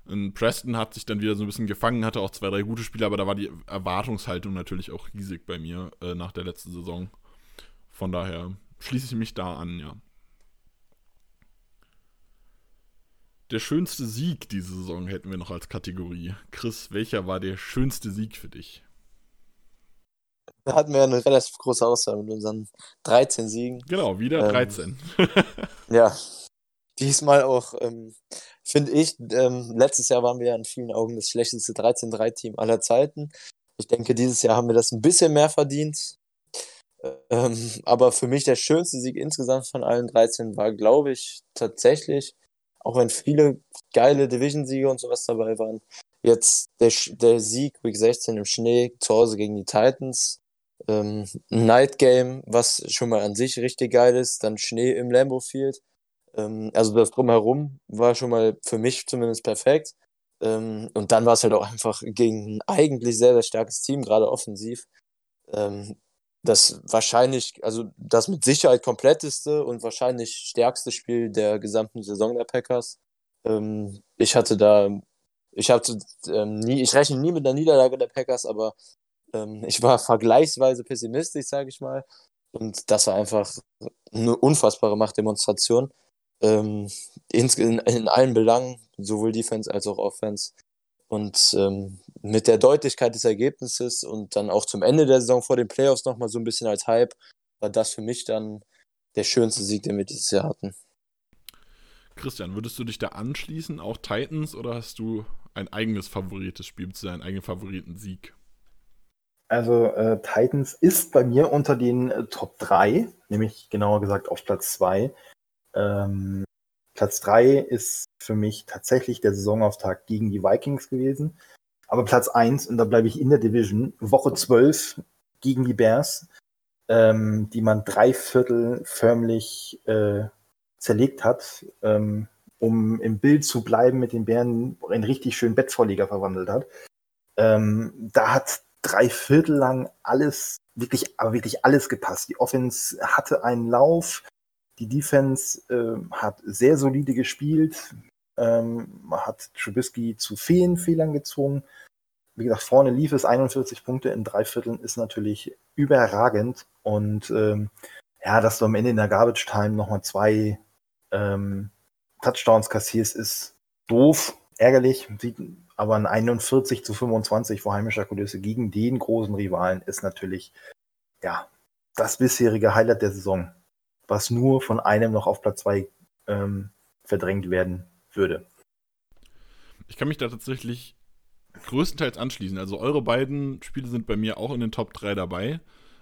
Und Preston hat sich dann wieder so ein bisschen gefangen, hatte auch zwei, drei gute Spiele, aber da war die Erwartungshaltung natürlich auch riesig bei mir äh, nach der letzten Saison. Von daher schließe ich mich da an, ja. Der schönste Sieg diese Saison hätten wir noch als Kategorie. Chris, welcher war der schönste Sieg für dich? Da hatten wir eine relativ große Auswahl mit unseren 13 Siegen. Genau, wieder ähm, 13. [LAUGHS] ja, diesmal auch, ähm, finde ich, ähm, letztes Jahr waren wir ja in vielen Augen das schlechteste 13-3-Team aller Zeiten. Ich denke, dieses Jahr haben wir das ein bisschen mehr verdient. Ähm, aber für mich der schönste Sieg insgesamt von allen 13 war, glaube ich, tatsächlich, auch wenn viele geile Division-Siege und sowas dabei waren, jetzt der, der Sieg Week 16 im Schnee zu Hause gegen die Titans. Ähm, Night Game, was schon mal an sich richtig geil ist, dann Schnee im Lambo Field. Ähm, also das Drumherum war schon mal für mich zumindest perfekt. Ähm, und dann war es halt auch einfach gegen ein eigentlich sehr, sehr starkes Team, gerade offensiv. Ähm, das wahrscheinlich, also das mit Sicherheit kompletteste und wahrscheinlich stärkste Spiel der gesamten Saison der Packers. Ähm, ich hatte da, ich hatte ähm, nie, ich rechne nie mit der Niederlage der Packers, aber ähm, [LAUGHS] ich war vergleichsweise pessimistisch, sage ich mal. Und das war einfach eine unfassbare Machtdemonstration. Ähm, in, in, allen Belangen, sowohl Defense als auch Offense. Und ähm, mit der Deutlichkeit des Ergebnisses und dann auch zum Ende der Saison vor den Playoffs nochmal so ein bisschen als Hype, war das für mich dann der schönste Sieg, den wir dieses Jahr hatten. Christian, würdest du dich da anschließen, auch Titans, oder hast du ein eigenes favorites Spiel, zu deinen eigenen Favoriten-Sieg? Also äh, Titans ist bei mir unter den äh, Top 3, nämlich genauer gesagt auf Platz 2. Ähm, Platz 3 ist für mich tatsächlich der Saisonauftakt gegen die Vikings gewesen. Aber Platz 1, und da bleibe ich in der Division, Woche 12 gegen die Bears, ähm, die man drei Viertel förmlich äh, zerlegt hat, ähm, um im Bild zu bleiben mit den Bären, einen richtig schönen Bettvorleger verwandelt hat. Ähm, da hat drei Viertel lang alles, wirklich, aber wirklich alles gepasst. Die Offense hatte einen Lauf, die Defense äh, hat sehr solide gespielt, ähm, hat Trubisky zu vielen Fehlern gezwungen. Wie gesagt, vorne lief es 41 Punkte in drei Vierteln, ist natürlich überragend. Und ähm, ja, dass du am Ende in der Garbage Time nochmal zwei ähm, Touchdowns kassierst, ist doof, ärgerlich. Aber ein 41 zu 25 vor heimischer Kulisse gegen den großen Rivalen ist natürlich ja das bisherige Highlight der Saison, was nur von einem noch auf Platz 2 ähm, verdrängt werden würde. Ich kann mich da tatsächlich größtenteils anschließen. Also eure beiden Spiele sind bei mir auch in den Top 3 dabei.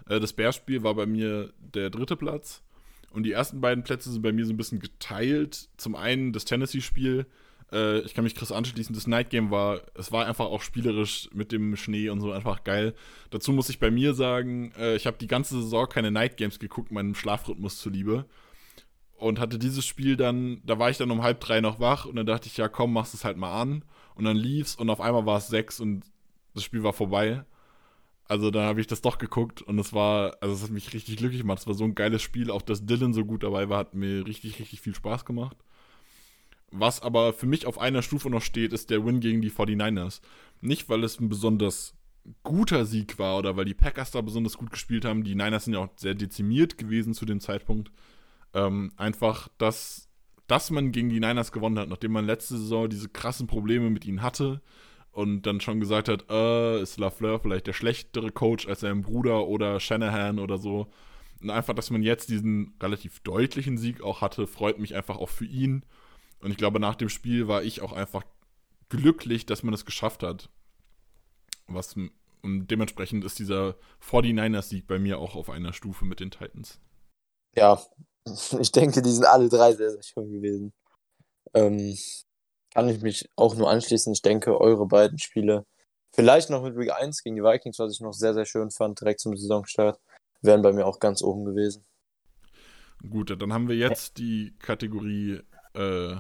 Äh, das Bears-Spiel war bei mir der dritte Platz. Und die ersten beiden Plätze sind bei mir so ein bisschen geteilt. Zum einen das Tennessee-Spiel. Äh, ich kann mich Chris anschließen. Das Night Game war, es war einfach auch spielerisch mit dem Schnee und so einfach geil. Dazu muss ich bei mir sagen, äh, ich habe die ganze Saison keine Night Games geguckt, meinem Schlafrhythmus zuliebe und hatte dieses Spiel dann, da war ich dann um halb drei noch wach und dann dachte ich, ja komm, machst es halt mal an. Und dann lief's und auf einmal war es sechs und das Spiel war vorbei. Also dann habe ich das doch geguckt und es war, also es hat mich richtig glücklich gemacht. Es war so ein geiles Spiel, auch dass Dylan so gut dabei war, hat mir richtig, richtig viel Spaß gemacht. Was aber für mich auf einer Stufe noch steht, ist der Win gegen die 49ers. Nicht, weil es ein besonders guter Sieg war oder weil die Packers da besonders gut gespielt haben. Die Niners sind ja auch sehr dezimiert gewesen zu dem Zeitpunkt. Ähm, einfach, dass, dass man gegen die Niners gewonnen hat, nachdem man letzte Saison diese krassen Probleme mit ihnen hatte und dann schon gesagt hat, äh, ist LaFleur vielleicht der schlechtere Coach als sein Bruder oder Shanahan oder so. Und einfach, dass man jetzt diesen relativ deutlichen Sieg auch hatte, freut mich einfach auch für ihn. Und ich glaube, nach dem Spiel war ich auch einfach glücklich, dass man es geschafft hat. Was, und dementsprechend ist dieser 49ers-Sieg bei mir auch auf einer Stufe mit den Titans. Ja, [LAUGHS] ich denke, die sind alle drei sehr, sehr schön gewesen. Ähm, kann ich mich auch nur anschließen. Ich denke, eure beiden Spiele, vielleicht noch mit Week 1 gegen die Vikings, was ich noch sehr, sehr schön fand, direkt zum Saisonstart, wären bei mir auch ganz oben gewesen. Gut, dann haben wir jetzt die Kategorie äh,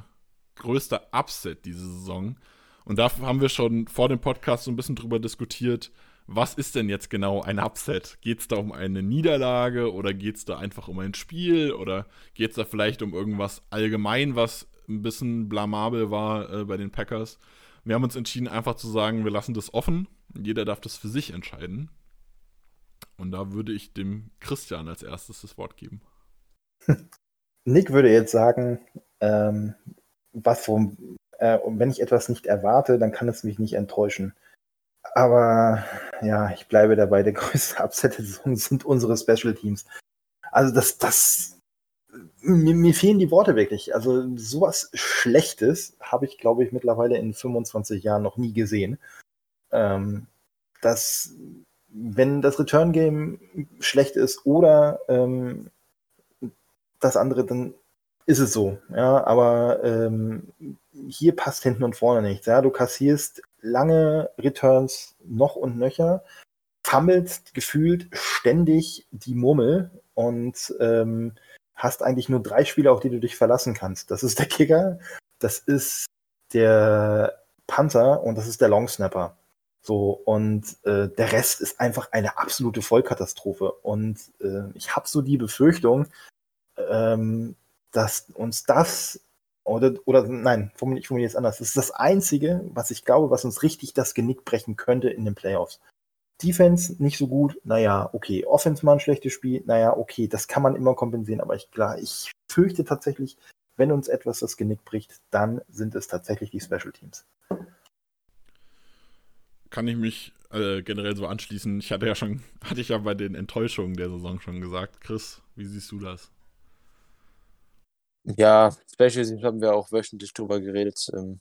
größter Upset diese Saison. Und da haben wir schon vor dem Podcast so ein bisschen drüber diskutiert, was ist denn jetzt genau ein Upset? Geht es da um eine Niederlage oder geht es da einfach um ein Spiel oder geht es da vielleicht um irgendwas allgemein, was ein bisschen blamabel war äh, bei den Packers? Wir haben uns entschieden, einfach zu sagen, wir lassen das offen. Jeder darf das für sich entscheiden. Und da würde ich dem Christian als erstes das Wort geben. [LAUGHS] Nick würde jetzt sagen, ähm, was, worum, Äh, und wenn ich etwas nicht erwarte, dann kann es mich nicht enttäuschen. Aber ja, ich bleibe dabei, der [LAUGHS] größte Upset sind unsere Special Teams. Also das, das, mir, mir fehlen die Worte wirklich. Also sowas Schlechtes habe ich, glaube ich, mittlerweile in 25 Jahren noch nie gesehen. Ähm, dass, wenn das Return Game schlecht ist oder ähm, das andere, dann ist es so. Ja, aber ähm, hier passt hinten und vorne nichts. Ja, du kassierst lange Returns noch und nöcher, fummelst gefühlt ständig die Murmel und ähm, hast eigentlich nur drei Spieler, auf die du dich verlassen kannst. Das ist der Kicker, das ist der Panther und das ist der Longsnapper. So, und äh, der Rest ist einfach eine absolute Vollkatastrophe. Und äh, ich habe so die Befürchtung, ähm, dass uns das oder, oder nein, ich formuliere es anders. Das ist das Einzige, was ich glaube, was uns richtig das Genick brechen könnte in den Playoffs. Defense nicht so gut, naja, okay. Offense mal ein schlechtes Spiel, naja, okay, das kann man immer kompensieren, aber ich, klar, ich fürchte tatsächlich, wenn uns etwas das Genick bricht, dann sind es tatsächlich die Special Teams. Kann ich mich äh, generell so anschließen. Ich hatte ja schon, [LAUGHS] hatte ich ja bei den Enttäuschungen der Saison schon gesagt. Chris, wie siehst du das? Ja, Special Teams haben wir auch wöchentlich drüber geredet. Ähm,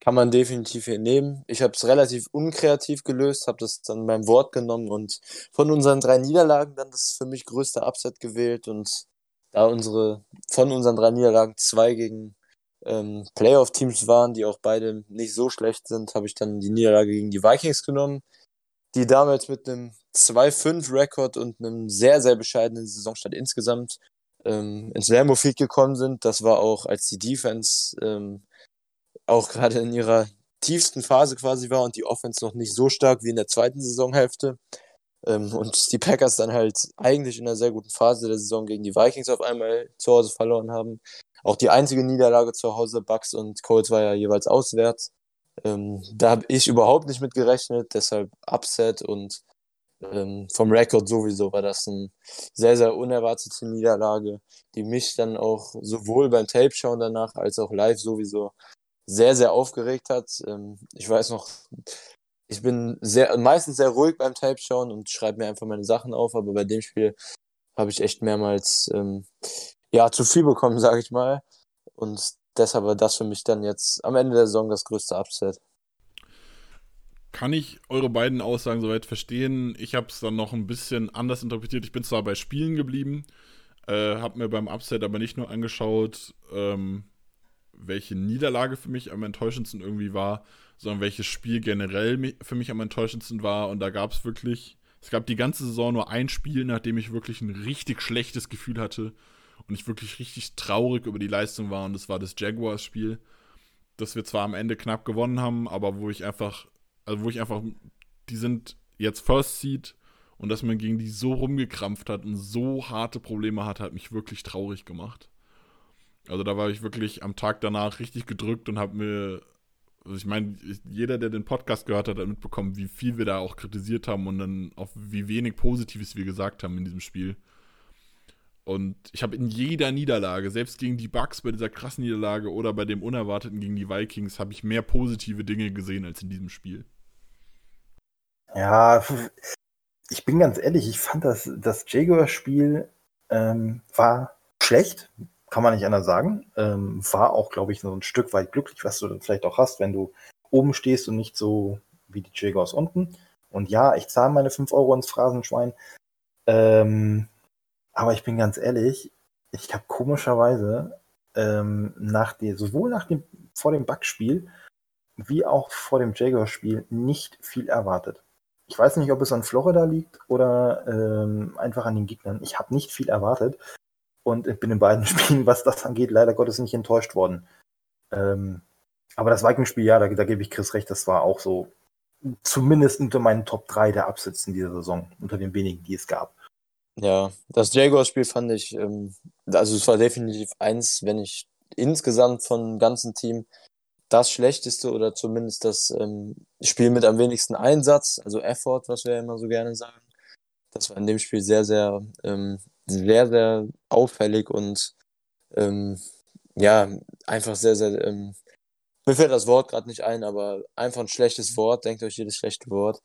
kann man definitiv hier nehmen. Ich habe es relativ unkreativ gelöst, habe das dann beim Wort genommen und von unseren drei Niederlagen dann das für mich größte Upset gewählt und da unsere von unseren drei Niederlagen zwei gegen ähm, Playoff-Teams waren, die auch beide nicht so schlecht sind, habe ich dann die Niederlage gegen die Vikings genommen, die damals mit einem 2-5-Rekord und einem sehr, sehr bescheidenen Saisonstart insgesamt ähm, ins Lambo Field gekommen sind. Das war auch, als die Defense ähm, auch gerade in ihrer tiefsten Phase quasi war und die Offense noch nicht so stark wie in der zweiten Saisonhälfte. Ähm, und die Packers dann halt eigentlich in einer sehr guten Phase der Saison gegen die Vikings auf einmal zu Hause verloren haben. Auch die einzige Niederlage zu Hause, Bucks und Colts war ja jeweils auswärts. Ähm, da habe ich überhaupt nicht mit gerechnet, deshalb Upset und ähm, vom Rekord sowieso war das eine sehr, sehr unerwartete Niederlage, die mich dann auch sowohl beim Tape-Schauen danach als auch live sowieso sehr, sehr aufgeregt hat. Ähm, ich weiß noch, ich bin sehr, meistens sehr ruhig beim Tape-Schauen und schreibe mir einfach meine Sachen auf, aber bei dem Spiel habe ich echt mehrmals ähm, ja, zu viel bekommen, [LAUGHS] sage ich mal. Und deshalb war das für mich dann jetzt am Ende der Saison das größte Upset kann ich eure beiden Aussagen soweit verstehen. Ich habe es dann noch ein bisschen anders interpretiert. Ich bin zwar bei Spielen geblieben, äh, habe mir beim Upset aber nicht nur angeschaut, ähm, welche Niederlage für mich am enttäuschendsten irgendwie war, sondern welches Spiel generell für mich am enttäuschendsten war. Und da gab es wirklich, es gab die ganze Saison nur ein Spiel, nachdem ich wirklich ein richtig schlechtes Gefühl hatte und ich wirklich richtig traurig über die Leistung war. Und das war das Jaguars-Spiel, das wir zwar am Ende knapp gewonnen haben, aber wo ich einfach also wo ich einfach, die sind jetzt First Seed und dass man gegen die so rumgekrampft hat und so harte Probleme hat, hat mich wirklich traurig gemacht. Also da war ich wirklich am Tag danach richtig gedrückt und habe mir, also ich meine, jeder, der den Podcast gehört hat, hat mitbekommen, wie viel wir da auch kritisiert haben und dann auch wie wenig Positives wir gesagt haben in diesem Spiel. Und ich habe in jeder Niederlage, selbst gegen die Bucks bei dieser krassen Niederlage oder bei dem Unerwarteten gegen die Vikings, habe ich mehr positive Dinge gesehen als in diesem Spiel. Ja, ich bin ganz ehrlich, ich fand das, das Jaguar-Spiel ähm, war schlecht, kann man nicht anders sagen. Ähm, war auch, glaube ich, so ein Stück weit glücklich, was du dann vielleicht auch hast, wenn du oben stehst und nicht so wie die Jaguars unten. Und ja, ich zahle meine 5 Euro ins Phrasenschwein. Ähm, aber ich bin ganz ehrlich, ich habe komischerweise ähm, nach der, sowohl nach dem, vor dem Bugspiel wie auch vor dem Jaguar-Spiel nicht viel erwartet. Ich weiß nicht, ob es an Florida liegt oder ähm, einfach an den Gegnern. Ich habe nicht viel erwartet und ich bin in beiden [LAUGHS] Spielen, was das angeht, leider Gottes nicht enttäuscht worden. Ähm, aber das Vikings-Spiel, ja, da, da gebe ich Chris recht, das war auch so zumindest unter meinen Top 3 der Absitzen dieser Saison, unter den wenigen, die es gab. Ja, das Jaguars-Spiel fand ich, ähm, also es war definitiv eins, wenn ich insgesamt vom ganzen Team das schlechteste oder zumindest das ähm, Spiel mit am wenigsten Einsatz, also Effort, was wir ja immer so gerne sagen. Das war in dem Spiel sehr, sehr, ähm, sehr, sehr auffällig und ähm, ja, einfach sehr, sehr ähm, mir fällt das Wort gerade nicht ein, aber einfach ein schlechtes Wort, denkt euch jedes schlechte Wort.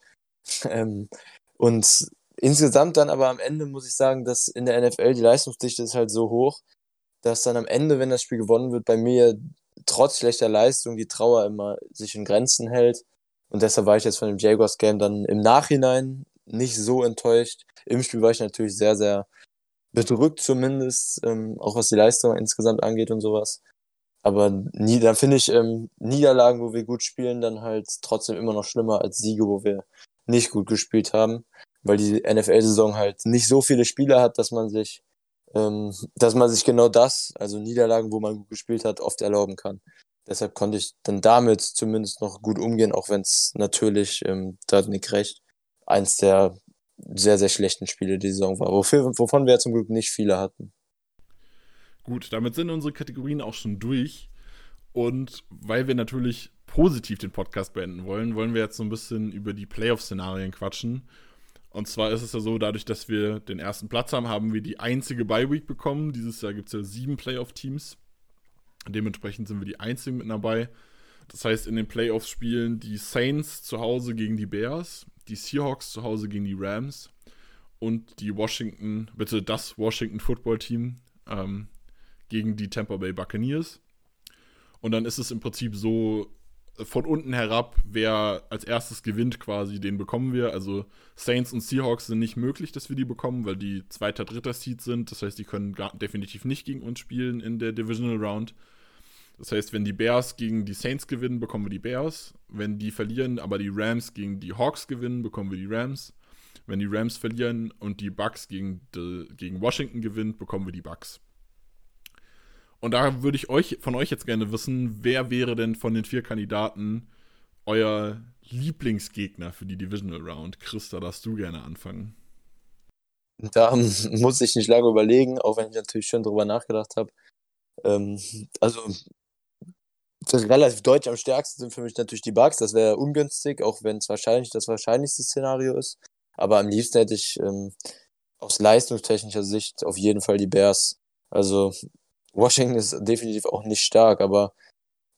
[LAUGHS] ähm, und insgesamt dann aber am Ende muss ich sagen, dass in der NFL die Leistungsdichte ist halt so hoch, dass dann am Ende, wenn das Spiel gewonnen wird, bei mir trotz schlechter Leistung die Trauer immer sich in Grenzen hält. Und deshalb war ich jetzt von dem Jaguars-Game dann im Nachhinein nicht so enttäuscht. Im Spiel war ich natürlich sehr, sehr bedrückt zumindest, ähm, auch was die Leistung insgesamt angeht und sowas. Aber nie, dann finde ich ähm, Niederlagen, wo wir gut spielen, dann halt trotzdem immer noch schlimmer als Siege, wo wir nicht gut gespielt haben, weil die NFL-Saison halt nicht so viele Spiele hat, dass man sich, ähm, dass man sich genau das, also Niederlagen, wo man gut gespielt hat, oft erlauben kann. Deshalb konnte ich dann damit zumindest noch gut umgehen, auch wenn es natürlich, ähm, da hat Nick recht, eins der sehr, sehr schlechten Spiele die Saison war, wofür, wovon wir zum Glück nicht viele hatten. Gut, damit sind unsere Kategorien auch schon durch. Und weil wir natürlich positiv den Podcast beenden wollen, wollen wir jetzt so ein bisschen über die Playoff-Szenarien quatschen. Und zwar ist es ja so, dadurch, dass wir den ersten Platz haben, haben wir die einzige Bye-Week bekommen. Dieses Jahr gibt es ja sieben Playoff-Teams. Dementsprechend sind wir die einzigen mit dabei. Das heißt, in den Playoffs spielen die Saints zu Hause gegen die Bears, die Seahawks zu Hause gegen die Rams und die Washington, bitte das Washington Football Team ähm, gegen die Tampa Bay Buccaneers. Und dann ist es im Prinzip so von unten herab, wer als erstes gewinnt quasi, den bekommen wir. Also Saints und Seahawks sind nicht möglich, dass wir die bekommen, weil die zweiter, dritter Seed sind. Das heißt, die können definitiv nicht gegen uns spielen in der Divisional Round. Das heißt, wenn die Bears gegen die Saints gewinnen, bekommen wir die Bears. Wenn die verlieren, aber die Rams gegen die Hawks gewinnen, bekommen wir die Rams. Wenn die Rams verlieren und die Bucks gegen, die, gegen Washington gewinnen, bekommen wir die Bucks. Und da würde ich euch von euch jetzt gerne wissen, wer wäre denn von den vier Kandidaten euer Lieblingsgegner für die Divisional Round? Christa, darfst du gerne anfangen? Da muss ich nicht lange überlegen, auch wenn ich natürlich schon drüber nachgedacht habe. Ähm, also relativ deutsch am stärksten sind für mich natürlich die Bugs. Das wäre ungünstig, auch wenn es wahrscheinlich das wahrscheinlichste Szenario ist. Aber am liebsten hätte ich ähm, aus leistungstechnischer Sicht auf jeden Fall die Bears. Also Washington ist definitiv auch nicht stark, aber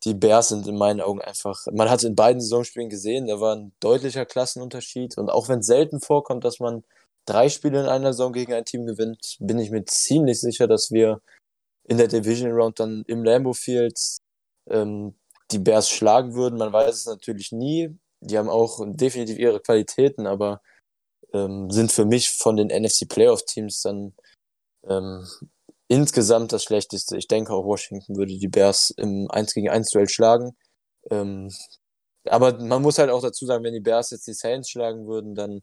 die Bears sind in meinen Augen einfach, man hat es in beiden Saisonspielen gesehen, da war ein deutlicher Klassenunterschied. Und auch wenn es selten vorkommt, dass man drei Spiele in einer Saison gegen ein Team gewinnt, bin ich mir ziemlich sicher, dass wir in der Division Round dann im Lambeau Field ähm, die Bears schlagen würden. Man weiß es natürlich nie. Die haben auch definitiv ihre Qualitäten, aber ähm, sind für mich von den NFC Playoff Teams dann ähm, insgesamt das Schlechteste. Ich denke auch Washington würde die Bears im 1 gegen 1 Duell schlagen. Ähm, aber man muss halt auch dazu sagen, wenn die Bears jetzt die Saints schlagen würden, dann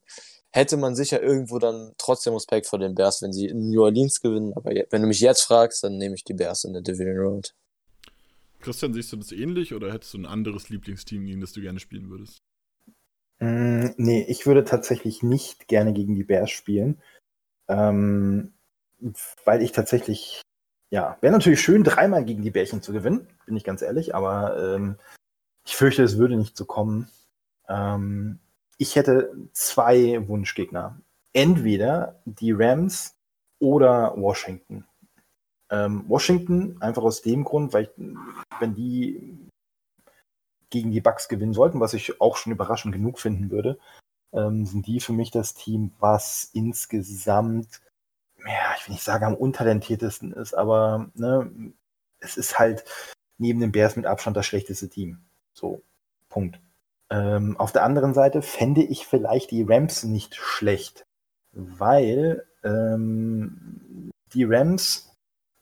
hätte man sicher irgendwo dann trotzdem Respekt vor den Bears, wenn sie in New Orleans gewinnen. Aber wenn du mich jetzt fragst, dann nehme ich die Bears in der Division Road. Christian, siehst du das ähnlich oder hättest du ein anderes Lieblingsteam, gegen das du gerne spielen würdest? Mm, nee, ich würde tatsächlich nicht gerne gegen die Bears spielen. Ähm, weil ich tatsächlich, ja, wäre natürlich schön, dreimal gegen die Bärchen zu gewinnen, bin ich ganz ehrlich, aber ähm, ich fürchte, es würde nicht so kommen. Ähm, ich hätte zwei Wunschgegner. Entweder die Rams oder Washington. Ähm, Washington einfach aus dem Grund, weil ich, wenn die gegen die Bucks gewinnen sollten, was ich auch schon überraschend genug finden würde, ähm, sind die für mich das Team, was insgesamt ja, ich will nicht sagen, am untalentiertesten ist, aber ne, es ist halt neben den Bears mit Abstand das schlechteste Team. So, Punkt. Ähm, auf der anderen Seite fände ich vielleicht die Rams nicht schlecht, weil ähm, die Rams,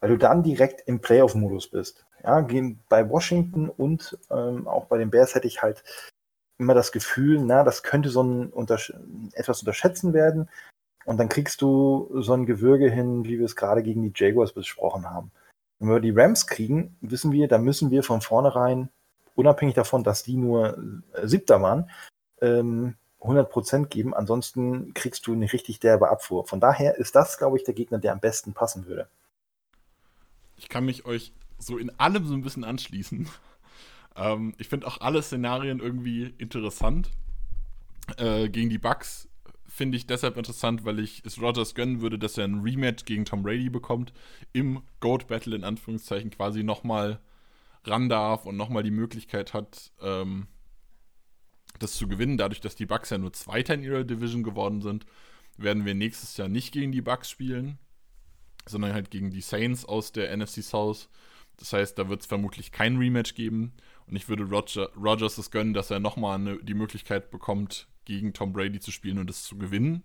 weil du dann direkt im Playoff-Modus bist. Ja, bei Washington und ähm, auch bei den Bears hätte ich halt immer das Gefühl, na, das könnte so ein Untersch etwas unterschätzen werden. Und dann kriegst du so ein Gewürge hin, wie wir es gerade gegen die Jaguars besprochen haben. Wenn wir die Rams kriegen, wissen wir, da müssen wir von vornherein, unabhängig davon, dass die nur äh, Siebter waren, ähm, 100% geben. Ansonsten kriegst du eine richtig derbe Abfuhr. Von daher ist das, glaube ich, der Gegner, der am besten passen würde. Ich kann mich euch so in allem so ein bisschen anschließen. [LAUGHS] Ähm, ich finde auch alle Szenarien irgendwie interessant. Äh, gegen die Bucks finde ich deshalb interessant, weil ich es Rogers gönnen würde, dass er ein Rematch gegen Tom Brady bekommt. Im Goat Battle in Anführungszeichen quasi nochmal ran darf und nochmal die Möglichkeit hat, ähm, das zu gewinnen. Dadurch, dass die Bucks ja nur Zweiter in ihrer Division geworden sind, werden wir nächstes Jahr nicht gegen die Bucks spielen, sondern halt gegen die Saints aus der NFC South. Das heißt, da wird es vermutlich kein Rematch geben. Und ich würde Roger, Rogers es gönnen, dass er nochmal ne, die Möglichkeit bekommt, gegen Tom Brady zu spielen und es zu gewinnen.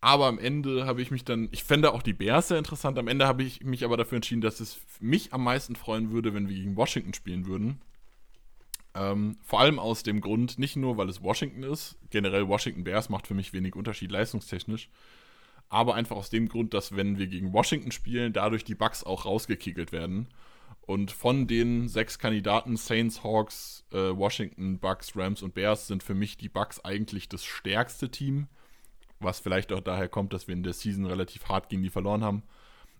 Aber am Ende habe ich mich dann, ich fände auch die Bears sehr interessant. Am Ende habe ich mich aber dafür entschieden, dass es mich am meisten freuen würde, wenn wir gegen Washington spielen würden. Ähm, vor allem aus dem Grund, nicht nur, weil es Washington ist, generell Washington Bears macht für mich wenig Unterschied leistungstechnisch, aber einfach aus dem Grund, dass wenn wir gegen Washington spielen, dadurch die Bucks auch rausgekickelt werden. Und von den sechs Kandidaten, Saints, Hawks, äh, Washington, Bucks, Rams und Bears, sind für mich die Bucks eigentlich das stärkste Team. Was vielleicht auch daher kommt, dass wir in der Season relativ hart gegen die verloren haben.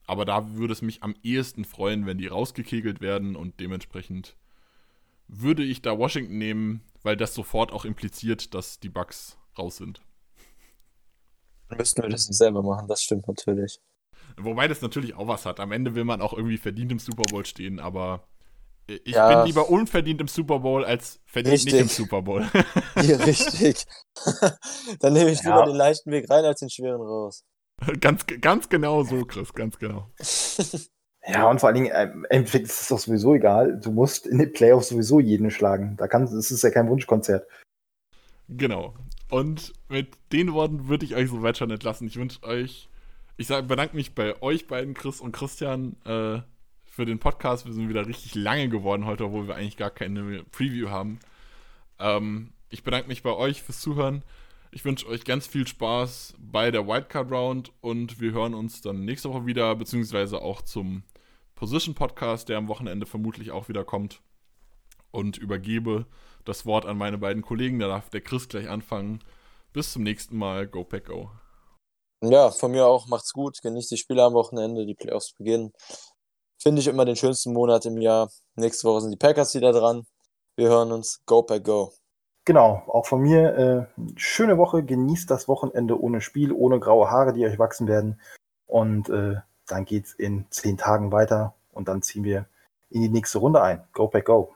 Aber da würde es mich am ehesten freuen, wenn die rausgekegelt werden und dementsprechend würde ich da Washington nehmen, weil das sofort auch impliziert, dass die Bucks raus sind. Müssten wir das nicht selber machen, das stimmt natürlich. Wobei das natürlich auch was hat. Am Ende will man auch irgendwie verdient im Super Bowl stehen, aber ich Ja. bin lieber unverdient im Super Bowl als verdient nicht Richtig. im Super Bowl. [LAUGHS] [LAUGHS] Hier, richtig. [LAUGHS] Dann nehme ich Ja. lieber den leichten Weg rein als den schweren raus. ganz, ganz genau so, Chris, ganz genau. Ja, und vor allen Dingen, äh, im Endeffekt ist es doch sowieso egal. Du musst in den Playoffs sowieso jeden schlagen. Da kannst, es ist ja kein Wunschkonzert. Genau. Und mit den Worten würde ich euch soweit schon entlassen. Ich wünsche euch, ich sag, bedanke mich bei euch beiden, Chris und Christian, äh, für den Podcast. Wir sind wieder richtig lange geworden heute, obwohl wir eigentlich gar keine Preview haben. Ähm, ich bedanke mich bei euch fürs Zuhören. Ich wünsche euch ganz viel Spaß bei der Wildcard Round und wir hören uns dann nächste Woche wieder, beziehungsweise auch zum Position Podcast, der am Wochenende vermutlich auch wieder kommt. Und übergebe das Wort an meine beiden Kollegen. Da darf der Chris gleich anfangen. Bis zum nächsten Mal. Go Pack Go. Ja, von mir auch. Macht's gut. Genießt die Spiele am Wochenende. Die Playoffs beginnen. Finde ich immer den schönsten Monat im Jahr. Nächste Woche sind die Packers wieder dran. Wir hören uns. Go Pack Go. Genau, auch von mir äh, schöne Woche. Genießt das Wochenende ohne Spiel, ohne graue Haare, die euch wachsen werden. Und äh, dann geht's in zehn Tagen weiter und dann ziehen wir in die nächste Runde ein. Go Pack Go.